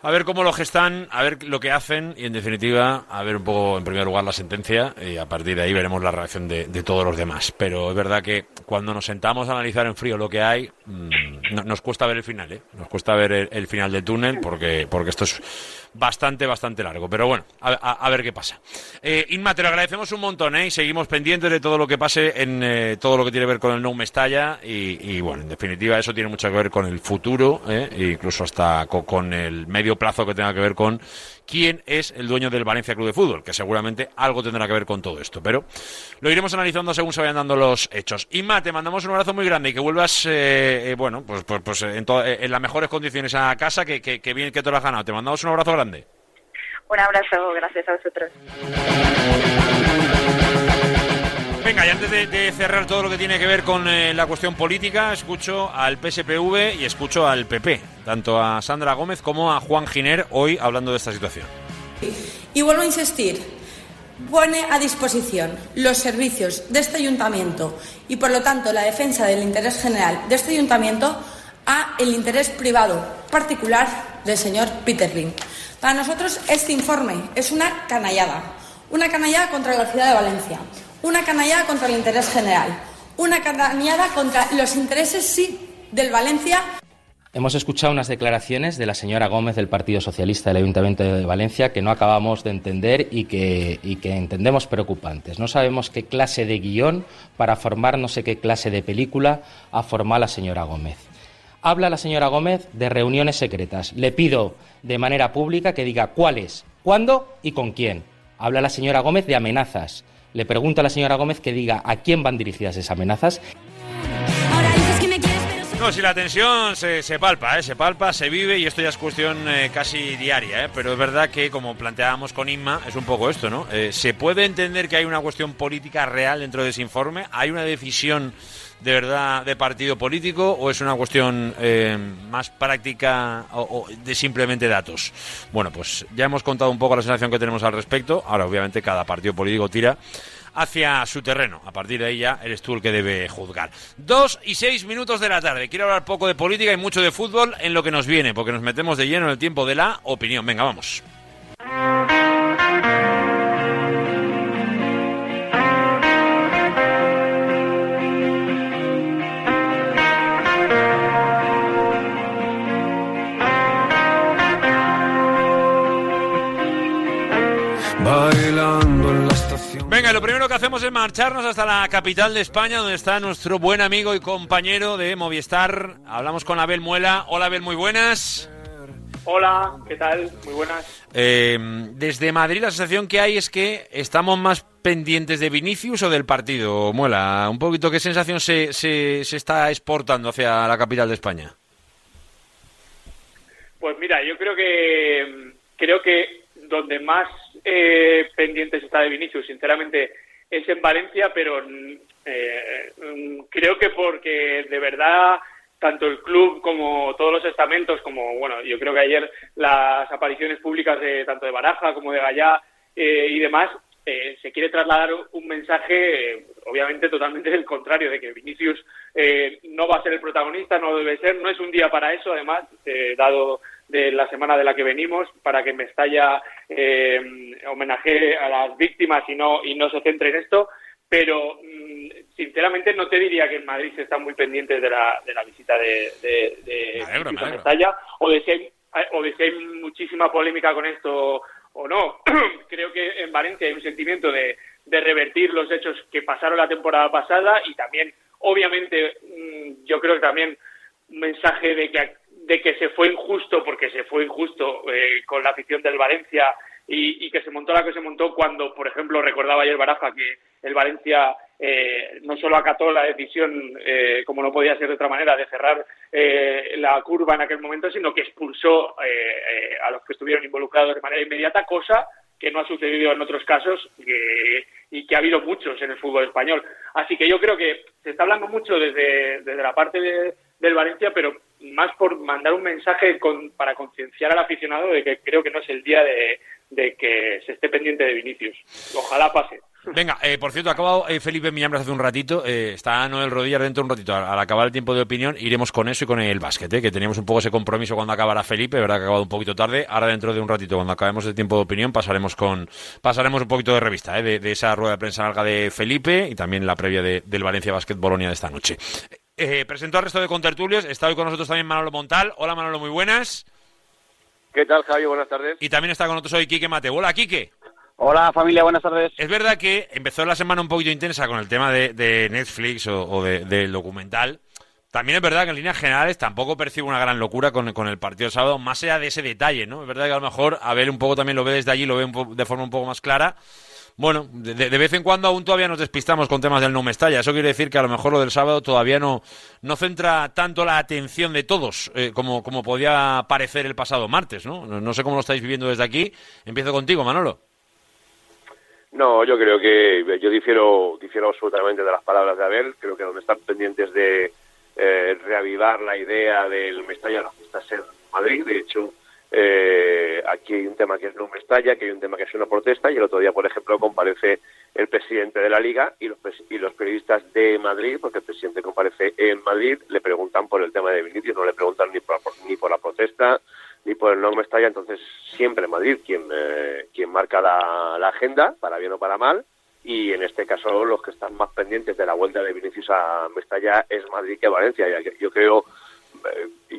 A ver cómo lo gestan, a ver lo que hacen y, en definitiva, a ver un poco, en primer lugar, la sentencia y a partir de ahí veremos la reacción de, todos los demás. Pero es verdad que cuando nos sentamos a analizar en frío lo que hay, mm, no- nos cuesta ver el final, ¿eh? Nos cuesta ver el, el final del túnel porque, porque esto es bastante, bastante largo. Pero bueno, a, a- a ver qué pasa. Eh, Inma, te lo agradecemos un montón, ¿eh? Y seguimos pendientes de todo lo que pase en eh, todo lo que tiene que ver con el No Mestalla y, y, bueno, en definitiva eso tiene mucho que ver con el futuro, ¿eh? E incluso hasta co- con, el medio plazo que tenga que ver con quién es el dueño del Valencia Club de Fútbol, que seguramente algo tendrá que ver con todo esto. Pero lo iremos analizando según se vayan dando los hechos. Inma, te mandamos un abrazo muy grande y que vuelvas, eh, eh, bueno, pues, pues, pues en, to- eh, en las mejores condiciones a casa, que, que bien que te lo has ganado. Te mandamos un abrazo grande. Un abrazo, gracias a vosotros. Venga, y antes de, cerrar todo lo que tiene que ver con eh, la cuestión política, escucho al PSPV y escucho al PP, tanto a Sandra Gómez como a Juan Giner, hoy hablando de esta situación. Y vuelvo a insistir, pone a disposición los servicios de este ayuntamiento y, por lo tanto, la defensa del interés general de este ayuntamiento a el interés privado particular del señor Peter Lim. Para nosotros este informe es una canallada, una canallada contra la ciudad de Valencia, una canallada contra el interés general, una canallada contra los intereses, sí, del Valencia Hemos escuchado unas declaraciones de la señora Gómez del Partido Socialista del Ayuntamiento de Valencia que no acabamos de entender y que, y que entendemos preocupantes. No sabemos qué clase de guion para formar no sé qué clase de película ha formado la señora Gómez. Habla la señora Gómez de reuniones secretas. Le pido de manera pública que diga cuáles, cuándo y con quién. Habla la señora Gómez de amenazas. Le pregunto a la señora Gómez que diga a quién van dirigidas esas amenazas. No, si la tensión se, se palpa, ¿eh? se palpa, se vive y esto ya es cuestión eh, casi diaria, ¿eh? pero es verdad que, como planteábamos con Inma, es un poco esto, ¿no? Eh, ¿Se puede entender que hay una cuestión política real dentro de ese informe? ¿Hay una decisión de verdad de partido político o es una cuestión eh, más práctica o, o de simplemente datos? Bueno, pues ya hemos contado un poco la sensación que tenemos al respecto. Ahora, obviamente, cada partido político tira hacia su terreno. A partir de ahí ya eres tú el que debe juzgar. Dos y seis minutos de la tarde. Quiero hablar poco de política y mucho de fútbol en lo que nos viene, porque nos metemos de lleno en el tiempo de la opinión. Venga, vamos. Venga, lo primero que hacemos es marcharnos hasta la capital de España, donde está nuestro buen amigo y compañero de Movistar. Hablamos con Abel Muela. Hola, Abel, muy buenas. Hola, ¿qué tal? Muy buenas. Eh, desde Madrid la sensación que hay es que estamos más pendientes de Vinicius o del partido, Muela. Un poquito, ¿qué sensación se, se, se está exportando hacia la capital de España? Pues mira, yo creo que creo que donde más eh, pendientes está de Vinicius, sinceramente, es en Valencia, pero eh, mm, creo que porque de verdad tanto el club como todos los estamentos, como bueno, yo creo que ayer las apariciones públicas de tanto de Baraja como de Gallá eh, y demás, eh, se quiere trasladar un mensaje, eh, obviamente totalmente del contrario, de que Vinicius eh, no va a ser el protagonista, no debe ser, no es un día para eso, además, eh, dado de la semana de la que venimos, para que Mestalla eh, homenaje a las víctimas y no, y no se centre en esto, pero mm, sinceramente no te diría que en Madrid se está muy pendientes de la, de la visita de, de, de alegro. Mestalla, o de si hay, o de si hay muchísima polémica con esto o no. Creo que en Valencia hay un sentimiento de, de revertir los hechos que pasaron la temporada pasada y también, obviamente, mm, yo creo que también un mensaje de que de que se fue injusto, porque se fue injusto eh, con la afición del Valencia y, y que se montó la que se montó cuando, por ejemplo, recordaba ayer Baraja que el Valencia eh, no solo acató la decisión, eh, como no podía ser de otra manera, de cerrar eh, la curva en aquel momento, sino que expulsó eh, eh, a los que estuvieron involucrados de manera inmediata, cosa que no ha sucedido en otros casos que- y que ha habido muchos en el fútbol español. Así que yo creo que se está hablando mucho desde, desde la parte de- del Valencia, pero más por mandar un mensaje con- para concienciar al aficionado de que creo que no es el día de, de que se esté pendiente de Vinicius. Ojalá pase. Venga, eh, por cierto, ha acabado eh, Felipe Miñambres hace un ratito. eh, está Noel Rodillas dentro de un ratito. Al, al acabar el tiempo de opinión, iremos con eso y con el básquet, eh, que teníamos un poco ese compromiso cuando acabara Felipe, verdad que ha acabado un poquito tarde. Ahora, dentro de un ratito, cuando acabemos el tiempo de opinión, pasaremos con pasaremos un poquito de revista eh, de, de esa rueda de prensa larga de Felipe y también la previa de- del Valencia Basket Bolonia de esta noche. Eh, presento al resto de contertulios. Está hoy con nosotros también Manolo Montal. Hola, Manolo, muy buenas. ¿Qué tal, Javi? Buenas tardes. Y también está con nosotros hoy Quique Mateo. Hola, Quique. Hola, familia, buenas tardes. Es verdad que empezó la semana un poquito intensa con el tema de, de Netflix o, o de- del documental. También es verdad que en líneas generales tampoco percibo una gran locura con, con el partido de sábado, más allá de ese detalle, ¿no? Es verdad que a lo mejor Abel un poco también lo ve desde allí, lo ve un po- de forma un poco más clara. Bueno, de, de- vez en cuando aún todavía nos despistamos con temas del no Mestalla. Eso quiere decir que a lo mejor lo del sábado todavía no, no centra tanto la atención de todos eh, como, como podía parecer el pasado martes, ¿no? ¿no? Sé cómo lo estáis viviendo desde aquí. Empiezo contigo, Manolo. No, yo creo que yo difiero, difiero absolutamente de las palabras de Abel. Creo que donde están pendientes de eh, reavivar la idea del Mestalla la fiesta es en Madrid. De hecho, eh, aquí hay un tema que es no Mestalla, que hay un tema que es una protesta y el otro día, por ejemplo, comparece el presidente de la Liga y los, y los periodistas de Madrid, porque el presidente comparece en Madrid, le preguntan por el tema de Vinicius, no le preguntan ni por, ni por la protesta ni por el no Mestalla, entonces siempre Madrid quien, eh, quien marca la, la agenda, para bien o para mal, y en este caso los que están más pendientes de la vuelta de Vinicius a Mestalla es Madrid que Valencia. Yo creo,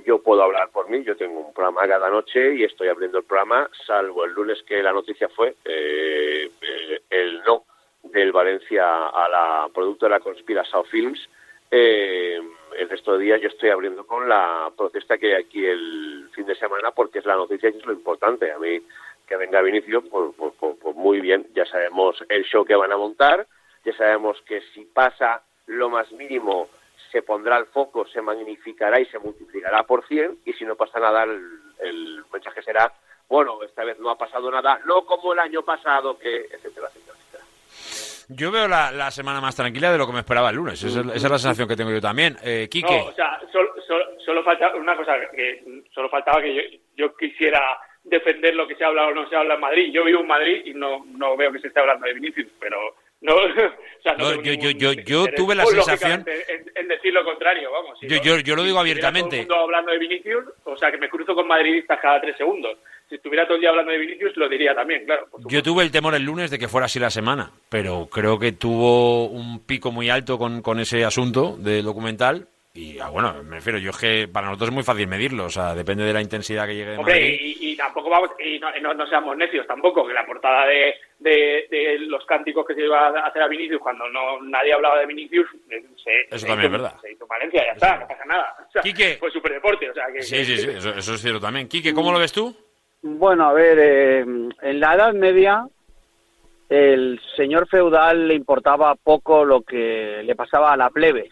yo puedo hablar por mí, yo tengo un programa cada noche y estoy abriendo el programa, salvo el lunes que la noticia fue eh, eh, el no del Valencia a la productora Conspirasao Films. Eh, el resto de días yo estoy abriendo con la protesta que hay aquí el fin de semana porque es la noticia que es lo importante. A mí que venga Vinicius, pues, pues, pues, pues muy bien, ya sabemos el show que van a montar, ya sabemos que si pasa lo más mínimo se pondrá el foco, se magnificará y se multiplicará por 100 y si no pasa nada el, el mensaje será, bueno, esta vez no ha pasado nada, no como el año pasado, que etcétera, etcétera. etcétera. Yo veo la, la semana más tranquila de lo que me esperaba el lunes. Esa, es- esa es la sensación que tengo yo también. Eh, Quique. No, o sea, solo, solo, solo falta una cosa, que solo faltaba que yo, yo quisiera defender lo que se habla o no se habla en Madrid. Yo vivo en Madrid y no, no veo que se esté hablando de Vinicius, pero no, o sea, no No, yo- yo- yo- yo tuve la sensación- En, en decir lo contrario, vamos. si Yo- yo- yo lo digo si abiertamente. Todo el mundo hablando de Vinicius, o sea, que me cruzo con madridistas cada tres segundos. Si estuviera todo el día hablando de Vinicius, lo diría también, claro. Yo tuve el temor el lunes de que fuera así la semana, pero creo que tuvo un pico muy alto con, con ese asunto del documental. Y ah, bueno, me refiero, yo es que para nosotros es muy fácil medirlo, o sea, depende de la intensidad que llegue de Hombre, Madrid. y, y tampoco vamos, y no, no- no seamos necios tampoco, que la portada de, de, de los cánticos que se iba a hacer a Vinicius cuando no nadie hablaba de Vinicius, eh, se, Eso se también hizo, es verdad. Se hizo en Valencia, ya está, no pasa nada. O sea, Quique. Fue superdeporte, o sea que... Sí, sí, sí, eso, eso es cierto también. Quique, ¿cómo lo ves tú? Bueno, a ver, eh, en la Edad Media el señor feudal le importaba poco lo que le pasaba a la plebe.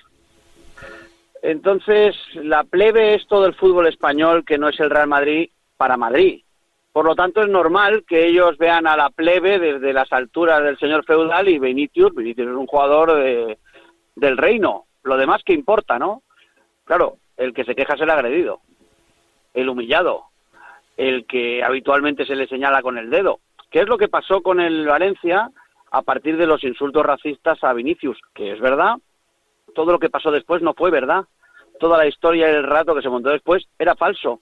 Entonces, la plebe es todo el fútbol español que no es el Real Madrid para Madrid. Por lo tanto, es normal que ellos vean a la plebe desde las alturas del señor feudal y Vinicius, Vinicius es un jugador de- del reino. Lo demás que importa, ¿no? Claro, el que se queja es el agredido, el humillado, el que habitualmente se le señala con el dedo. ¿Qué es lo que pasó con el Valencia a partir de los insultos racistas a Vinicius? Que es verdad, todo lo que pasó después no fue verdad. Toda la historia y el rato que se montó después era falso.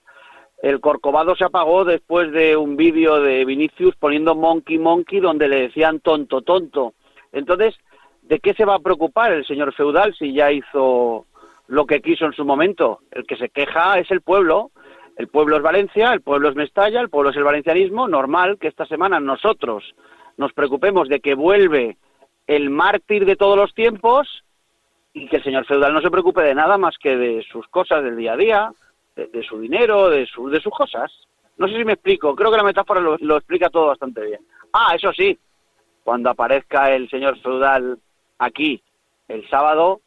El Corcovado se apagó después de un vídeo de Vinicius poniendo monkey monkey donde le decían tonto tonto. Entonces, ¿de qué se va a preocupar el señor feudal si ya hizo lo que quiso en su momento? El que se queja es el pueblo. El pueblo es Valencia, el pueblo es Mestalla, el pueblo es el valencianismo. Normal que esta semana nosotros nos preocupemos de que vuelve el mártir de todos los tiempos y que el señor feudal no se preocupe de nada más que de sus cosas del día a día, de, de su dinero, de, su, de sus cosas. No sé si me explico, creo que la metáfora lo, lo explica todo bastante bien. Ah, eso sí, cuando aparezca el señor feudal aquí el sábado,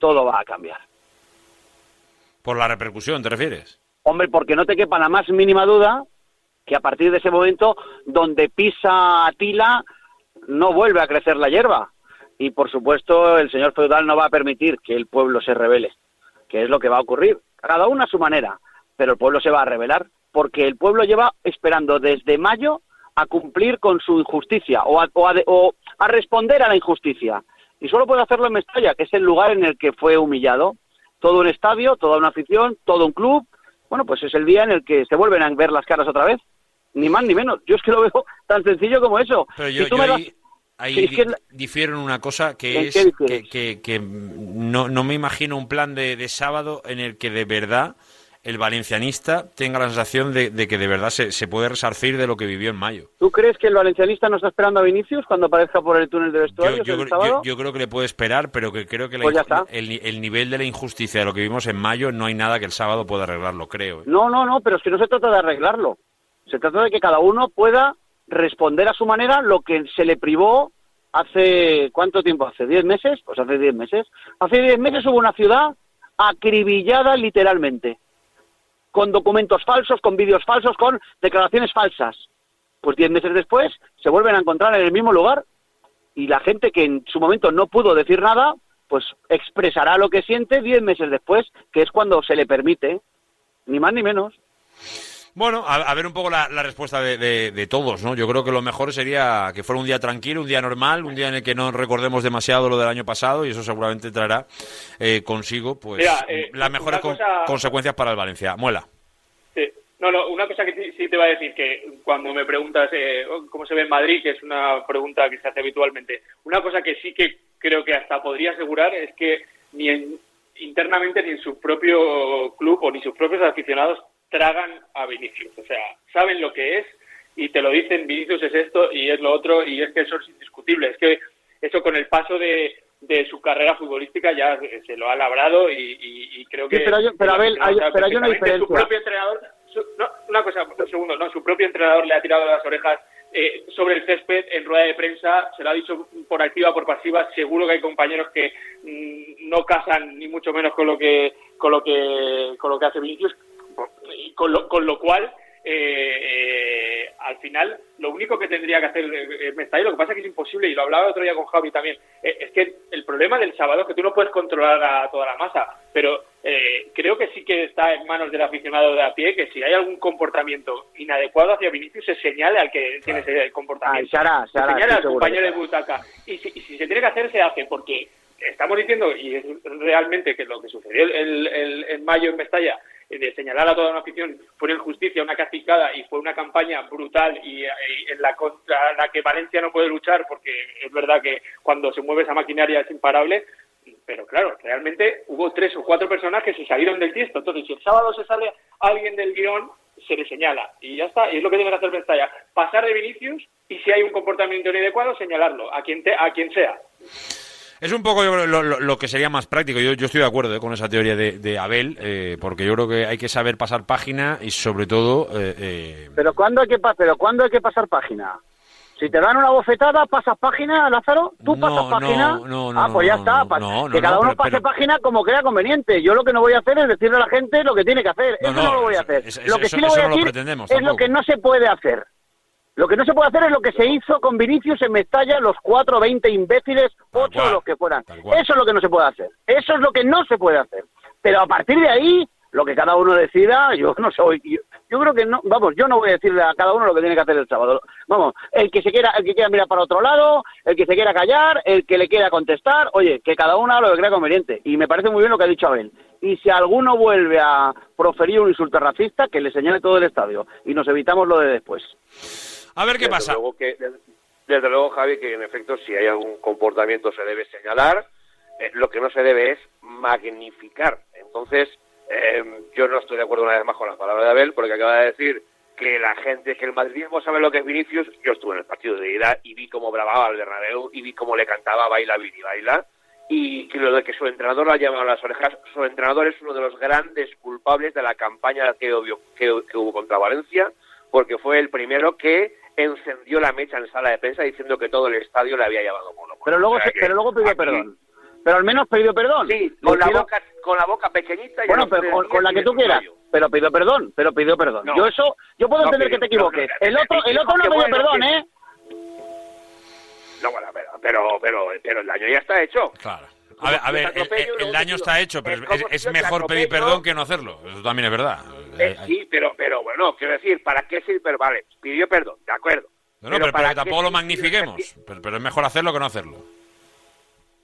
todo va a cambiar. Por la repercusión, ¿te refieres? Hombre, porque no te quepa la más mínima duda que a partir de ese momento, donde pisa Atila, no vuelve a crecer la hierba. Y por supuesto, el señor feudal no va a permitir que el pueblo se revele, que es lo que va a ocurrir. Cada uno a su manera, pero el pueblo se va a revelar, porque el pueblo lleva esperando desde mayo a cumplir con su injusticia o a, o a o a responder a la injusticia. Y solo puede hacerlo en Mestalla, que es el lugar en el que fue humillado. Todo un estadio, toda una afición, todo un club. Bueno, pues es el día en el que se vuelven a ver las caras otra vez. Ni más ni menos. Yo es que lo veo tan sencillo como eso. Pero yo, Si tú yo me das- ahí, Sí, es que di- la- difiero en una cosa que ¿En es que, difieres? que- que no, no me imagino un plan de, de sábado en el que de verdad el valencianista tenga la sensación de, de que de verdad se, se puede resarcir de lo que vivió en mayo. ¿Tú crees que el valencianista no está esperando a Vinicius cuando aparezca por el túnel de vestuarios yo el creo- sábado? yo- yo creo que le puede esperar, pero que creo que la Pues el, el nivel de la injusticia de lo que vimos en mayo no hay nada que el sábado pueda arreglarlo, creo. ¿eh? No, no, no, pero es que no se trata de arreglarlo. Se trata de que cada uno pueda responder a su manera lo que se le privó hace... ¿Cuánto tiempo hace? ¿Diez meses? Pues hace diez meses. Hace diez meses hubo una ciudad acribillada literalmente. Con documentos falsos, con vídeos falsos, con declaraciones falsas. Pues diez meses después se vuelven a encontrar en el mismo lugar y la gente que en su momento no pudo decir nada, pues expresará lo que siente diez meses después, que es cuando se le permite, ni más ni menos. Bueno, a, a ver un poco la, la respuesta de, de- de todos, ¿no? Yo creo que lo mejor sería que fuera un día tranquilo, un día normal, un día en el que no recordemos demasiado lo del año pasado y eso seguramente traerá eh, consigo pues Mira, eh, las mejores con- consecuencias para el Valencia. Muela. Sí. No, no, una cosa que sí- te va a decir que cuando me preguntas eh, cómo se ve en Madrid, que es una pregunta que se hace habitualmente, una cosa que sí que creo que hasta podría asegurar es que ni en, internamente ni en su propio club o ni sus propios aficionados tragan a Vinicius. O sea, saben lo que es y te lo dicen, Vinicius es esto y es lo otro y es que eso es indiscutible. Es que eso con el paso de, de su carrera futbolística ya se lo ha labrado y, y- y creo que... Sí, pero yo- pero, Abel, hay- pero hay una perfectamente. Su diferencia. propio entrenador... su- no, una cosa, un segundo, no, su propio entrenador le ha tirado las orejas eh, sobre el césped en rueda de prensa, se lo ha dicho por activa, por pasiva, seguro que hay compañeros que mm, no casan ni mucho menos con lo que con lo que con lo que hace Vinicius con lo, con lo cual eh, eh, al final lo único que tendría que hacer eh, Mestalla, lo que pasa es que es imposible y lo hablaba el otro día con Javi también eh, es que el problema del sábado es que tú no puedes controlar a toda la masa pero eh, creo que sí que está en manos del aficionado de a pie que si hay algún comportamiento inadecuado hacia Vinicius se señale al que tiene ese comportamiento. Ah, se hará, se estoy al compañero de butaca. Y si, y si se tiene que hacer se hace porque estamos diciendo y es realmente que lo que sucedió el, el- en mayo en Mestalla eh, de señalar a toda una afición una injusticia, una castigada y fue una campaña brutal y, eh, en la contra la que Valencia no puede luchar porque es verdad que cuando se mueve esa maquinaria es imparable pero claro, realmente hubo tres o cuatro personas que se salieron del tiesto. Entonces, si el sábado se sale alguien del guion, se le señala. Y ya está. Y es lo que tiene que hacer Mestalla. Pasar de Vinicius y si hay un comportamiento inadecuado, señalarlo a quien, te- a quien sea. Es un poco yo creo, lo, lo- lo que sería más práctico. Yo, yo estoy de acuerdo eh, con esa teoría de, de Abel, eh, porque yo creo que hay que saber pasar página y sobre todo... eh, eh, Pero ¿cuándo hay que, pa- pero ¿cuándo hay que pasar página? Si te dan una bofetada, ¿pasas página, Lázaro? ¿Tú No, pasas página? no, no, no, ah, pues ya está. que cada no, uno pero- pase pero- página como crea conveniente. Yo lo que no voy a hacer es decirle a la gente lo que tiene que hacer. No, eso no, lo voy a hacer. eso- lo que eso- sí le voy a decir es lo que no se puede hacer. Lo que no se puede hacer es lo que se hizo con Vinicius en Mestalla, los cuatro, veinte imbéciles, ocho los que fueran. Eso es lo que no se puede hacer. Eso es lo que no se puede hacer. Pero a partir de ahí, lo que cada uno decida, yo no soy. Yo, yo creo que no, vamos, yo no voy a decirle a cada uno lo que tiene que hacer el sábado. Vamos, el que se quiera, el que quiera mirar para otro lado, el que se quiera callar, el que le quiera contestar, oye, que cada uno haga lo que crea conveniente. Y me parece muy bien lo que ha dicho Abel. Y si alguno vuelve a proferir un insulto racista, que le señale todo el estadio. Y nos evitamos lo de después. A ver qué Desde pasa. Luego que, desde, desde luego, Javi, que en efecto, si hay algún comportamiento se debe señalar. Eh, lo que no se debe es magnificar. Entonces, eh, yo no estoy de acuerdo una vez más con las palabras de Abel, porque acaba de decir que la gente, que el madridismo sabe lo que es Vinicius. Yo estuve en el partido de ida y vi cómo bravaba al Bernabéu y vi cómo le cantaba baila, Vini, baila. Y que lo de que su entrenador la ha llamado a las orejas, su entrenador es uno de los grandes culpables de la campaña que hubo, que- que hubo contra Valencia, porque fue el primero que encendió la mecha en sala de prensa diciendo que todo el estadio le había llamado mono. Pero luego, O sea se- que pero luego pidió aquí- perdón. Pero al menos pidió perdón. Sí, con la, pido- boca, con la boca pequeñita y Bueno, pero con, la que tú quieras. rollo. Pero pidió perdón, pero pidió perdón. No. Yo eso, yo puedo No entender pidió- que te equivoques. no, el otro, el otro no pidió bueno, perdón, ¿eh? No, bueno, pero, pero, pero, pero el daño ya está hecho. Claro. A ver, a ver, el, el- el daño está hecho, pero es, es mejor pedir perdón que no hacerlo. Eso también es verdad. Eh, sí, pero, pero bueno, quiero decir, ¿para qué sirve? Vale, pidió perdón, de acuerdo. No, no, pero, ¿para pero qué tampoco lo magnifiquemos. Pero, pero es mejor hacerlo que no hacerlo.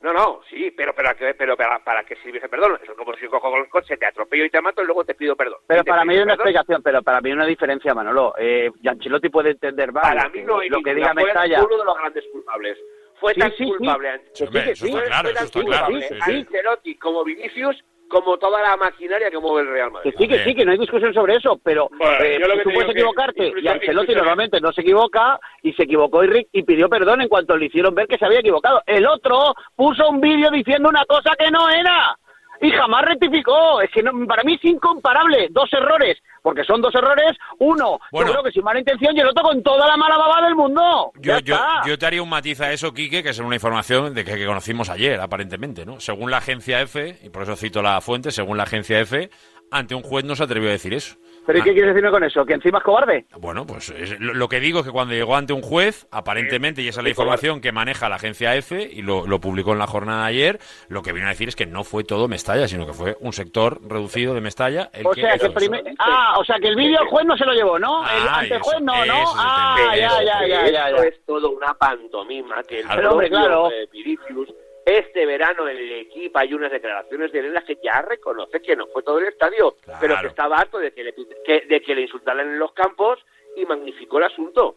No, no, sí, pero, pero, pero, pero para, para qué sirve ese perdón? Eso es como si cojo con el coche, te atropello y te mato y luego te pido perdón. Pero para mí hay una perdón. explicación, pero para mí hay una diferencia, Manolo. Eh, Ancelotti puede entender más Para mí no hay lo que diga Mestalla. uno de los grandes culpables. Fue Sí, tan sí, culpable Sí, eso está claro, eso está claro, culpable sí, sí. Ancelotti como Vinicius como toda la maquinaria que mueve el Real Madrid. Que sí, que sí, que no hay discusión sobre eso, pero Bueno, eh, yo lo que tú te puedes equivocarte incluso- y Ancelotti incluso- normalmente no se equivoca y se equivocó y, y pidió perdón en cuanto le hicieron ver que se había equivocado. El otro puso un vídeo diciendo una cosa que no era y jamás rectificó. Es que no- para mí es incomparable. Dos errores, porque son dos errores. Uno, Bueno. yo creo que sin mala intención y el otro con toda la mala baba del mundo. Yo, yo, yo te haría un matiz a eso, Quique, que es una información de que, que conocimos ayer, aparentemente, ¿no? Según la agencia F, y por eso cito la fuente, según la agencia F, ante un juez no se atrevió a decir eso. ¿Pero ¿y qué quieres decirme con eso? ¿Que encima es cobarde? Bueno, pues es- lo, lo que digo es que cuando llegó ante un juez, aparentemente, y esa es la información que maneja la agencia F, y lo, lo publicó en la jornada de ayer, lo que vino a decir es que no fue todo Mestalla, sino que fue un sector reducido de Mestalla. El O sea, que primer- Ah, o sea, que el vídeo el juez no se lo llevó, ¿no? el Ah, antejuez eso, no, ese ¿no? es el Ah, ya, ya, ya, ya, Esto es todo una pantomima que el Pero, hombre, claro. eh, Vinicius, este verano en el equipo hay unas declaraciones de él en las que ya reconoce que no fue todo el estadio, pero que estaba harto de que, le, que- de que le insultaran en los campos y magnificó el asunto.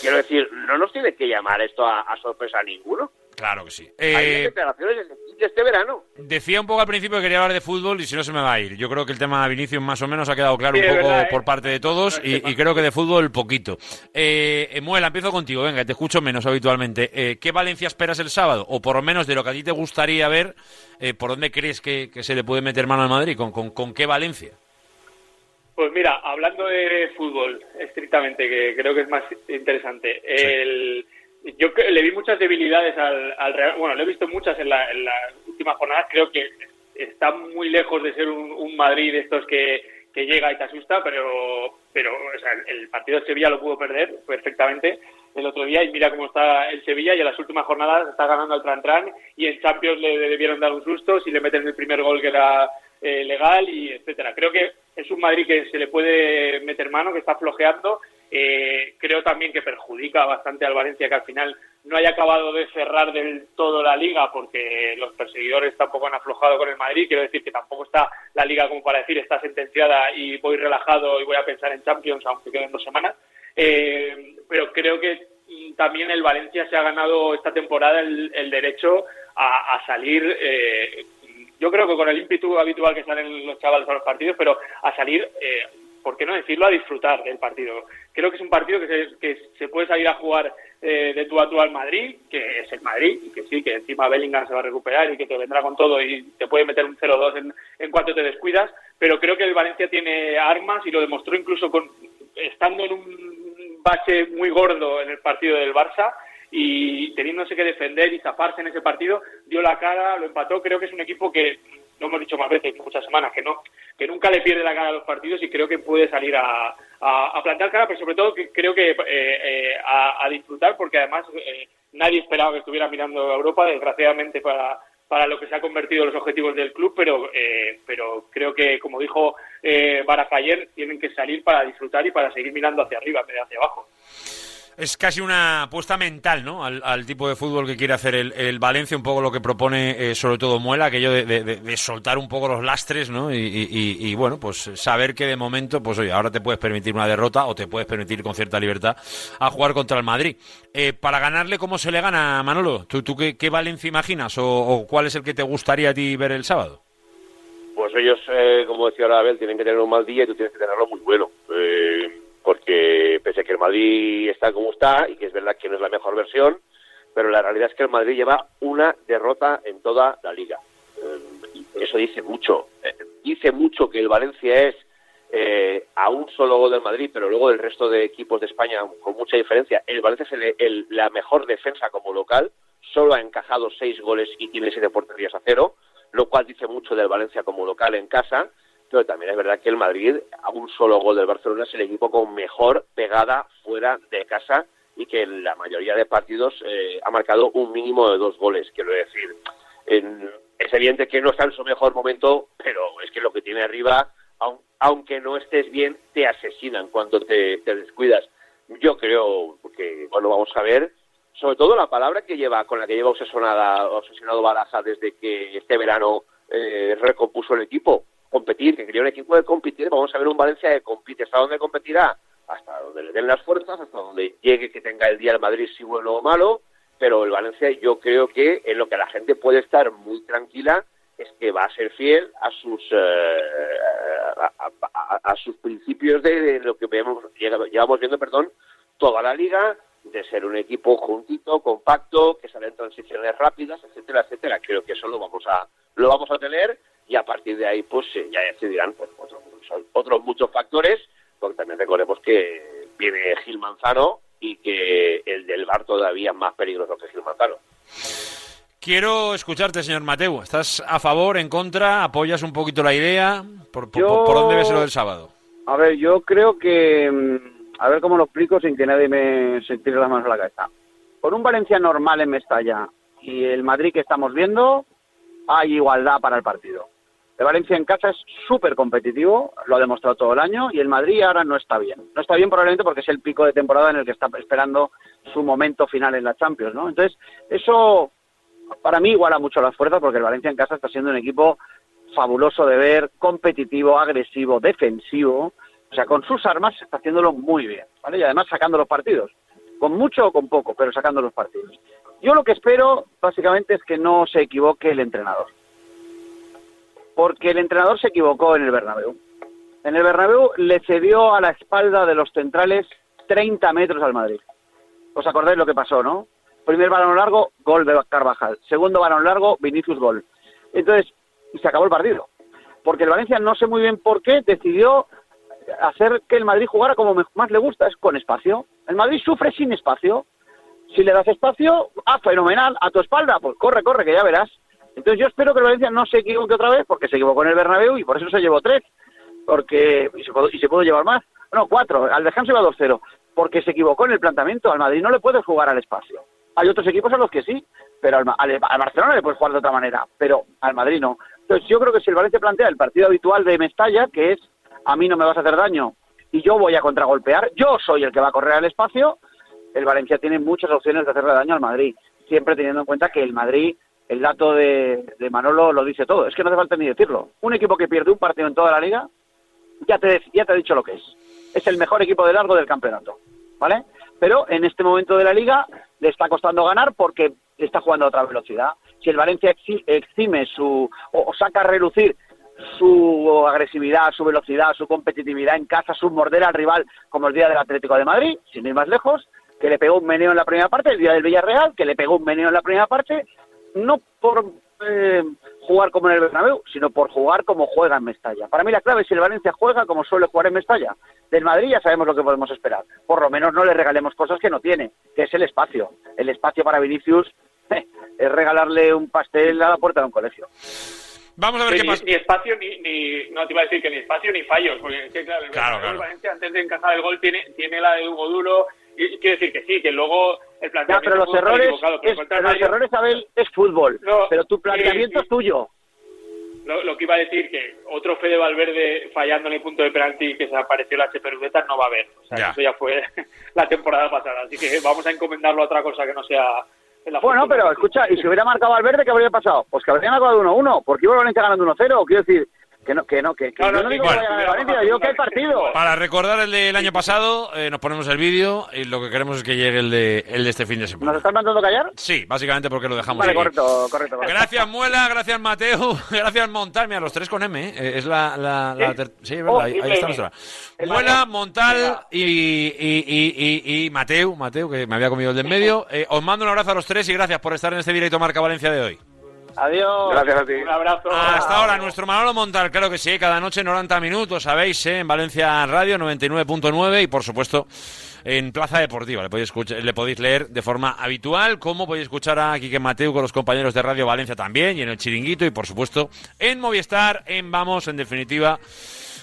Quiero decir, no nos tiene que llamar esto a, a sorpresa a ninguno. Claro que sí. Hay Eh, declaraciones de este verano. Decía un poco al principio que quería hablar de fútbol y si no se me va a ir. Yo creo que el tema de Vinicius más o menos ha quedado claro Sí, un poco verdad, ¿eh? por parte de todos y, y creo que de fútbol poquito. Eh, Muela, empiezo contigo. Venga, te escucho menos habitualmente. Eh, ¿Qué Valencia esperas el sábado? O por lo menos de lo que a ti te gustaría ver, ¿por dónde crees que, que se le puede meter mano al Madrid? ¿Con, con, con qué Valencia? Pues mira, hablando de fútbol estrictamente, que creo que es más interesante, el, yo le vi muchas debilidades al, al Real, bueno, le he visto muchas en, la- las últimas jornadas, creo que está muy lejos de ser un, Madrid de estos que, que llega y te asusta, pero, pero o sea, el partido de Sevilla lo pudo perder perfectamente el otro día. Y mira cómo está el Sevilla y en las últimas jornadas está ganando al Tran Tran y en Champions le debieron dar un susto. Si le meten el primer gol que era eh, legal y etcétera. Creo que es un Madrid que se le puede meter mano, que está flojeando. Eh, creo también que perjudica bastante al Valencia que al final no haya acabado de cerrar del todo la liga porque los perseguidores tampoco han aflojado con el Madrid. Quiero decir que tampoco está la liga como para decir está sentenciada y voy relajado y voy a pensar en Champions aunque queden dos semanas. Eh, pero creo que también el Valencia se ha ganado esta temporada el, derecho a, a salir eh, yo creo que con el ímpetu habitual que salen los chavales a los partidos, pero a salir, eh, ¿por qué no decirlo?, a disfrutar del partido. Creo que es un partido que se, puede salir a jugar eh, de tú a tú al Madrid, que es el Madrid, y que sí, que encima Bellingham se va a recuperar y que te vendrá con todo y te puede meter un 0-2 en, en cuanto te descuidas, pero creo que el Valencia tiene armas y lo demostró incluso con estando en un bache muy gordo en el partido del Barça y teniéndose que defender y zafarse en ese partido, dio la cara, lo empató. Creo que es un equipo que, lo hemos dicho más veces, muchas semanas, que no que nunca le pierde la cara a los partidos y creo que puede salir a, a, a plantar cara, pero sobre todo que creo que eh, eh, a, disfrutar, porque además eh, nadie esperaba que estuviera mirando a Europa, desgraciadamente para para lo que se ha convertido los objetivos del club, pero eh, pero creo que, como dijo eh, Baraja ayer, tienen que salir para disfrutar y para seguir mirando hacia arriba en vez de hacia abajo. Es casi una apuesta mental, ¿no? Al, al tipo de fútbol que quiere hacer el, Valencia, un poco lo que propone eh, sobre todo Muela, aquello de, de- soltar un poco los lastres, ¿no? Y, bueno, pues saber que de momento, pues oye, ahora te puedes permitir una derrota o te puedes permitir con cierta libertad a jugar contra el Madrid. Eh, para ganarle, ¿cómo se le gana, Manolo? ¿Tú, tú qué, Valencia imaginas o, o cuál es el que te gustaría a ti ver el sábado? Pues ellos, eh, como decía ahora Abel, tienen que tener un mal día y tú tienes que tenerlo muy bueno. Eh, porque pese que el Madrid está como está, y que es verdad que no es la mejor versión, pero la realidad es que el Madrid lleva una derrota en toda la liga. Eh, eso dice mucho. Eh, dice mucho que el Valencia es eh, a un solo gol del Madrid, pero luego del resto de equipos de España con mucha diferencia. El Valencia es el- la mejor defensa como local, solo ha encajado seis goles y tiene siete porterías a cero, lo cual dice mucho del Valencia como local en casa, pero también es verdad que el Madrid, a un solo gol del Barcelona, es el equipo con mejor pegada fuera de casa y que en la mayoría de partidos eh, ha marcado un mínimo de dos goles, quiero decir. En- es evidente que no está en su mejor momento, pero es que lo que tiene arriba, aun- aunque no estés bien, te asesinan cuando te, te descuidas. Yo creo que, bueno, vamos a ver, sobre todo la palabra que lleva, con la que lleva obsesionada, obsesionado Baraja desde que este verano eh, recompuso el equipo, competir, que quería un equipo de competir, vamos a ver un Valencia que compite, ¿hasta dónde competirá? Hasta donde le den las fuerzas, hasta donde llegue que tenga el día el Madrid si bueno o malo, pero el Valencia yo creo que en lo que la gente puede estar muy tranquila es que va a ser fiel a sus eh, a, sus principios de, lo que vemos, llevamos viendo, perdón, toda la liga, de ser un equipo juntito, compacto, que sale en transiciones rápidas, etcétera, etcétera. Creo que eso lo vamos a lo vamos a tener y a partir de ahí pues eh, ya decidirán pues, otros, otros muchos factores, porque también recordemos que viene Gil Manzano y que el del Bar todavía es más peligroso que Gil Manzano. Quiero escucharte, señor Mateu. ¿Estás a favor, en contra? ¿Apoyas un poquito la idea? ¿Por, por- Yo- por dónde ves lo del sábado? A ver, yo creo que. mm, A ver cómo lo explico sin que nadie me se tire las manos a la cabeza. Con un Valencia normal en Mestalla y el Madrid que estamos viendo, hay igualdad para el partido. El Valencia en casa es súper competitivo, lo ha demostrado todo el año, y el Madrid ahora no está bien. No está bien probablemente porque es el pico de temporada en el que está esperando su momento final en la Champions, ¿no? Entonces, eso para mí iguala mucho las fuerzas porque el Valencia en casa está siendo un equipo fabuloso de ver, competitivo, agresivo, defensivo. O sea, con sus armas está haciéndolo muy bien, ¿vale? Y además sacando los partidos. Con mucho o con poco, pero sacando los partidos. Yo lo que espero, básicamente, es que no se equivoque el entrenador. Porque el entrenador se equivocó en el Bernabéu. En el Bernabéu le cedió a la espalda de los centrales 30 metros al Madrid. ¿Os acordáis lo que pasó, no? Primer balón largo, gol de Carvajal. Segundo balón largo, Vinicius gol. Entonces, se acabó el partido. Porque el Valencia, no sé muy bien por qué, decidió hacer que el Madrid jugara como más le gusta, es con espacio. El Madrid sufre sin espacio. Si le das espacio, ah, fenomenal, a tu espalda, pues corre, corre, que ya verás. Entonces yo espero que el Valencia no se equivoque otra vez, porque se equivocó en el Bernabéu y por eso se llevó tres, porque y se pudo, y se pudo llevar más. No, cuatro, al descanso iba 2-0, porque se equivocó en el planteamiento. Al Madrid no le puedes jugar al espacio. Hay otros equipos a los que sí, pero al, al- al Barcelona le puedes jugar de otra manera, pero al Madrid no. Entonces yo creo que si el Valencia plantea el partido habitual de Mestalla, que es a mí no me vas a hacer daño y yo voy a contragolpear, yo soy el que va a correr al espacio, el Valencia tiene muchas opciones de hacerle daño al Madrid, siempre teniendo en cuenta que el Madrid, el dato de, de Manolo lo dice todo, es que no hace falta ni decirlo. Un equipo que pierde un partido en toda la liga, ya te, ya te he dicho lo que es. Es el mejor equipo de largo del campeonato, ¿vale? Pero en este momento de la liga le está costando ganar porque está jugando a otra velocidad. Si el Valencia exi- exime su o saca a relucir su agresividad, su velocidad, su competitividad en casa, su morder al rival, como el día del Atlético de Madrid, sin ir más lejos, que le pegó un meneo en la primera parte, el día del Villarreal, que le pegó un meneo en la primera parte, no por eh, jugar como en el Bernabéu, sino por jugar como juega en Mestalla. Para mí la clave es si el Valencia juega como suele jugar en Mestalla. Del Madrid ya sabemos lo que podemos esperar. Por lo menos no le regalemos cosas que no tiene, que es el espacio. El espacio para Vinicius eh, es regalarle un pastel a la puerta de un colegio. Vamos a ver Sí, qué ni, pasa. ni espacio ni, ni- no te iba a decir que ni espacio ni fallos porque es que, claro, el Claro, el claro. Valencia antes de encajar el gol tiene tiene la de Hugo Duro y, quiere decir que sí que luego el Ya, planteamiento pero los estar errores, pero es- los errores, Abel, es fútbol. No, pero tu planteamiento sí. es tuyo. lo, lo que iba a decir que otro Fede Valverde fallando en el punto de penalti que se apareció la H Perudeta no va a haber o sea Ya. eso ya fue la temporada pasada así que vamos a encomendarlo a otra cosa que no sea en la Bueno, pero escucha, y si hubiera marcado Valverde, ¿qué habría pasado? Pues que habrían acabado 1-1, porque iba el Valencia ganando 1-0. Quiero decir, que no, que no, que, que No, no, yo no sí, digo bueno, que vaya a ganar el Valencia, digo que hay partido. Para recordar el del año pasado, eh, nos ponemos el vídeo y lo que queremos es que llegue el de, el de este fin de semana. ¿Nos están mandando callar? Sí, básicamente porque lo dejamos Vale, correcto, correcto. correcto. Gracias Muela, gracias Mateo, gracias Montal, mira, los tres con M, ¿eh? es la... la, la ¿Sí? ter- sí, es Oh, verdad, ahí, ahí está nuestra. El Muela. Montal y, y, y, y, y Mateo, Mateo, que me había comido el de en medio. Eh, os mando un abrazo a los tres y gracias por estar en este directo Marca Valencia de hoy. Adiós. Gracias a ti. un abrazo Hasta ahora, nuestro Manolo Montal, claro que sí, cada noche 90 minutos, sabéis, ¿eh? en Valencia Radio 99.9 y por supuesto en Plaza Deportiva. Le podéis, escuchar, le podéis leer de forma habitual, como podéis escuchar a Quique Mateu con los compañeros de Radio Valencia también y en el Chiringuito y por supuesto en Movistar, en Vamos, en definitiva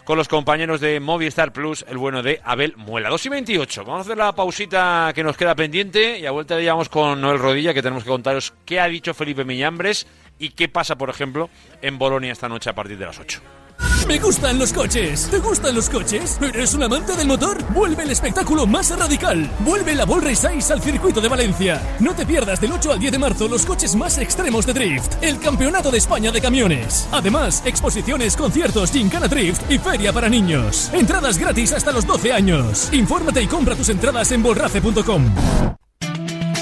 con los compañeros de Movistar Plus, el bueno de Abel Muela. 2 y 28. Vamos a hacer la pausita que nos queda pendiente y a vuelta ya vamos con Noel Rodilla, que tenemos que contaros qué ha dicho Felipe Miñambres y qué pasa, por ejemplo, en Bolonia esta noche a partir de las 8. Me gustan los coches. ¿Te gustan los coches? ¿Eres un amante del motor? Vuelve el espectáculo más radical. Vuelve la Ball Race 6 al circuito de Valencia. No te pierdas del 8 al 10 de marzo los coches más extremos de drift. El Campeonato de España de Camiones. Además, exposiciones, conciertos, gincana drift y feria para niños. Entradas gratis hasta los 12 años. Infórmate y compra tus entradas en bolrace.com.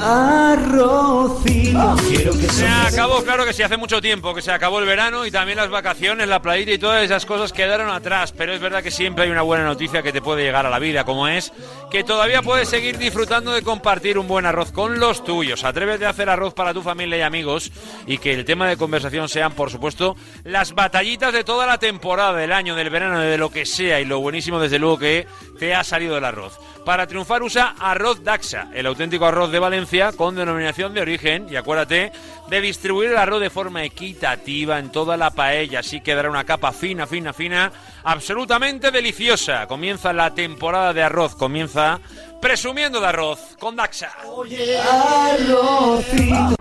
Arrocito. Quiero que Se acabó, claro que sí, hace mucho tiempo que se acabó el verano y también las vacaciones, la playita y todas esas cosas quedaron atrás, pero es verdad que siempre hay una buena noticia que te puede llegar a la vida, como es que todavía puedes seguir disfrutando de compartir un buen arroz con los tuyos. Atrévete a hacer arroz para tu familia y amigos y que el tema de conversación sean, por supuesto, las batallitas de toda la temporada, del año, del verano, de lo que sea y lo buenísimo desde luego que te ha salido el arroz. Para triunfar usa arroz Daxa, el auténtico arroz de Valencia con denominación de origen y acuérdate de distribuir el arroz de forma equitativa en toda la paella, así quedará una capa fina, fina, fina, absolutamente deliciosa. Comienza la temporada de arroz, comienza presumiendo de arroz con Daxa. Arrocito.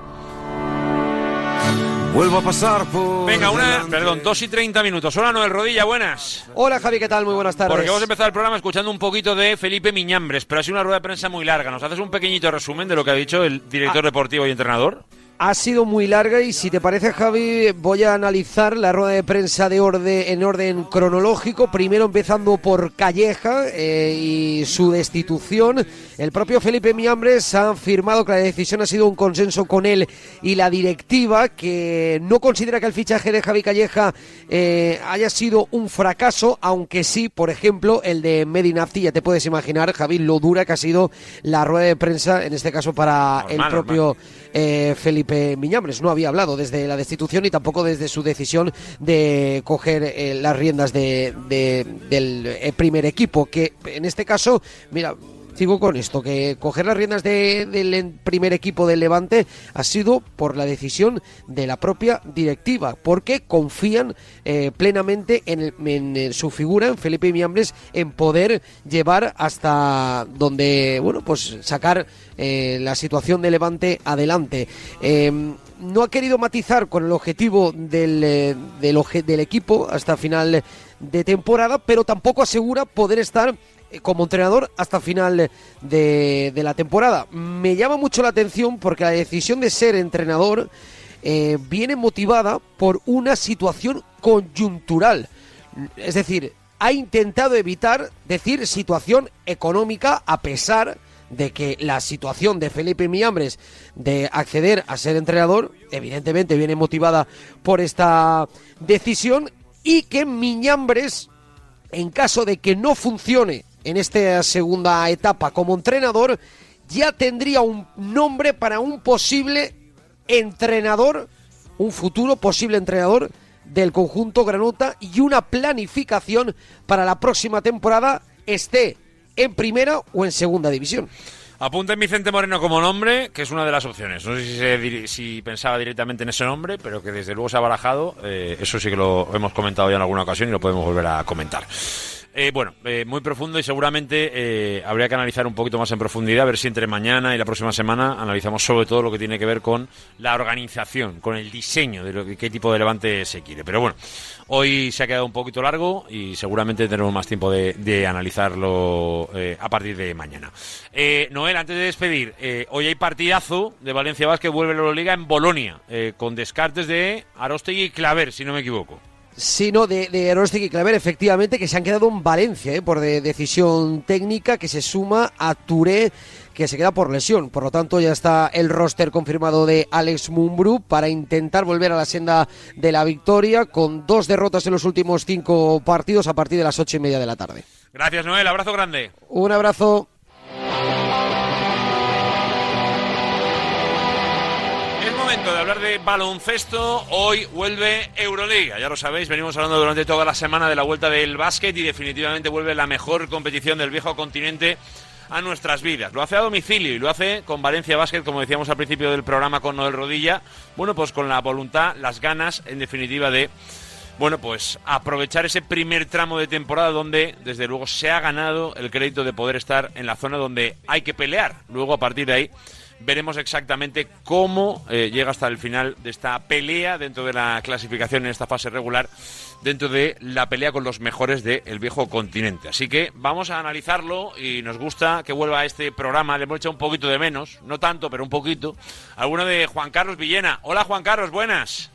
Vuelvo a pasar por. Venga, una, delante. perdón, dos y 30 minutos. Hola, Noel Rodilla, buenas. Hola Javi, ¿qué tal? Muy buenas tardes. Porque hemos empezado el programa escuchando un poquito de Felipe Miñambres, pero ha sido una rueda de prensa muy larga. ¿Nos haces un pequeñito resumen de lo que ha dicho el director deportivo y entrenador? Ha sido muy larga y si te parece Javi voy a analizar la rueda de prensa de orden, en orden cronológico, primero empezando por Calleja eh, y su destitución. El propio Felipe Miambres ha afirmado que la decisión ha sido un consenso con él y la directiva, que no considera que el fichaje de Javi Calleja eh, haya sido un fracaso, aunque sí, por ejemplo, el de Medinafti, ya te puedes imaginar, Javi, lo dura que ha sido la rueda de prensa, en este caso para Normal, el propio eh, Felipe Miñambres. No había hablado desde la destitución y tampoco desde su decisión de coger eh, las riendas de, de- del eh, primer equipo, que en este caso, mira, Sigo con esto, que coger las riendas de- del primer equipo del Levante ha sido por la decisión de la propia directiva, porque confían eh, plenamente en, el- en, eh, su figura, en Felipe Miambres, en poder llevar hasta donde, bueno, pues sacar eh, la situación de Levante adelante. Eh, no ha querido matizar con el objetivo del, del, equipo hasta final de temporada, pero tampoco asegura poder estar como entrenador hasta final de, de la temporada. Me llama mucho la atención porque la decisión de ser entrenador eh, viene motivada por una situación coyuntural. Es decir, ha intentado evitar decir situación económica a pesar de que la situación de Felipe Miambres de acceder a ser entrenador, evidentemente viene motivada por esta decisión y que Miñambres, en caso de que no funcione en esta segunda etapa como entrenador, ya tendría un nombre para un posible entrenador, un futuro posible entrenador del conjunto Granuta y una planificación para la próxima temporada esté en primera o en segunda división. Apunten Vicente Moreno como nombre, que es una de las opciones. No sé si pensaba directamente en ese nombre, pero que desde luego se ha barajado. eh, eso sí que lo hemos comentado ya en alguna ocasión y lo podemos volver a comentar. Eh, bueno, eh, muy profundo y seguramente eh, habría que analizar un poquito más en profundidad, a ver si entre mañana y la próxima semana analizamos sobre todo lo que tiene que ver con la organización, con el diseño de lo que, qué tipo de levante se quiere. Pero bueno, hoy se ha quedado un poquito largo y seguramente tendremos más tiempo de, analizarlo eh, a partir de mañana. Eh, Noel, antes de despedir, hoy hay partidazo de Valencia Vázquez, vuelve a la Euroliga en Bolonia, con descartes de Arostegui y Claver, si no me equivoco. Sino de, de Erostegui y Claver, efectivamente, que se han quedado en Valencia ¿eh? por de- decisión técnica, que se suma a Touré, que se queda por lesión. Por lo tanto, ya está el roster confirmado de Alex Mumbrú para intentar volver a la senda de la victoria, con dos derrotas en los últimos cinco partidos a partir de las ocho y media de la tarde. Gracias, Noel, abrazo grande. Un abrazo. Momento de hablar de baloncesto. Hoy vuelve Euroliga. Ya lo sabéis, venimos hablando durante toda la semana de la vuelta del básquet y definitivamente vuelve la mejor competición del viejo continente a nuestras vidas. Lo hace a domicilio y lo hace con Valencia Básquet, como decíamos al principio del programa con Noel Rodilla. Bueno, pues con la voluntad, las ganas, en definitiva, de bueno, pues aprovechar ese primer tramo de temporada donde, desde luego, se ha ganado el crédito de poder estar en la zona donde hay que pelear. Luego, a partir de ahí, veremos exactamente cómo eh, llega hasta el final de esta pelea dentro de la clasificación en esta fase regular, dentro de la pelea con los mejores del viejo continente. Así que vamos a analizarlo y nos gusta que vuelva a este programa. Le hemos echado un poquito de menos, no tanto, pero un poquito. Alguno de Juan Carlos Villena. Hola, Juan Carlos, buenas.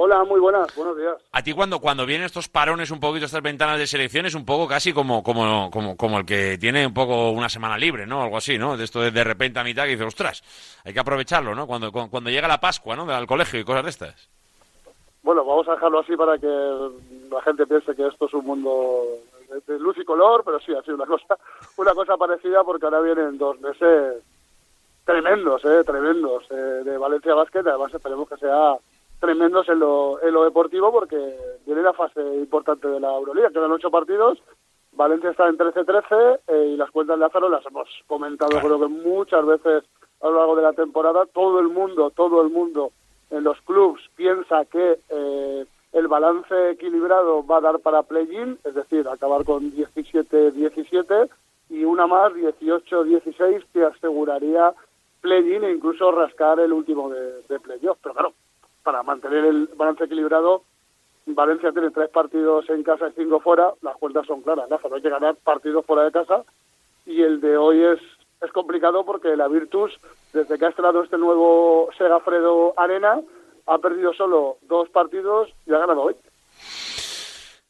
Hola, muy buenas, buenos días. A ti cuando, cuando vienen estos parones un poquito, estas ventanas de selección, es un poco casi como, como, como, como el que tiene un poco una semana libre, ¿no? Algo así, ¿no? De esto de, de repente a mitad que dice, ostras, hay que aprovecharlo, ¿no? Cuando, cuando, cuando llega la Pascua, ¿no? Al colegio y cosas de estas. Bueno, vamos a dejarlo así para que la gente piense que esto es un mundo de, de luz y color, pero sí, ha sido una cosa, una cosa parecida porque ahora vienen dos meses tremendos, eh, tremendos eh, de Valencia Basket. Además, esperemos que sea tremendos en lo, en lo deportivo porque viene la fase importante de la Euroliga. Quedan ocho partidos. Valencia está en 13-13 eh, y las cuentas de Lázaro las hemos comentado creo que muchas veces a lo largo de la temporada. Todo el mundo, todo el mundo en los clubs piensa que eh, el balance equilibrado va a dar para play-in, es decir, acabar con 17-17 y una más, 18-16, que aseguraría play-in e incluso rascar el último de, de playoff. Pero claro, para mantener el balance equilibrado, Valencia tiene tres partidos en casa y cinco fuera, las cuentas son claras, Lázaro, hay que ganar partidos fuera de casa. Y el de hoy es, es complicado porque la Virtus, desde que ha estrenado este nuevo Segafredo Arena, ha perdido solo dos partidos y ha ganado hoy.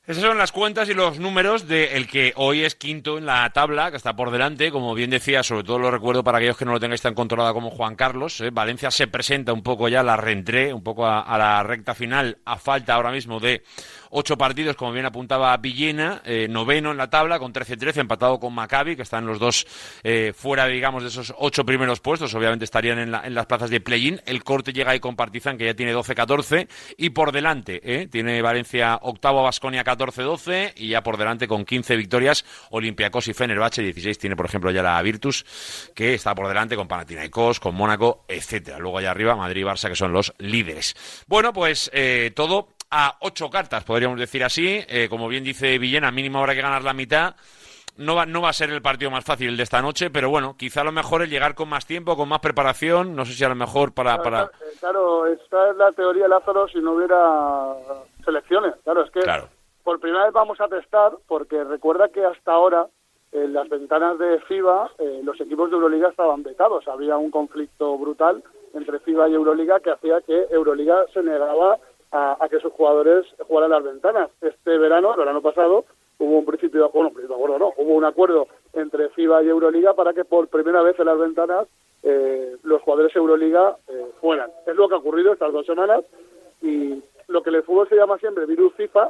Esas son las cuentas y los números de el que hoy es quinto en la tabla, que está por delante. Como bien decía, sobre todo lo recuerdo para aquellos que no lo tengáis tan controlado como Juan Carlos. ¿eh? Valencia se presenta un poco ya la reentré, un poco a, la recta final, a falta ahora mismo de ocho partidos, como bien apuntaba Villena, eh, noveno en la tabla con 13-13, empatado con Maccabi, que están los dos eh, fuera, digamos, de esos ocho primeros puestos, obviamente estarían en, la- en las plazas de play-in. El corte llega ahí con Partizan, que ya tiene 12-14, y por delante, tiene Valencia octavo, Basconia 14-12, y ya por delante con 15 victorias, Olympiacos y Fenerbahce, 16 tiene, por ejemplo, ya la Virtus, que está por delante con Panathinaikos, con Mónaco, etcétera. Luego allá arriba, Madrid y Barça, que son los líderes. Bueno, pues eh, todo a ocho cartas, podríamos decir así. Eh, como bien dice Villena, mínimo habrá que ganar la mitad. No va, no va a ser el partido más fácil de esta noche, pero bueno, quizá a lo mejor es llegar con más tiempo, con más preparación. No sé si a lo mejor para. para... Eh, Claro, esta es la teoría Lázaro si no hubiera selecciones. Claro, es que por primera vez vamos a testar, porque recuerda que hasta ahora en las ventanas de FIBA eh, los equipos de Euroliga estaban vetados. Había un conflicto brutal entre FIBA y Euroliga que hacía que Euroliga se negaba a, que sus jugadores jugaran las ventanas. Este verano, el verano pasado, hubo un principio, de acuerdo, no, hubo un acuerdo entre FIBA y Euroliga para que por primera vez en las ventanas eh, los jugadores Euroliga eh, fueran. Es lo que ha ocurrido estas dos semanas y lo que el fútbol se llama siempre virus FIFA,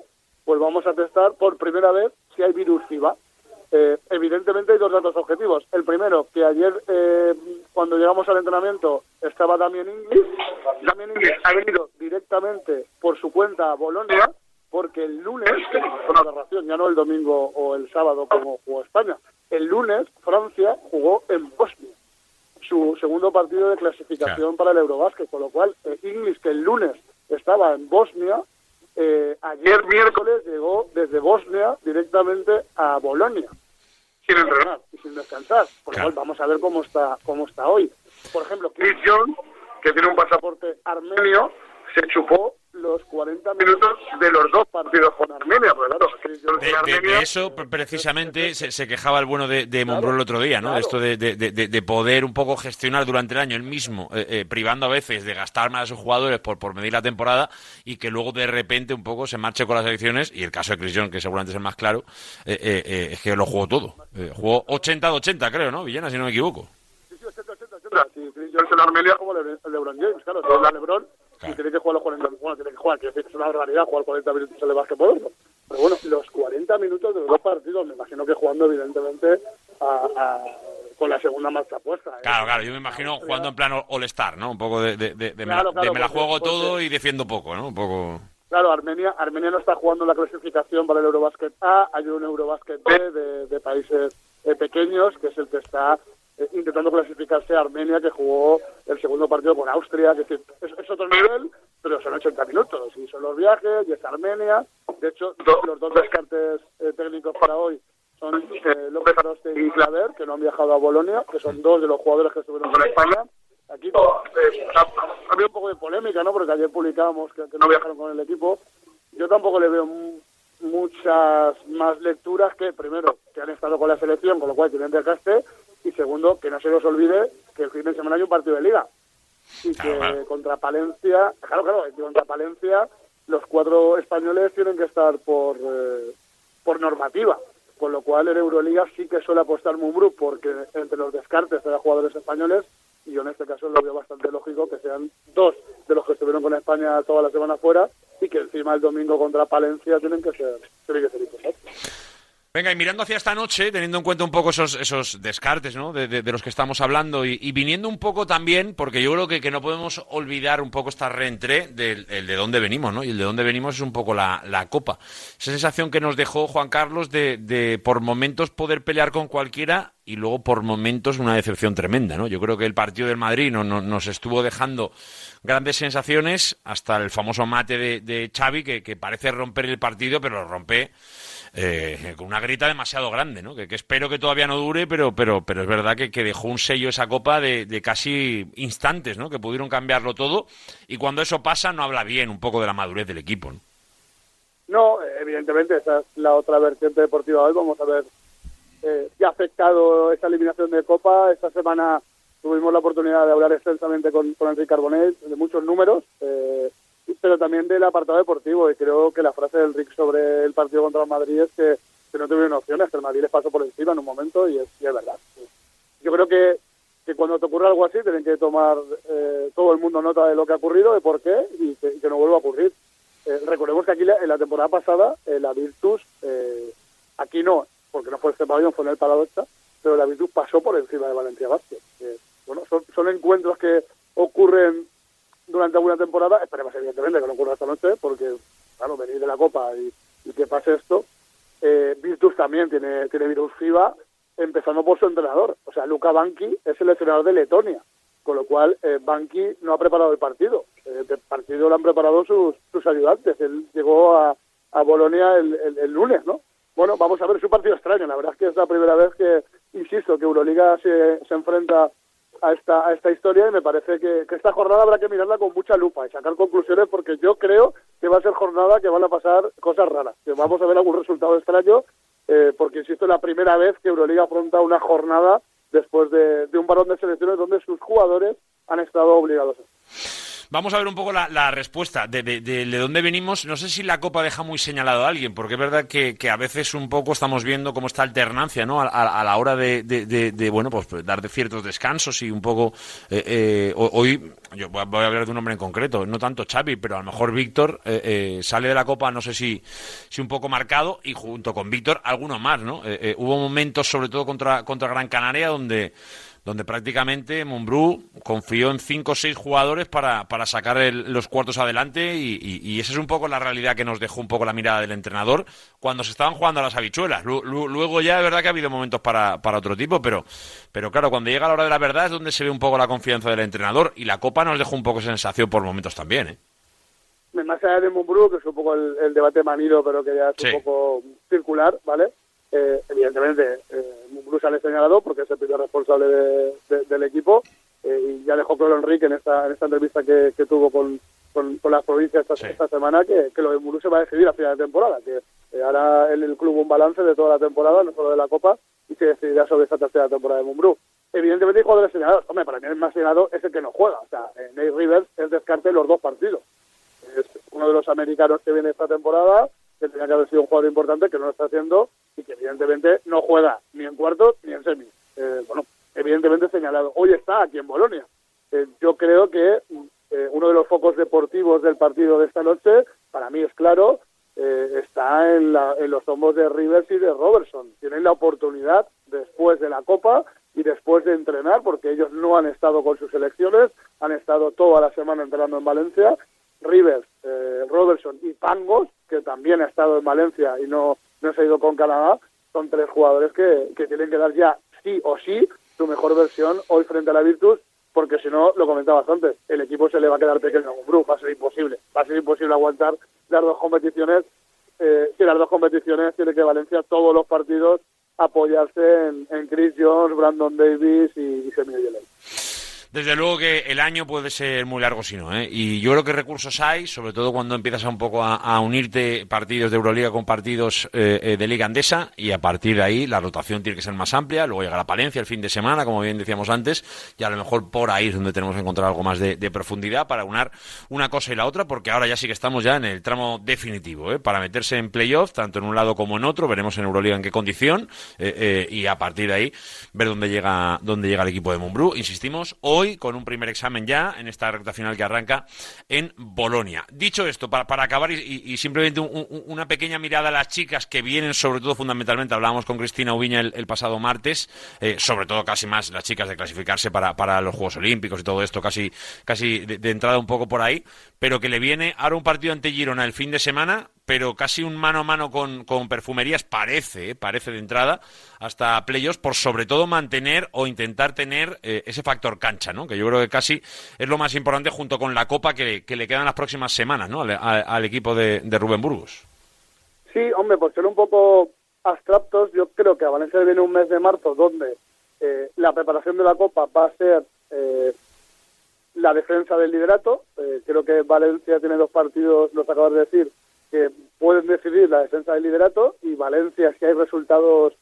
pues vamos a testar por primera vez si hay virus FIFA. Eh, evidentemente hay dos datos objetivos. El primero, que ayer eh, cuando llegamos al entrenamiento estaba Damien Inglis. Damien Inglis ha venido directamente por su cuenta a Bolonia porque el lunes, fue una aberración, ya no el domingo o el sábado como jugó España, el lunes Francia jugó en Bosnia su segundo partido de clasificación para el Eurobásquet, con lo cual eh, Inglis, que el lunes estaba en Bosnia, eh, ayer miércoles llegó desde Bosnia directamente a Bolonia, sin entrenar y sin descansar. Por lo cual vamos a ver cómo está, cómo está hoy. Por ejemplo, Chris Jones, que tiene un pasaporte armenio, se chupó los 40 minutos de los dos partidos con Armenia, porque claro, De, eso pre- precisamente se, se quejaba el bueno de, de Monbrú el otro día, ¿no? De esto de, de- de- de- de poder un poco gestionar durante el año el mismo, eh, eh, privando a veces de gastar más a sus jugadores por, por medir la temporada y que luego de repente un poco se marche con las elecciones. Y el caso de Jones, que seguramente es el más claro, eh, es que lo jugó todo. Jugó 80 de 80, creo, ¿no? Villena, si no me equivoco. Si Chris Jones en Armenia como Le- el LeBron James, claro, si es la LeBron y tiene que jugar los 40 minutos, bueno, tiene que jugar, que es una barbaridad jugar 40 minutos en el básquetbol, pero bueno, los 40 minutos de los dos partidos, me imagino que jugando evidentemente a- a- con la segunda marcha puesta. ¿eh? Claro, claro, yo me imagino jugando en plan All-Star, ¿no? Un poco de, de- de- de me, la- claro, de me la porque- juego porque- todo y defiendo poco, ¿no? Un poco... Claro, Armenia, Armenia no está jugando la clasificación para el Eurobasket A, hay un Eurobasket B de, de países eh, pequeños, que es el que está intentando clasificarse a Armenia, que jugó el segundo partido con Austria, que es, decir, es, es otro nivel, pero son 80 minutos, y son los viajes, y es Armenia. De hecho, los dos descartes eh, técnicos para hoy son eh, López Aroste y Claver, que no han viajado a Bolonia, que son dos de los jugadores que estuvieron con España. Aquí eh, ha, habido un poco de polémica, ¿no? Porque ayer publicábamos que, que no viajaron con el equipo. Yo tampoco le veo mu- muchas más lecturas que, primero, que han estado con la selección, con lo cual tienen desgaste, y segundo, que no se nos olvide que el fin de semana hay un partido de liga. Y que contra Palencia, claro, claro, que contra Palencia los cuatro españoles tienen que estar por, eh, por normativa. Con lo cual en Euroliga sí que suele apostar Mumbrú porque entre los descartes de jugadores españoles y yo en este caso lo veo bastante lógico que sean dos de los que estuvieron con España toda la semana fuera y que encima el domingo contra Palencia tienen que ser, tienen que ser importantes. Venga, y mirando hacia esta noche, teniendo en cuenta un poco esos, descartes ¿no? de, los que estamos hablando y, viniendo un poco también, porque yo creo que, que no podemos olvidar un poco esta reentré del el de dónde venimos, ¿no? Y el de dónde venimos es un poco la, Copa. Esa sensación que nos dejó Juan Carlos de, de por momentos poder pelear con cualquiera y luego por momentos una decepción tremenda, ¿no? Yo creo que el partido del Madrid no- nos estuvo dejando grandes sensaciones hasta el famoso mate de, de Xavi que, que parece romper el partido, pero lo rompe eh, con una grita demasiado grande, ¿no? Que, espero que todavía no dure, pero, pero, pero es verdad que, dejó un sello esa copa de, casi instantes. Que pudieron cambiarlo todo y cuando eso pasa no habla bien un poco de la madurez del equipo, ¿no? Evidentemente, esa es la otra vertiente deportiva hoy. Vamos a ver eh, qué ha afectado esa eliminación de Copa. Esta semana tuvimos la oportunidad de hablar extensamente con, con Enrique Carbonell de muchos números, eh, pero también del apartado deportivo. Y creo que la frase del Rick sobre el partido contra el Madrid es que, no tuvieron opciones, que el Madrid les pasó por encima en un momento y es, verdad. Yo creo que, que cuando te ocurre algo así tienen que tomar eh, todo el mundo nota de lo que ha ocurrido, de por qué y que, y que no vuelva a ocurrir. Eh, recordemos que aquí la- en la temporada pasada eh, la Virtus, eh, aquí no, porque no fue este pabellón, fue en el Paradoxa, pero la Virtus pasó por encima de Valencia Vázquez. Bueno, son, son encuentros que ocurren durante alguna temporada, esperemos evidentemente que no ocurra esta noche, porque claro, venir de la Copa y, y que pase esto, eh, Virtus también tiene, tiene virus FIBA, empezando por su entrenador. O sea, Luca Banqui es el entrenador de Letonia, con lo cual eh, Banqui no ha preparado el partido. Eh, el partido lo han preparado sus, sus ayudantes. Él llegó a, a Bolonia el, el- el lunes, ¿no? Bueno, vamos a ver, es un partido extraño. La verdad es que es la primera vez que, insisto, que Euroliga se, se enfrenta a esta, a esta historia y me parece que, que esta jornada habrá que mirarla con mucha lupa y sacar conclusiones porque yo creo que va a ser jornada que van a pasar cosas raras, que vamos a ver algún resultado extraño eh, porque insisto, es la primera vez que Euroliga afronta una jornada después de, de un varón de selecciones donde sus jugadores han estado obligados a Vamos a ver un poco la, respuesta de, de, de- de dónde venimos. No sé si la Copa deja muy señalado a alguien, porque es verdad que, que a veces un poco estamos viendo cómo está alternancia, ¿no? A, a- la hora de, bueno, pues dar de ciertos descansos y un poco. eh, eh, ho- hoy, yo voy a hablar de un nombre en concreto, no tanto Xavi, pero a lo mejor Víctor eh, eh, sale de la Copa, no sé si, si un poco marcado, y junto con Víctor, alguno más, ¿no? Eh, eh, hubo momentos, sobre todo contra, contra Gran Canaria, donde donde prácticamente Mumbrú confió en cinco o seis jugadores para, para sacar el- los cuartos adelante y, y- y esa es un poco la realidad que nos dejó un poco la mirada del entrenador cuando se estaban jugando a las habichuelas. Lu- lu- Luego ya es verdad que ha habido momentos para, para otro tipo, pero, pero claro, cuando llega la hora de la verdad es donde se ve un poco la confianza del entrenador y la Copa nos dejó un poco sensación por momentos también. ¿eh? más allá de Mumbrú, que es un poco el, el debate manido, pero que ya es Sí. un poco circular, ¿vale? Eh, evidentemente, eh, Mumbrú sale señalado porque es el primer responsable de- de- del equipo eh, y ya dejó claro Enrique en esta, en esta entrevista que, que tuvo con, con, con las provincias esta, esta semana que, que lo de Mumbrú se va a decidir a final de temporada, que eh, hará el, el club un balance de toda la temporada, no solo de la Copa, y se decidirá sobre esta tercera temporada de Mumbrú. Evidentemente hay jugadores señalados. Hombre, para mí el más señalado es el que no juega. O sea, eh, Nate Rivers es descarte los dos partidos es uno de los americanos que viene esta temporada, que tenía que haber sido un jugador importante, que no lo está haciendo y que evidentemente no juega ni en cuartos ni en semis. Eh, bueno, evidentemente señalado. Hoy está aquí en Bolonia. Eh, yo creo que eh, uno de los focos deportivos del partido de esta noche, para mí es claro, está en, la- en los hombros de Rivers y de Robertson. Tienen la oportunidad después de la Copa y después de entrenar, porque ellos no han estado con sus selecciones, han estado toda la semana entrenando en Valencia. Rivers, Robertson y Pangos, que también ha estado en Valencia y no, no se ha ido con Canadá, son tres jugadores que, que tienen que dar ya sí o sí su mejor versión hoy frente a la Virtus, porque si no, lo comentabas antes, el equipo se le va a quedar pequeño a Mumbrú, va a ser imposible, va a ser imposible aguantar las dos competiciones, eh, si las dos competiciones tiene que Valencia todos los partidos apoyarse en, Chris Jones, Brandon Davis y, y Yeley. Desde luego que el año puede ser muy largo si no, ¿eh? Y yo creo que recursos hay, sobre todo cuando empiezas a un poco a, unirte partidos de Euroliga con partidos eh, eh, de Liga Andesa y a partir de ahí la rotación tiene que ser más amplia. Luego llega la Palencia el fin de semana, como bien decíamos antes, y a lo mejor por ahí es donde tenemos que encontrar algo más de, profundidad para unar una cosa y la otra, porque ahora ya sí que estamos ya en el tramo definitivo, ¿eh? Para meterse en playoff, tanto en un lado como en otro, veremos en Euroliga en qué condición y a partir de ahí ver dónde llega, dónde llega el equipo de Mumbrú. Insistimos, hoy con un primer examen ya en esta recta final que arranca en Bolonia. Dicho esto, para, para acabar y, simplemente un- un- una pequeña mirada a las chicas que vienen, sobre todo fundamentalmente, hablábamos con Cristina Ubiña el, pasado martes, eh, sobre todo casi más las chicas de clasificarse para, para los Juegos Olímpicos y todo esto, casi, casi de entrada un poco por ahí, pero que le viene ahora un partido ante Girona el fin de semana, pero casi un mano a mano con, con perfumerías parece, eh, parece de entrada, hasta playoffs, por sobre todo mantener o intentar tener eh, ese factor cancha, ¿no? Que yo creo que casi es lo más importante junto con la Copa que, que le quedan las próximas semanas, ¿no? Al, equipo de, de Rubén Burgos. Sí, hombre, por ser un poco abstractos, yo creo que a Valencia le viene un mes de marzo donde eh, la preparación de la Copa va a ser la defensa del liderato. Creo que Valencia tiene dos partidos, los acabas de decir, que pueden decidir la defensa del liderato y Valencia, si hay resultados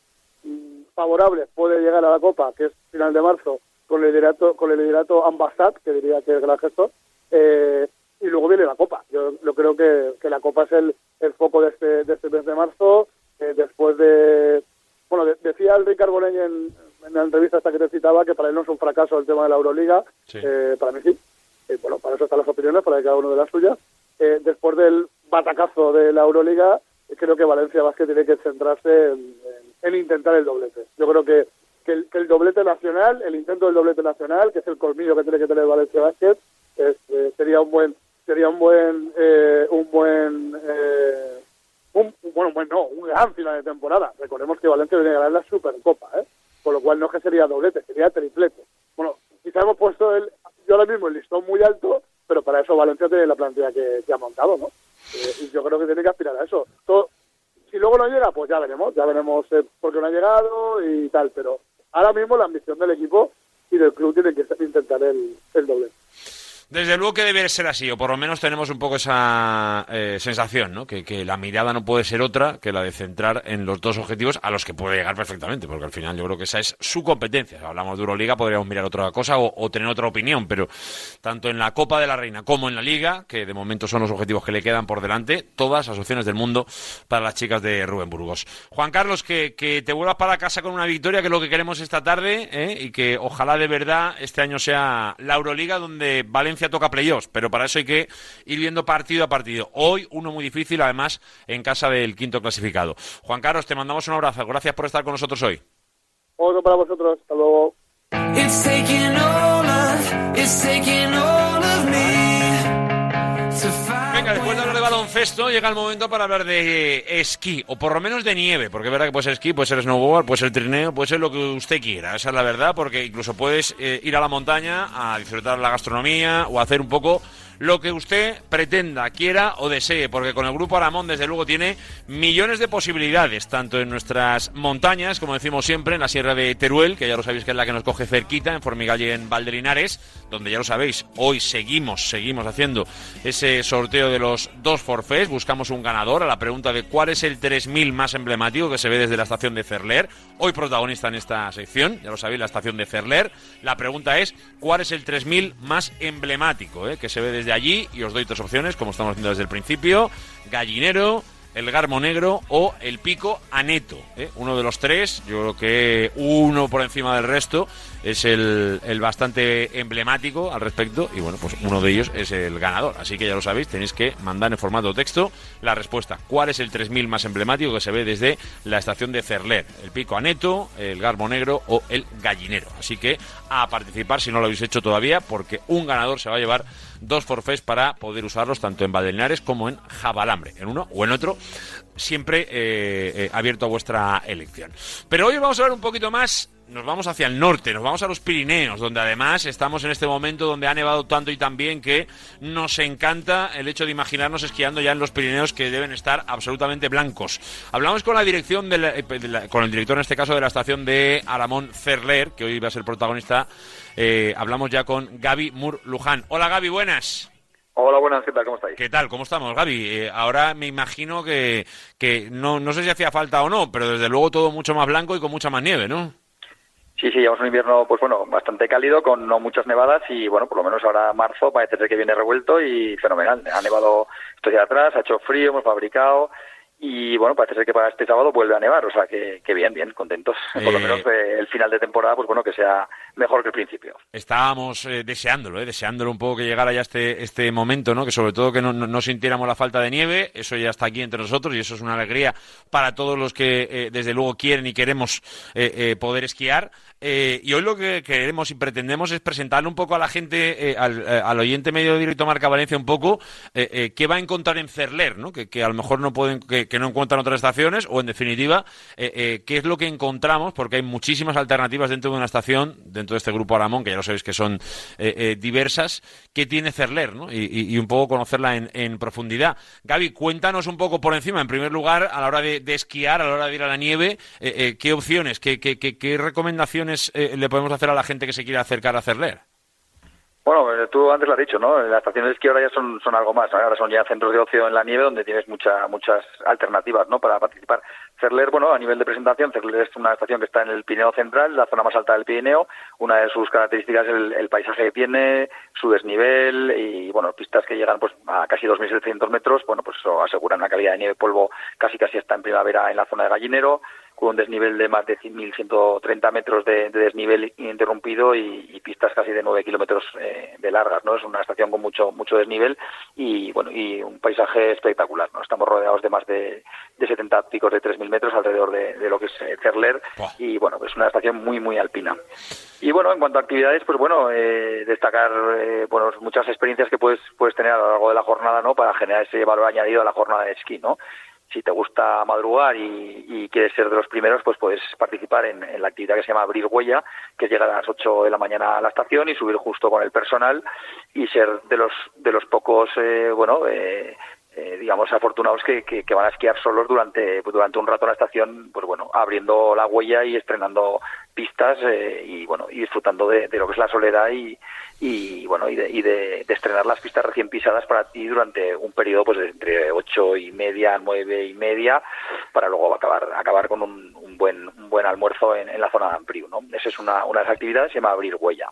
mm, favorables, puede llegar a la Copa, que es final de marzo, con el liderato, con el liderato Ambassad, que diría que es gran gesto, eh, y luego viene la Copa. Yo, yo creo que, que la Copa es el, el foco de este, de este mes de marzo, eh, después de... Bueno, de- decía el Ricardo Boleñ en, en la entrevista esta que te citaba que para él no es un fracaso el tema de la Euroliga, Eh, para mí sí. Eh, bueno, para eso están las opiniones, para cada uno de las suyas. Eh, después del batacazo de la Euroliga, creo que Valencia Vázquez tiene que centrarse en, en- en intentar el doblete. Yo creo que, que, el, doblete nacional, el intento del doblete nacional, que es el colmillo que tiene que tener Valencia Vázquez, es, eh, sería un buen sería un buen eh, un buen eh, un, bueno, bueno, no, un gran final de temporada. Recordemos que Valencia viene a ganar la Supercopa, ¿eh? Con lo cual no es que sería doblete, sería triplete. Bueno, quizá hemos puesto el, yo ahora mismo el listón muy alto, pero para eso Valencia tiene la plantilla que, que ha montado, ¿no? Eh, y yo creo que tiene que aspirar a eso. Todo, si luego no llega, pues ya veremos, ya veremos eh, por qué no ha llegado y tal, pero ahora mismo la ambición del equipo y del club tiene que intentar el, doblete. Desde luego que debe ser así, o por lo menos tenemos un poco esa eh, sensación, ¿no? Que, la mirada no puede ser otra que la de centrar en los dos objetivos a los que puede llegar perfectamente, porque al final yo creo que esa es su competencia. Si hablamos de Euroliga, podríamos mirar otra cosa o, tener otra opinión, pero tanto en la Copa de la Reina como en la Liga, que de momento son los objetivos que le quedan por delante, todas las opciones del mundo para las chicas de Rubén Burgos. Juan Carlos, que, que te vuelvas para casa con una victoria, que es lo que queremos esta tarde, ¿eh? y que ojalá de verdad este año sea la Euroliga donde Valencia toca playoffs, pero para eso hay que ir viendo partido a partido. Hoy uno muy difícil, además, en casa del quinto clasificado. Juan Carlos, te mandamos un abrazo. Gracias por estar con nosotros hoy. Otro para vosotros, hasta luego. It's después de hablar de baloncesto, llega el momento para hablar de esquí, o por lo menos de nieve, porque es verdad que puede ser esquí, puede ser snowboard, puede ser trineo, puede ser lo que usted quiera, esa es la verdad, porque incluso puedes eh, ir a la montaña a disfrutar la gastronomía o hacer un poco lo que usted pretenda, quiera o desee, porque con el Grupo Aramón, desde luego, tiene millones de posibilidades, tanto en nuestras montañas, como decimos siempre, en la Sierra de Teruel, que ya lo sabéis que es la que nos coge cerquita, en Formigal y en Valdelinares, donde ya lo sabéis, hoy seguimos, seguimos haciendo ese sorteo de los dos forfés, buscamos un ganador a la pregunta de cuál es el 3000 más emblemático que se ve desde la estación de Ferler, hoy protagonista en esta sección, ya lo sabéis, la estación de Ferler, la pregunta es cuál es el 3000 más emblemático eh, que se ve desde allí y os doy tres opciones, como estamos haciendo desde el principio, gallinero, el garmo negro o el pico aneto. ¿eh? Uno de los tres, yo creo que uno por encima del resto es el, bastante emblemático al respecto y bueno, pues uno de ellos es el ganador. Así que ya lo sabéis, tenéis que mandar en formato texto la respuesta. ¿Cuál es el 3000 más emblemático que se ve desde la estación de Ferler? El pico aneto, el garmo negro o el gallinero. Así que a participar si no lo habéis hecho todavía porque un ganador se va a llevar dos forfés para poder usarlos tanto en Valdelinares como en Jabalambre, en uno o en otro, siempre eh, eh, abierto a vuestra elección. Pero hoy vamos a hablar un poquito más, nos vamos hacia el norte, nos vamos a los Pirineos, donde además estamos en este momento donde ha nevado tanto y tan bien que nos encanta el hecho de imaginarnos esquiando ya en los Pirineos que deben estar absolutamente blancos. Hablamos con la dirección de la- eh, de la- con el director en este caso de la estación de Aramón Ferler, que hoy va a ser protagonista. Eh, hablamos ya con Gaby Mur Luján. Hola Gaby, buenas. Hola, buenas, ¿qué tal? ¿Cómo estáis? ¿Qué tal? ¿Cómo estamos, Gaby? Eh, ahora me imagino que, que no, no sé si hacía falta o no, pero desde luego todo mucho más blanco y con mucha más nieve, ¿no? Sí, sí, llevamos un invierno, pues bueno, bastante cálido, con no muchas nevadas y, bueno, por lo menos ahora marzo parece ser que viene revuelto y fenomenal. Ha nevado estos días atrás, ha hecho frío, hemos fabricado y, bueno, parece ser que para este sábado vuelve a nevar, o sea que, que bien, bien, contentos. Por lo Eh, menos eh, el final de temporada, pues bueno, que sea mejor que el principio. Estábamos eh, deseándolo, eh, deseándolo un poco que llegara ya este, este momento, ¿no? Que sobre todo que no, no- no sintiéramos la falta de nieve, eso ya está aquí entre nosotros y eso es una alegría para todos los que eh, desde luego quieren y queremos eh, eh, poder esquiar. Eh, y hoy lo que queremos y pretendemos es presentarle un poco a la gente, eh, al, eh, oyente medio directo Marca Valencia, un poco qué va a encontrar en Cerler, ¿no? Que, que a lo mejor no pueden, que, no encuentran otras estaciones, o en definitiva, qué es lo que encontramos, porque hay muchísimas alternativas dentro de una estación, dentro de este grupo Aramón, que ya lo sabéis que son diversas, que tiene Cerler, ¿no? Y, un poco conocerla en, en, profundidad. Gaby, cuéntanos un poco por encima, en primer lugar, a la hora de, de esquiar, a la hora de ir a la nieve, qué opciones, qué, qué, qué recomendaciones eh, le podemos hacer a la gente que se quiera acercar a Cerler? Bueno, eh, tú antes lo has dicho, ¿no? Las estaciones esquí ahora ya son, algo más. Ahora son ya centros de ocio en la nieve donde tienes mucha, muchas alternativas, ¿no? Para participar. Cerler, bueno, a nivel de presentación, Cerler es una estación que está en el Pirineo Central, la zona más alta del Pirineo. Una de sus características es el, paisaje que tiene, su desnivel y, bueno, pistas que llegan pues a casi 2.700 metros. Bueno, pues eso asegura una calidad de nieve polvo casi casi hasta en primavera en la zona de Gallinero con un desnivel de más de 1.130 metros de, desnivel ininterrumpido y, pistas casi de 9 kilómetros eh, de largas, ¿no? Es una estación con mucho mucho desnivel y, bueno, y un paisaje espectacular, ¿no? Estamos rodeados de más de, de 70 picos de 3.000 metros alrededor de, lo que es eh, Cerler y, bueno, es una estación muy, muy alpina. Y, bueno, en cuanto a actividades, pues, bueno, eh, destacar, bueno, muchas experiencias que puedes, puedes tener a lo largo de la jornada, ¿no? Para generar ese valor añadido a la jornada de esquí, ¿no? Si te gusta madrugar y, quieres ser de los primeros, pues puedes participar en, la actividad que se llama Abrir Huella, que es llegar a las 8 de la mañana a la estación y subir justo con el personal y ser de los, de los pocos, eh, bueno, eh, eh, digamos, afortunados que, que, van a esquiar solos durante, durante un rato en la estación, pues bueno, abriendo la huella y estrenando pistas eh, y bueno, y disfrutando de, lo que es la soledad y, y bueno, y, de, y de, estrenar las pistas recién pisadas para ti durante un periodo pues de entre ocho y media, nueve y media, para luego acabar, acabar con un, un buen, un buen almuerzo en, en la zona de Ampriu, ¿no? Esa es una, una de las actividades, se llama abrir huella.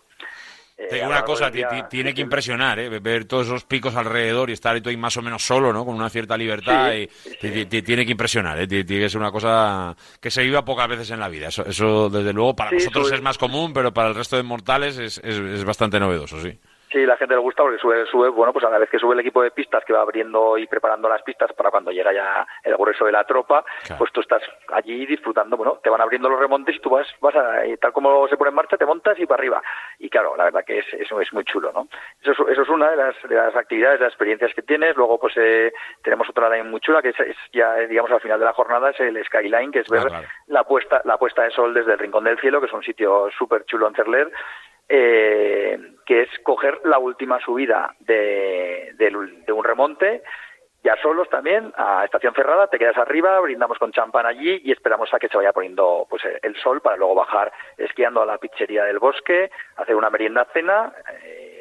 Eh, una cosa, tiene que impresionar, ¿eh? ver todos esos picos alrededor y estar ahí más o menos solo, ¿no? Con una cierta libertad. y, Tiene que impresionar, ¿eh? Tiene que ser una cosa que se viva pocas veces en la vida. Eso, eso desde luego, para nosotros es más común, pero para el resto de mortales es, es, es bastante novedoso, sí. Sí, la gente le gusta porque sube, sube, bueno, pues a la vez que sube el equipo de pistas que va abriendo y preparando las pistas para cuando llega ya el grueso de la tropa, pues tú estás allí disfrutando, bueno, te van abriendo los remontes y tú vas, vas a, tal como se pone en marcha, te montas y para arriba. Y claro, la verdad que es, eso es muy chulo, ¿no? Eso, eso es una de las, de las actividades, de las experiencias que tienes. Luego, pues eh, tenemos otra también muy chula que es, ya, digamos, al final de la jornada, es el Skyline, que es ver la puesta, la puesta de sol desde el Rincón del Cielo, que es un sitio súper chulo en Cerler eh, que es coger la última subida de, un remonte, ya solos también, a estación cerrada, te quedas arriba, brindamos con champán allí y esperamos a que se vaya poniendo pues el sol para luego bajar esquiando a la pizzería del bosque, hacer una merienda cena. Eh,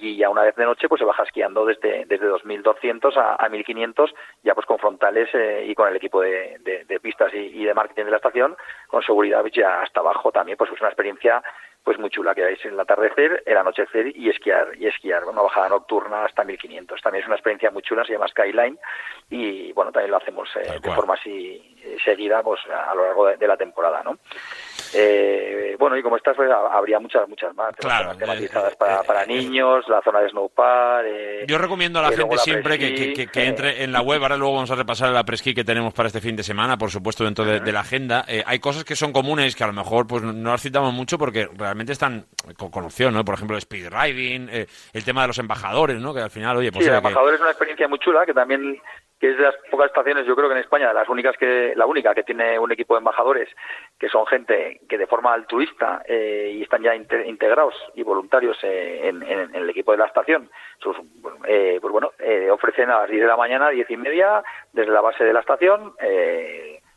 y ya una vez de noche pues se baja esquiando desde, desde 2.200 a, a 1.500 ya pues con frontales eh, y con el equipo de, pistas y, de marketing de la estación con seguridad ya hasta abajo también pues es una experiencia pues muy chula que veis el atardecer, el anochecer y esquiar, y esquiar, una bajada nocturna hasta 1500. También es una experiencia muy chula, se llama Skyline y bueno, también lo hacemos eh, de forma así eh, seguida pues a lo largo de, la temporada, ¿no? Eh, bueno, y como estas, pues, habría muchas, muchas más. Claro. Tematizadas para, para niños, la zona de snowpad. Yo recomiendo a la gente siempre que, que, entre en la web. Ahora luego vamos a repasar la presquí que tenemos para este fin de semana, por supuesto, dentro de, la agenda. hay cosas que son comunes que a lo mejor pues no las citamos mucho porque realmente están con, opción, ¿no? Por ejemplo, el speed riding, eh, el tema de los embajadores, ¿no? Que al final, oye, pues... Sí, el embajador es una experiencia muy chula que también que es de las pocas estaciones, yo creo que en España, las únicas que, la única que tiene un equipo de embajadores, que son gente que de forma altruista eh, y están ya integrados y voluntarios eh, en, el equipo de la estación, pues bueno, ofrecen a las 10 de la mañana, 10 y media, desde la base de la estación,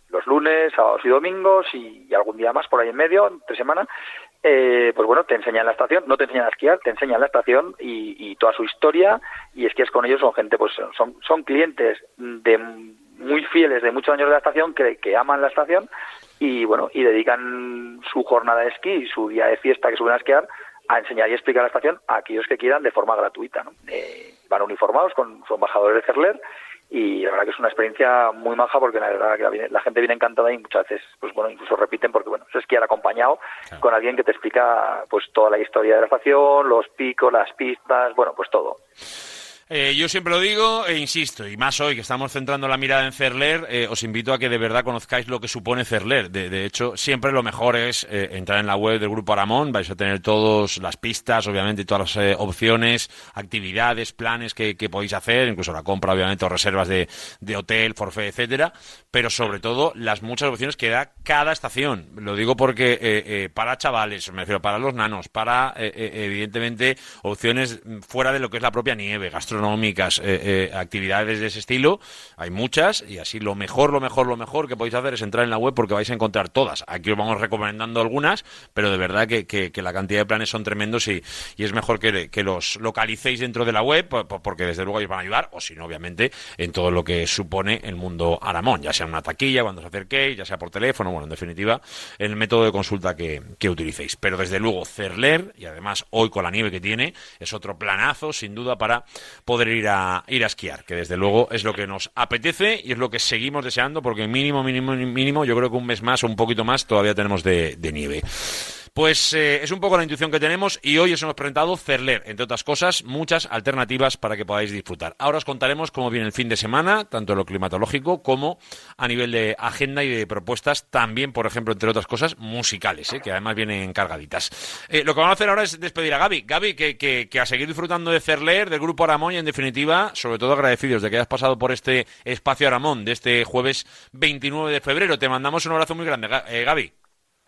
los lunes, sábados y domingos y, algún día más por ahí en medio, entre semana, eh, pues bueno, te enseñan la estación, no te enseñan a esquiar, te enseñan la estación y, toda su historia y esquías con ellos, son gente, pues son, son clientes de muy fieles de muchos años de la estación que, que aman la estación y bueno, y dedican su jornada de esquí y su día de fiesta que suben a esquiar a enseñar y explicar la estación a aquellos que quieran de forma gratuita. ¿no? Eh, van uniformados con su embajador de Cerler y la verdad que es una experiencia muy maja porque la verdad que la, gente viene encantada y muchas veces pues bueno incluso repiten porque bueno es esquiar acompañado con alguien que te explica pues toda la historia de la estación los picos las pistas bueno pues todo Eh, yo siempre lo digo e insisto, y más hoy que estamos centrando la mirada en Cerler, eh, os invito a que de verdad conozcáis lo que supone Cerler. De, hecho, siempre lo mejor es eh, entrar en la web del Grupo Aramón, vais a tener todas las pistas, obviamente, todas las opciones, actividades, planes que, podéis hacer, incluso la compra, obviamente, o reservas de, de hotel, forfait, etcétera, pero sobre todo las muchas opciones que da cada estación. Lo digo porque para chavales, me refiero para los nanos, para, evidentemente, opciones fuera de lo que es la propia nieve, gastronómicas, eh, eh, actividades de ese estilo, hay muchas y así lo mejor, lo mejor, lo mejor que podéis hacer es entrar en la web porque vais a encontrar todas. Aquí os vamos recomendando algunas, pero de verdad que, que- la cantidad de planes son tremendos y, y es mejor que, que los localicéis dentro de la web po- po- porque desde luego os van a ayudar, o si no, obviamente, en todo lo que supone el mundo Aramón, ya sea en una taquilla, cuando os acerquéis, ya sea por teléfono, bueno, en definitiva, el método de consulta que, que utilicéis. Pero desde luego, Cerler, y además hoy con la nieve que tiene, es otro planazo, sin duda, para poder ir a, ir a esquiar, que desde luego es lo que nos apetece y es lo que seguimos deseando, porque mínimo, mínimo, mínimo, yo creo que un mes más o un poquito más todavía tenemos de, de nieve. Pues eh, es un poco la intuición que tenemos y hoy os hemos presentado Cerler, entre otras cosas, muchas alternativas para que podáis disfrutar. Ahora os contaremos cómo viene el fin de semana, tanto en lo climatológico como a nivel de agenda y de propuestas, también, por ejemplo, entre otras cosas, musicales, eh, que además vienen cargaditas. Eh, lo que vamos a hacer ahora es despedir a Gaby. Gaby, que, que- que a seguir disfrutando de Cerler, del Grupo Aramón y, en definitiva, sobre todo agradecidos de que hayas pasado por este espacio Aramón de este jueves 29 de febrero. Te mandamos un abrazo muy grande, eh, Gaby.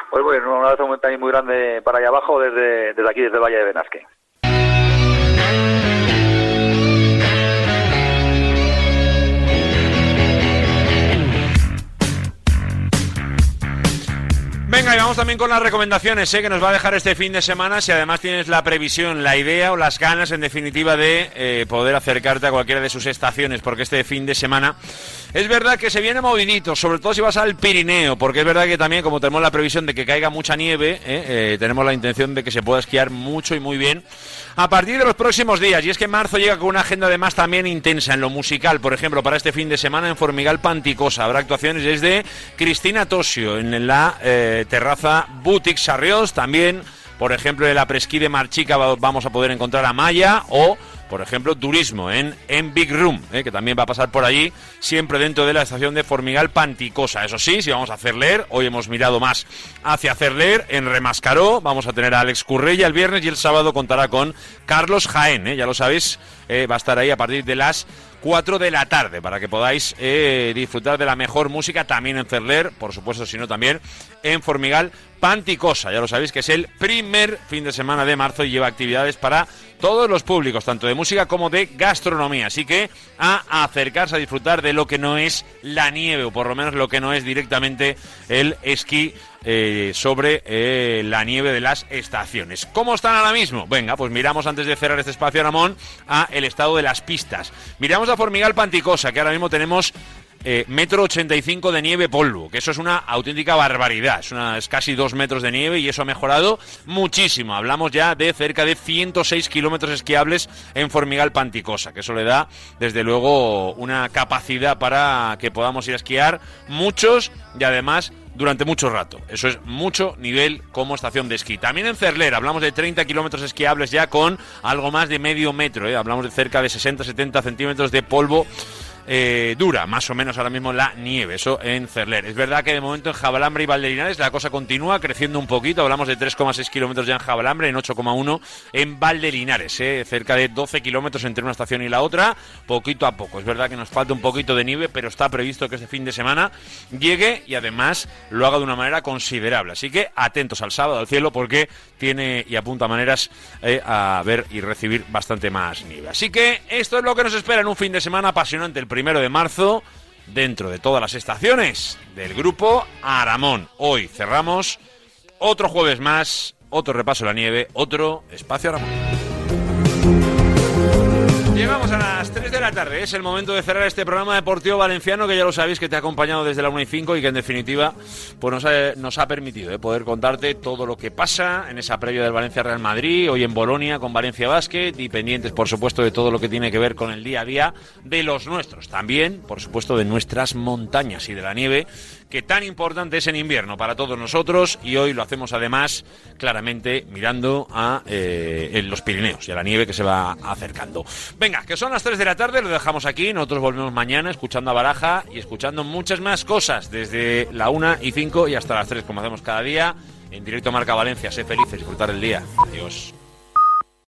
Pues bueno, un abrazo muy- grande para allá abajo, desde, desde aquí, desde el Valle de Benasque. Venga, y vamos también con las recomendaciones ¿eh? que nos va a dejar este fin de semana. Si además tienes la previsión, la idea o las ganas, en definitiva, de eh, poder acercarte a cualquiera de sus estaciones, porque este fin de semana es verdad que se viene movidito, sobre todo si vas al Pirineo, porque es verdad que también, como tenemos la previsión de que caiga mucha nieve, ¿eh? Eh, tenemos la intención de que se pueda esquiar mucho y muy bien a partir de los próximos días. Y es que marzo llega con una agenda además también intensa en lo musical. Por ejemplo, para este fin de semana en Formigal Panticosa habrá actuaciones desde Cristina Tosio en la eh, terraza Boutique Sarriós. También, por ejemplo, en la Presquí de Marchica va- vamos a poder encontrar a Maya o... Por ejemplo, turismo en, en Big Room, eh, que también va a pasar por allí, siempre dentro de la estación de Formigal Panticosa. Eso sí, si vamos a hacer leer, hoy hemos mirado más hacia hacer leer en Remascaró. Vamos a tener a Alex Currella el viernes y el sábado contará con Carlos Jaén, eh, ya lo sabéis, eh, va a estar ahí a partir de las 4 de la tarde para que podáis disfrutar de la mejor música también en Cerler, por supuesto, sino también en Formigal Panticosa. Ya lo sabéis que es el primer fin de semana de marzo y lleva actividades para todos los públicos, tanto de música como de gastronomía. Así que a acercarse a disfrutar de lo que no es la nieve, o por lo menos lo que no es directamente el esquí eh, sobre eh, la nieve de las estaciones. ¿Cómo están ahora mismo? Venga, pues miramos antes de cerrar este espacio, Ramón, a el estado de las pistas. Miramos a Formigal Panticosa, que ahora mismo tenemos eh, metro 85 de nieve polvo, que eso es una auténtica barbaridad. Es, una, es casi dos metros de nieve y eso ha mejorado muchísimo. Hablamos ya de cerca de 106 kilómetros esquiables en Formigal Panticosa, que eso le da, desde luego, una capacidad para que podamos ir a esquiar muchos y además durante mucho rato. Eso es mucho nivel como estación de esquí. También en Cerler hablamos de 30 kilómetros esquiables ya con algo más de medio metro. ¿eh? Hablamos de cerca de 60-70 centímetros de polvo eh, dura, más o menos ahora mismo la nieve, eso en Cerler. Es verdad que de momento en Jabalambre y Valdelinares la cosa continúa creciendo un poquito, hablamos de 3,6 kilómetros ya en Jabalambre, en 8,1 en Valdelinares, eh, cerca de 12 kilómetros entre una estación y la otra, poquito a poco. Es verdad que nos falta un poquito de nieve, pero está previsto que este fin de semana llegue y además lo haga de una manera considerable. Así que atentos al sábado al cielo porque tiene y apunta maneras eh, a ver y recibir bastante más nieve. Así que esto es lo que nos espera en un fin de semana apasionante el primero de marzo dentro de todas las estaciones del grupo Aramón. Hoy cerramos otro jueves más, otro repaso a la nieve, otro espacio Aramón. Llegamos a las 3 de la tarde, es el momento de cerrar este programa deportivo valenciano que ya lo sabéis que te ha acompañado desde la 1 y 5 y que en definitiva pues nos ha, permitido eh, poder contarte todo lo que pasa en esa previa del Valencia Real Madrid, hoy en Bolonia con Valencia Basket y pendientes por supuesto de todo lo que tiene que ver con el día a día de los nuestros, también por supuesto de nuestras montañas y de la nieve que tan importante es en invierno para todos nosotros y hoy lo hacemos además claramente mirando a eh, los Pirineos y a la nieve que se va acercando. Venga, Venga, que son las 3 de la tarde, lo dejamos aquí. Nosotros volvemos mañana escuchando a Baraja y escuchando muchas más cosas desde la 1 y 5 y hasta las 3, como hacemos cada día. En directo Marca Valencia. Sé felices, disfrutar el día. Adiós.